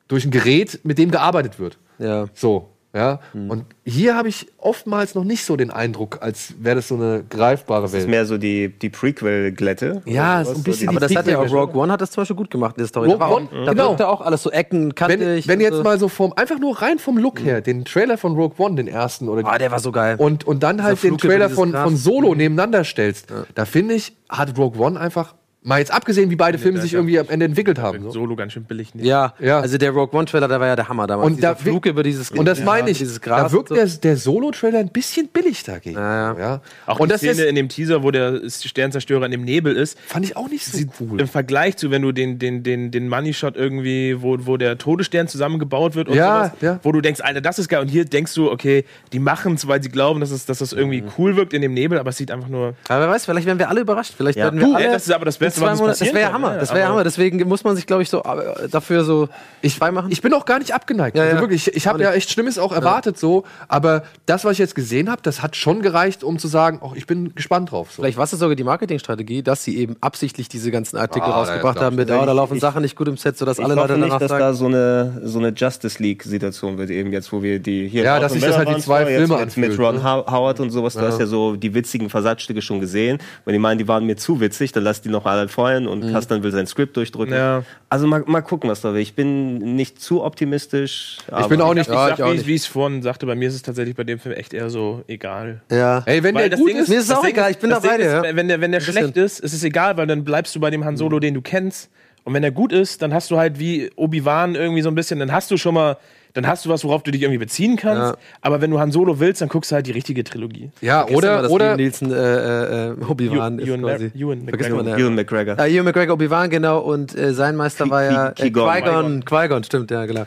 durch ein Gerät, mit dem gearbeitet wird. Ja. So, ja. Und hier habe ich oftmals noch nicht so den Eindruck, als wäre das so eine greifbare Das ist Welt. mehr so die, die Prequel-Glätte. Ja, so ein bisschen Aber die das hat ja auch Rogue One hat das zum Beispiel gut gemacht in der Story. Rogue da One? auch, da Genau. wirkte auch alles so Ecken, Wenn, kantig. wenn und jetzt so. mal so vom, einfach nur rein vom Look her, den Trailer von Rogue One, den ersten oder Ah, der war so geil. und, und dann halt den Trailer von, von Solo nebeneinander stellst, da finde ich, hat Rogue One einfach, mal jetzt abgesehen, wie beide Filme sich irgendwie am Ende entwickelt haben. So. Solo ganz schön billig. nicht. ja, Ja. also der Rogue One Trailer, der war ja der Hammer damals. Und Dieser da Flug über dieses Und das ja, meine ich, dieses Gras. da wirkt so. der, der Solo-Trailer ein bisschen billig dagegen. Ja, ja. Ja. Auch und die das Szene ist, in dem Teaser, wo der Sternzerstörer in dem Nebel ist, fand ich auch nicht so cool. im Vergleich zu, wenn du den, den, den, den Money-Shot irgendwie, wo, wo der Todesstern zusammengebaut wird und Ja, sowas, ja. wo du denkst, Alter, das ist geil. Und hier denkst du, okay, die machen es, weil sie glauben, dass, es, dass das irgendwie cool wirkt in dem Nebel, aber es sieht einfach nur. Aber wer weiß, vielleicht werden wir alle überrascht. Vielleicht Ja. werden wir alle. das ist aber das in zwei Monaten- Das wäre ja kann, Hammer. ja, Das wäre ja Hammer. Deswegen muss man sich, glaube ich, so äh, dafür so Ich, frei machen. ich bin auch gar nicht abgeneigt. Ja, also ja. wirklich, ich, ich habe Auch ja nicht. echt Schlimmes auch erwartet so, aber das, was ich jetzt gesehen habe, das hat schon gereicht, um zu sagen, oh, ich bin gespannt drauf. So. Vielleicht war es sogar die Marketingstrategie, dass sie eben absichtlich diese ganzen Artikel Ah, rausgebracht haben mit, ich. oh, da laufen Ich- Sachen nicht gut im Set, sodass Ich alle Leute nicht, danach dass sagen. da so eine, so eine Justice League-Situation wird, eben jetzt, wo wir die hier. Ja, dass und sich das halt die zwei Filme jetzt mit anfühlt, Ron ne? How- Howard und sowas. Du hast ja so die witzigen Versatzstücke schon gesehen. Wenn die meinen, die waren mir zu witzig, dann lass die noch alle feuern und Mhm. Kastan will sein Skript durchdrücken. Ja. Also mal, mal gucken, was da will. Ich bin nicht zu optimistisch. Ich bin auch nicht. Ich Ja, sag, ich auch wie, nicht. wie ich es vorhin sagte, bei mir ist es tatsächlich bei dem Film echt eher so egal. Ja. Ey, wenn Weil der das gut Ding ist, Mir ist es auch Ding egal, ich bin dabei, ist, ja. Wenn der, wenn der schlecht ist, ist es egal, weil dann bleibst du bei dem Han Solo, den du kennst. Und wenn er gut ist, dann hast du halt wie Obi-Wan irgendwie so ein bisschen, dann hast du schon mal dann hast du was, worauf du dich irgendwie beziehen kannst. Ja. Aber wenn du Han Solo willst, dann guckst du halt die richtige Trilogie. Ja, Vergessen wir, oder, dass oder Nielsen äh, äh, Obi-Wan Ewan- ist Ewan quasi. Ewan McGregor. man. Ewan McGregor. Ah, Ewan McGregor, Obi-Wan, genau. Und äh, sein Meister war ja äh, Qui-Gon. Qui-Gon. Stimmt, ja, genau.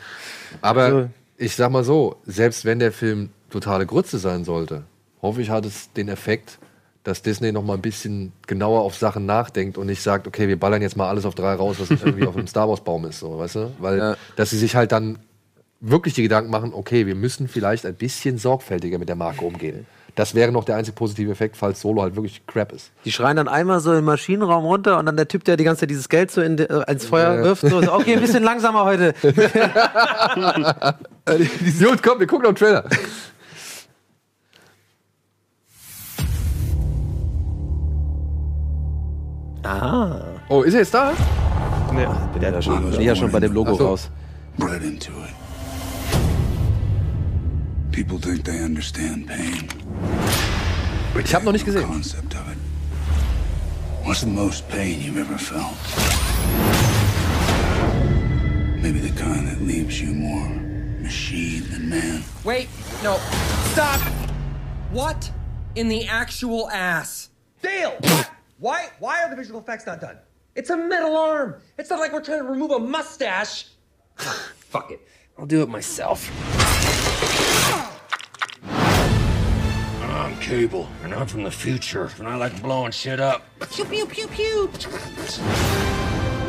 Aber Also- ich sag mal so, selbst wenn der Film totale Grütze sein sollte, hoffe ich, hat es den Effekt, dass Disney noch mal ein bisschen genauer auf Sachen nachdenkt und nicht sagt, okay, wir ballern jetzt mal alles auf drei raus, was irgendwie auf einem Star Wars Baum ist, so, weißt du? Weil, Ja. dass sie sich halt dann wirklich die Gedanken machen, okay, wir müssen vielleicht ein bisschen sorgfältiger mit der Marke umgehen. Das wäre noch der einzige positive Effekt, falls Solo halt wirklich crap ist. Die schreien dann einmal so im Maschinenraum runter und dann der Typ, der die ganze Zeit dieses Geld so in, de- äh, ins Feuer Ja. wirft, so, so, okay, ein bisschen langsamer heute. Gut, komm, wir gucken noch einen Trailer. Ah. Oh, ist er jetzt da? Nee. Bin ja, schon, bin ja schon bei dem Logo Ach so. raus. Bred into it. People think they understand pain. Ich habe noch nicht gesehen. Concept of it. What's the most pain you've ever felt? Maybe the kind that leaves you more machine than man. Wait, no, stop! What in the actual ass? Dale! Why, why are the visual effects not done? It's a metal arm! It's not like we're trying to remove a mustache! Fuck it. I'll do it myself. Cable, and I'm from the future, and I like blowing shit up. Pew pew pew pew!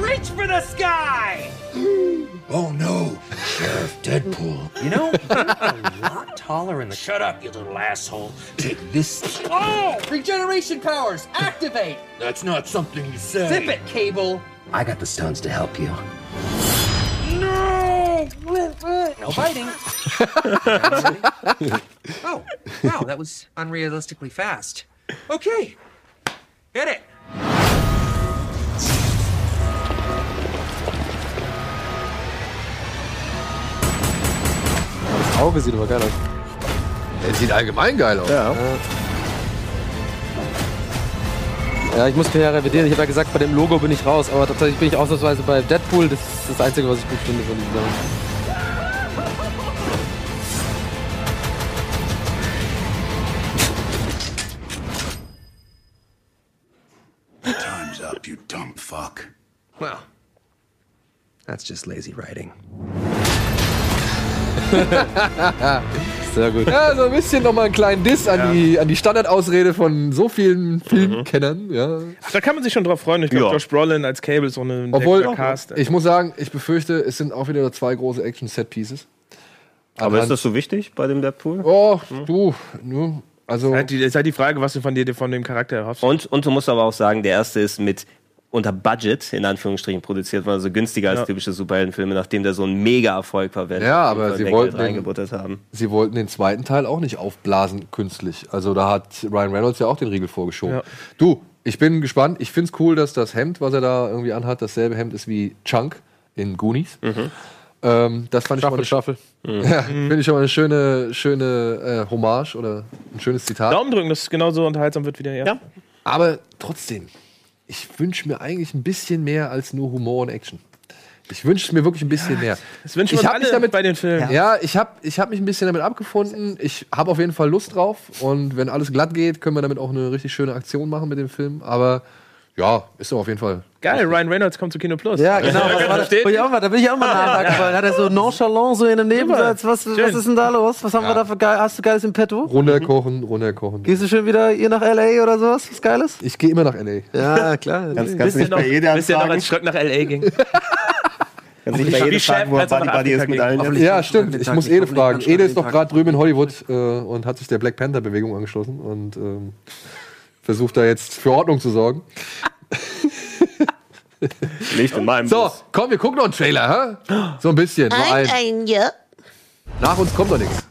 Reach for the sky! Oh no, Sheriff Deadpool. You know, you're a lot taller in the. Shut up, you little asshole. Take this. Oh! Regeneration powers! Activate! That's not something you say. Zip it, Cable! I got the stones to help you. No! No biting. oh, wow, that was unrealistically fast. Okay, hit it. Das Auge sieht aber geil aus. Der sieht allgemein geil aus. Ja. Ja, ich muss mich ja revidieren. Ich habe ja gesagt, bei dem Logo bin ich raus, aber tatsächlich bin ich ausnahmsweise bei Deadpool. Das ist das Einzige, was ich gut finde von diesem Sachen. That's just lazy writing. Sehr gut. Ja, so ein bisschen nochmal einen kleinen Diss an, die, an die Standardausrede von so vielen Filmkennern. Ja. Ach, da kann man sich schon drauf freuen. Ich glaube, Ja. Josh Brolin als Cable ist so eine Obwohl, Cast. ich muss sagen, ich befürchte, es sind auch wieder zwei große Action-Set-Pieces. Aber ist das so wichtig bei dem Deadpool? Oh, du, nu, also. Halt die, ist halt die Frage, was du von dir von dem Charakter erhoffst. Und, und du musst aber auch sagen, der erste ist mit unter Budget, in Anführungsstrichen, produziert worden, also günstiger als Ja. typische Superheldenfilme, nachdem der so ein Mega-Erfolg war, wenn Ja, aber sie wollten den- haben. Sie wollten den zweiten Teil auch nicht aufblasen künstlich. Also da hat Ryan Reynolds ja auch den Riegel vorgeschoben. Ja. Du, ich bin gespannt. Ich find's cool, dass das Hemd, was er da irgendwie anhat, dasselbe Hemd ist wie Chunk in Goonies. Ähm, das fand ich schon mal Staffel, eine, Staffel. ja, finde ich schon mal eine schöne, schöne äh, Hommage oder ein schönes Zitat. Daumen drücken, dass es genauso unterhaltsam wird wie der erste. Aber trotzdem, ich wünsche mir eigentlich ein bisschen mehr als nur Humor und Action. Ich wünsche mir wirklich ein bisschen mehr. Das wünschen wir alle damit bei den Filmen. Ja, ich habe ich hab mich ein bisschen damit abgefunden. Ich habe auf jeden Fall Lust drauf. Und wenn alles glatt geht, können wir damit auch eine richtig schöne Aktion machen mit dem Film. Aber ja, ist doch auf jeden Fall. Geil, Ryan Reynolds kommt zu Kino Plus. Ja, genau. Was war das? Steht- Wollte ich auch mal, da bin ich auch mal nachhaken, weil hat er so nonchalant so in einem Nebensatz. Was, was ist denn da los? Was haben wir da für geil? Hast du Geiles im Petto? Runterkochen, runterkochen. Gehst du schon wieder hier nach L.A. oder sowas? Was Geiles? Ich gehe immer nach L.A. Ja, klar. Kannst, kannst du nicht bei jeder Bis er noch als Schröck nach L.A. ging. Kannst du nicht bei Chef fragen, wo er Buddy Buddy ist mit allen? Ja, ganz stimmt. Ich muss Ede fragen. ganz Ede ist doch gerade drüben in Hollywood äh, und hat sich der Black Panther-Bewegung angeschlossen und ähm, versucht da jetzt für Ordnung zu sorgen. Nicht in meinem So, Bus. komm, wir gucken noch einen Trailer, hä? So ein bisschen. Nur ein. ein, ja. Nach uns kommt doch nichts.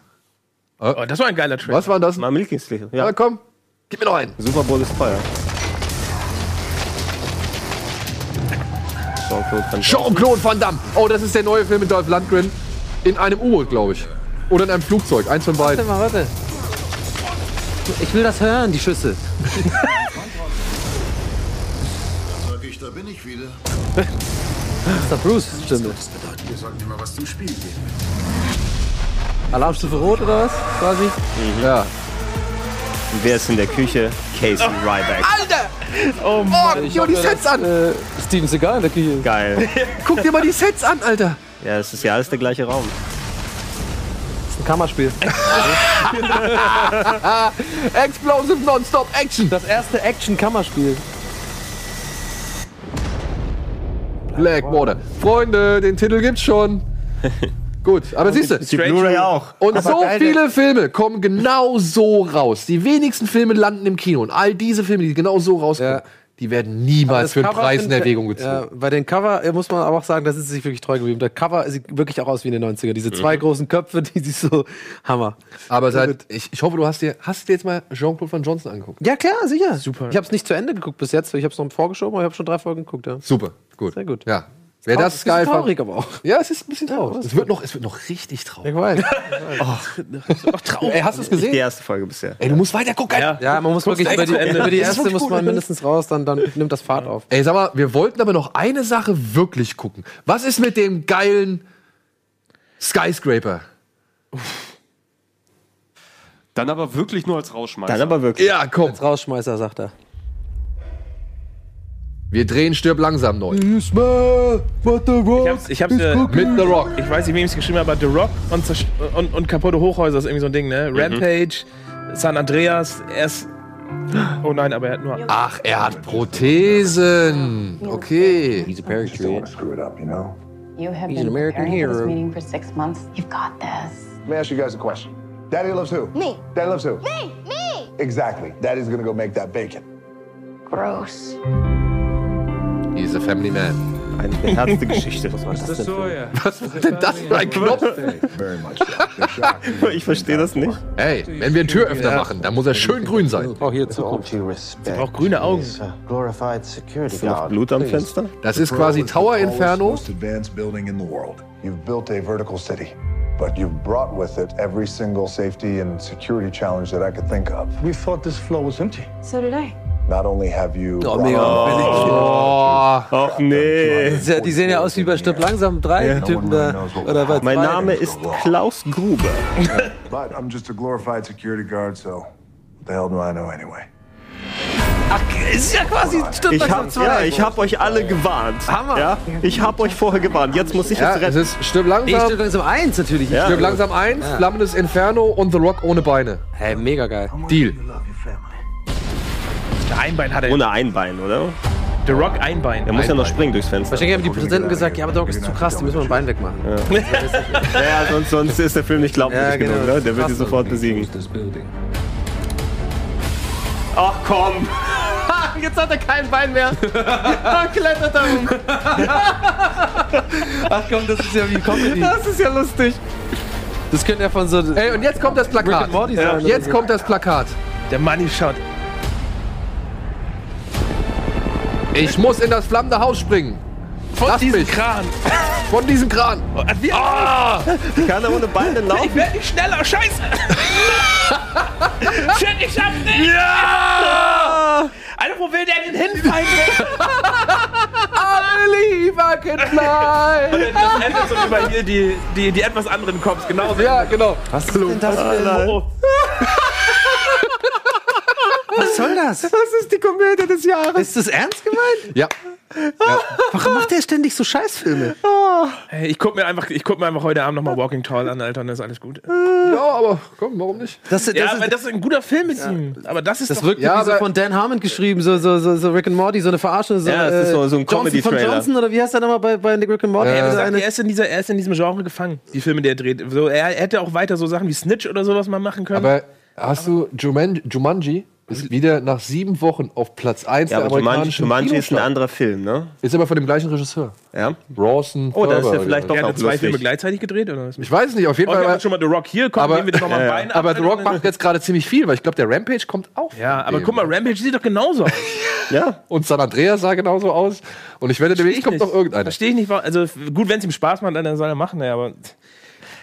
Oh, das war ein geiler Trailer. Was war denn das? Mal Milchingslöcher. Ja, Ja, komm, gib mir noch einen. Super Bowl ist teuer. Jean-Claude Van Van Damme. Oh, das ist der neue Film mit Dolph Lundgren. In einem U-Boot, glaube ich. Oder in einem Flugzeug. Eins von Warte beiden. mal, warte. Ich will das hören, die Schüsse. Sag ich, da bin ich wieder. Das ist der Bruce, Stimme. Das bedeutet, wir sollten immer was zum Spiel geben. Alarmstufe Rot oder was? Quasi? Ja. Und wer ist in der Küche? Casey Ryback. Alter! Oh Mann. Oh, Ich dir die Sets an! Äh, Steven Seagal in der Küche. Geil. Guck dir mal die Sets an, Alter! Ja, es ist ja alles der gleiche Raum. Ein Kammerspiel. Explosive Nonstop Action! Das erste Action-Kammerspiel. Blackwater. Freunde, den Titel gibt's schon. Gut, aber siehst du, Die Blu-ray auch. und Aber so geil, viele Filme kommen genau so raus. Die wenigsten Filme landen im Kino. Und all diese Filme, die genau so rauskommen, Ja. Die werden niemals für einen Cover Preis in Erwägung gezogen. Ja, bei den Cover äh, muss man aber auch sagen, das ist sich wirklich treu geblieben. Der Cover sieht wirklich auch aus wie in den 90er. Diese zwei großen Köpfe, die sich so Hammer. Aber seit, ich, ich hoffe, du hast dir, hast dir jetzt mal Jean-Claude Van Johnson angeguckt? Ja, klar, sicher. Super. Ich habe es nicht zu Ende geguckt bis jetzt. Ich habe es noch vorgeschoben, aber ich habe schon drei Folgen geguckt. Ja. Super, gut. Sehr gut. Ja. Wer das ist geil fand. traurig aber auch. Ja, es ist ein bisschen traurig. das es, wird noch, es wird noch richtig traurig. Ich weiß. Ey, hast du es Die gesehen? erste Folge bisher. Ey, du musst weiter gucken. Ja. Ja, man muss wirklich über die, Ende. über die Das erste muss man mindestens raus, dann, dann nimmt das Fahrt auf. Ey, sag mal, wir wollten aber noch eine Sache wirklich gucken. Was ist mit dem geilen Skyscraper? Dann aber wirklich nur als Rausschmeißer. Dann aber wirklich. Ja, komm. Als Rausschmeißer, sagt er. Wir drehen Stirb langsam neu. Ich hab's, ich hab's Mit The Rock. ich weiß nicht, wem ich es geschrieben habe, aber The Rock und, und, und kaputte Hochhäuser ist irgendwie so ein Ding, ne? Rampage, San Andreas, er ist. Oh nein, aber er hat nur. Ach, er hat Prothesen. Okay. He's a paratrooper. screw it up, you know? You have He's been an American for this hero. meeting for six months. You've got this. Let me ask you guys a question. Daddy loves who? Me. Daddy loves who? Me, me. Exactly. Daddy's gonna go make that bacon. Gross. He's a family man. Eine beherzte Geschichte. Was war das denn? Was war denn das für ein Knopf? Ich verstehe das nicht. Hey, wenn wir einen Türöffner machen, dann muss er schön grün sein. Ich brauche hier Zukunft. Er braucht grüne Augen. Ist da noch Blut am Fenster? Das ist quasi Tower Inferno. You've built a vertical city, but you've brought with it every single safety and security challenge that I could think of. We thought this floor was empty. So did I. Not only have you Oh, mega Oh, Ach nee. Das ist ja- Die sehen ja aus wie bei Stirb langsam drei, die Typen da. Oder was? Mein Name ist Klaus Grube. but I'm just a glorified security guard, so what the hell do I know anyway? Ach, ist ja quasi Stirb Ich langsam hab, zwei. ja, ich hab euch alle gewarnt. Hammer. Ja? Ich hab euch vorher gewarnt. Jetzt muss ich ja, es es retten. ist Stirb Nee, Stirb langsam. langsam eins natürlich. Ja. Stirb langsam 1, Ja. Flammendes Inferno und The Rock ohne Beine. Hey, mega geil. Deal. Einbein hat er. Ohne Einbein, oder? The Rock Einbein. Er muss ja noch springen durchs Fenster. Wahrscheinlich haben die Präsidenten gesagt, ja, aber Dog ist zu krass, die müssen wir ein Bein wegmachen. Ja, ja sonst, sonst ist der Film nicht glaubwürdig Ja, genau. genug, ne? Der wird die sofort besiegen. Ach komm! Jetzt hat er kein Bein mehr. Dann klettert er um. Ach komm, das ist ja wie Comedy. Das ist ja lustig. Das könnte ja von so. Ey, und jetzt kommt das Plakat. sein. Jetzt kommt das Plakat. Der Money Shot. Ich muss in das flammende Haus springen. Von Lass diesem mich. Kran. Von diesem Kran. Wie, Ah! Kann er ohne Beine Ich laufen? werde nicht schneller, scheiße! Shit, ich schaff's nicht! Ja! Alter, wo will der denn hinfallen? I believe I can fly. das endet so wie bei hier die, die, die etwas anderen Cops, genauso. Ja, genau. Was ist denn das für Oh, Was soll das? Das ist die Komödie des Jahres. Ist das ernst gemeint? Ja. Warum macht der ständig so Scheißfilme? Hey, ich guck mir einfach, ich guck mir einfach heute Abend nochmal Walking Tall an, Alter, und dann ist alles gut. Ja, aber komm, warum nicht? Das, das, Ja, ist, aber das ist ein guter Film mit ihm. Aber das ist das doch... wirkt Ja, wie so aber- von Dan Harmon geschrieben, so, so, so, so Rick and Morty, so eine Verarsche. So, Ja, es ist so- so ein Johnson von Comedy-Trailer. Johnson, oder wie heißt der nochmal bei, bei Rick and Morty? er, sagt, eine- er, ist in dieser, er ist in diesem Genre gefangen, die Filme, die er dreht. So, er hätte auch weiter so Sachen wie Snitch oder sowas mal machen können. Aber hast du Juman Jumanji? Ist wieder nach sieben Wochen auf Platz 1 Ja, der aber Jumanji, amerikanischen Jumanji ist ein anderer Film, ne? Ist aber von dem gleichen Regisseur. Ja. Rawson. Oh, da ist er vielleicht doch auch hat zwei. Filme gleichzeitig gedreht, oder was? Ich weiß es nicht, auf jeden Oh, wir Fall. haben schon mal The Rock hier, komm, aber, nehmen wir doch nochmal Ja, Bein ab. aber The Rock macht jetzt gerade ziemlich viel, weil ich glaube, der Rampage kommt auch. Ja, aber dem. guck mal, Rampage sieht doch genauso aus. Ja. Und San Andreas sah genauso aus. Und ich wette, demnächst kommt noch irgendeiner. Verstehe ich nicht. Also gut, wenn es ihm Spaß macht, dann soll er machen, ja, aber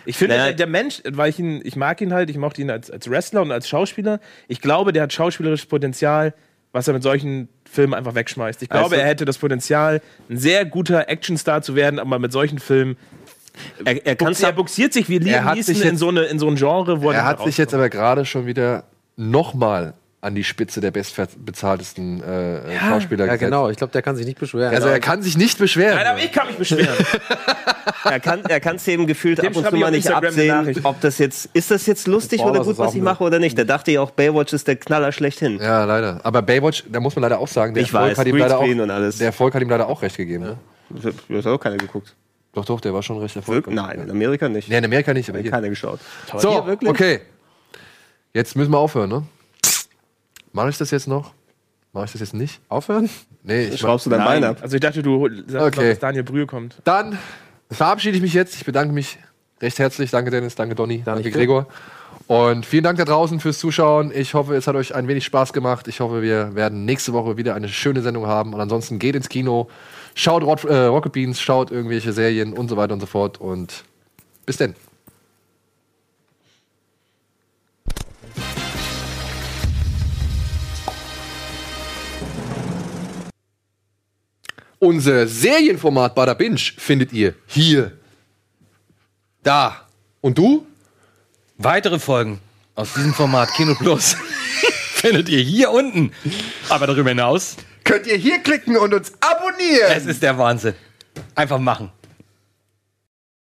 ich finde, Naja. der, der Mensch, weil ich ihn, ich mag ihn halt, ich mochte ihn als, als Wrestler und als Schauspieler. Ich glaube, der hat schauspielerisches Potenzial, was er mit solchen Filmen einfach wegschmeißt. Ich glaube, Also- er hätte das Potenzial, ein sehr guter Actionstar zu werden, aber mit solchen Filmen Er, er, kann's er buxiert sich wie Er Liam hat Neeson sich in so, eine, in so ein Genre, wo Er hat dann sich jetzt aber gerade schon wieder nochmal an die Spitze der bestbezahltesten äh, Schauspieler Ja, gesetzt. genau. Ich glaube, der kann sich nicht beschweren. Also er kann sich nicht beschweren. Nein, aber ich kann mich beschweren. er kann er kann's eben gefühlt Dem ab und zu ich mal nicht absehen, ob das jetzt ist das jetzt lustig Boah, oder gut, was ich mache oder nicht. Der dachte ja auch Baywatch ist der Knaller schlechthin. Ja, leider. Aber Baywatch, da muss man leider auch sagen, der Ich Erfolg weiß, hat ihm leider auch, Greenscreen und alles. der Erfolg hat ihm leider auch recht gegeben. Ne? Das hat auch keiner geguckt. Doch, doch, der war schon recht erfolgreich. Nein, in Amerika nicht. Nee, in Amerika nicht, aber Hat hier. keiner geschaut. So, Hier wirklich? okay. Jetzt müssen wir aufhören, ne? Mache ich das jetzt noch? Mache ich das jetzt nicht? Aufhören? Nee, ich Schraubst du dein Bein ab? Also ich dachte, du sagst noch, Okay. dass Daniel Brühe kommt. Dann verabschiede ich mich jetzt. Ich bedanke mich recht herzlich. Danke, Dennis. Danke, Donny. Danke, nicht. Gregor. Und vielen Dank da draußen fürs Zuschauen. Ich hoffe, es hat euch ein wenig Spaß gemacht. Ich hoffe, wir werden nächste Woche wieder eine schöne Sendung haben. Und ansonsten geht ins Kino, schaut äh, Rocket Beans, schaut irgendwelche Serien und so weiter und so fort. Und bis denn. Unser Serienformat Bada Binge findet ihr hier, da und du Weitere Folgen aus diesem Format Kino Plus findet ihr hier unten. Aber darüber hinaus, Könnt ihr hier klicken und uns abonnieren? es ist der Wahnsinn. Einfach machen.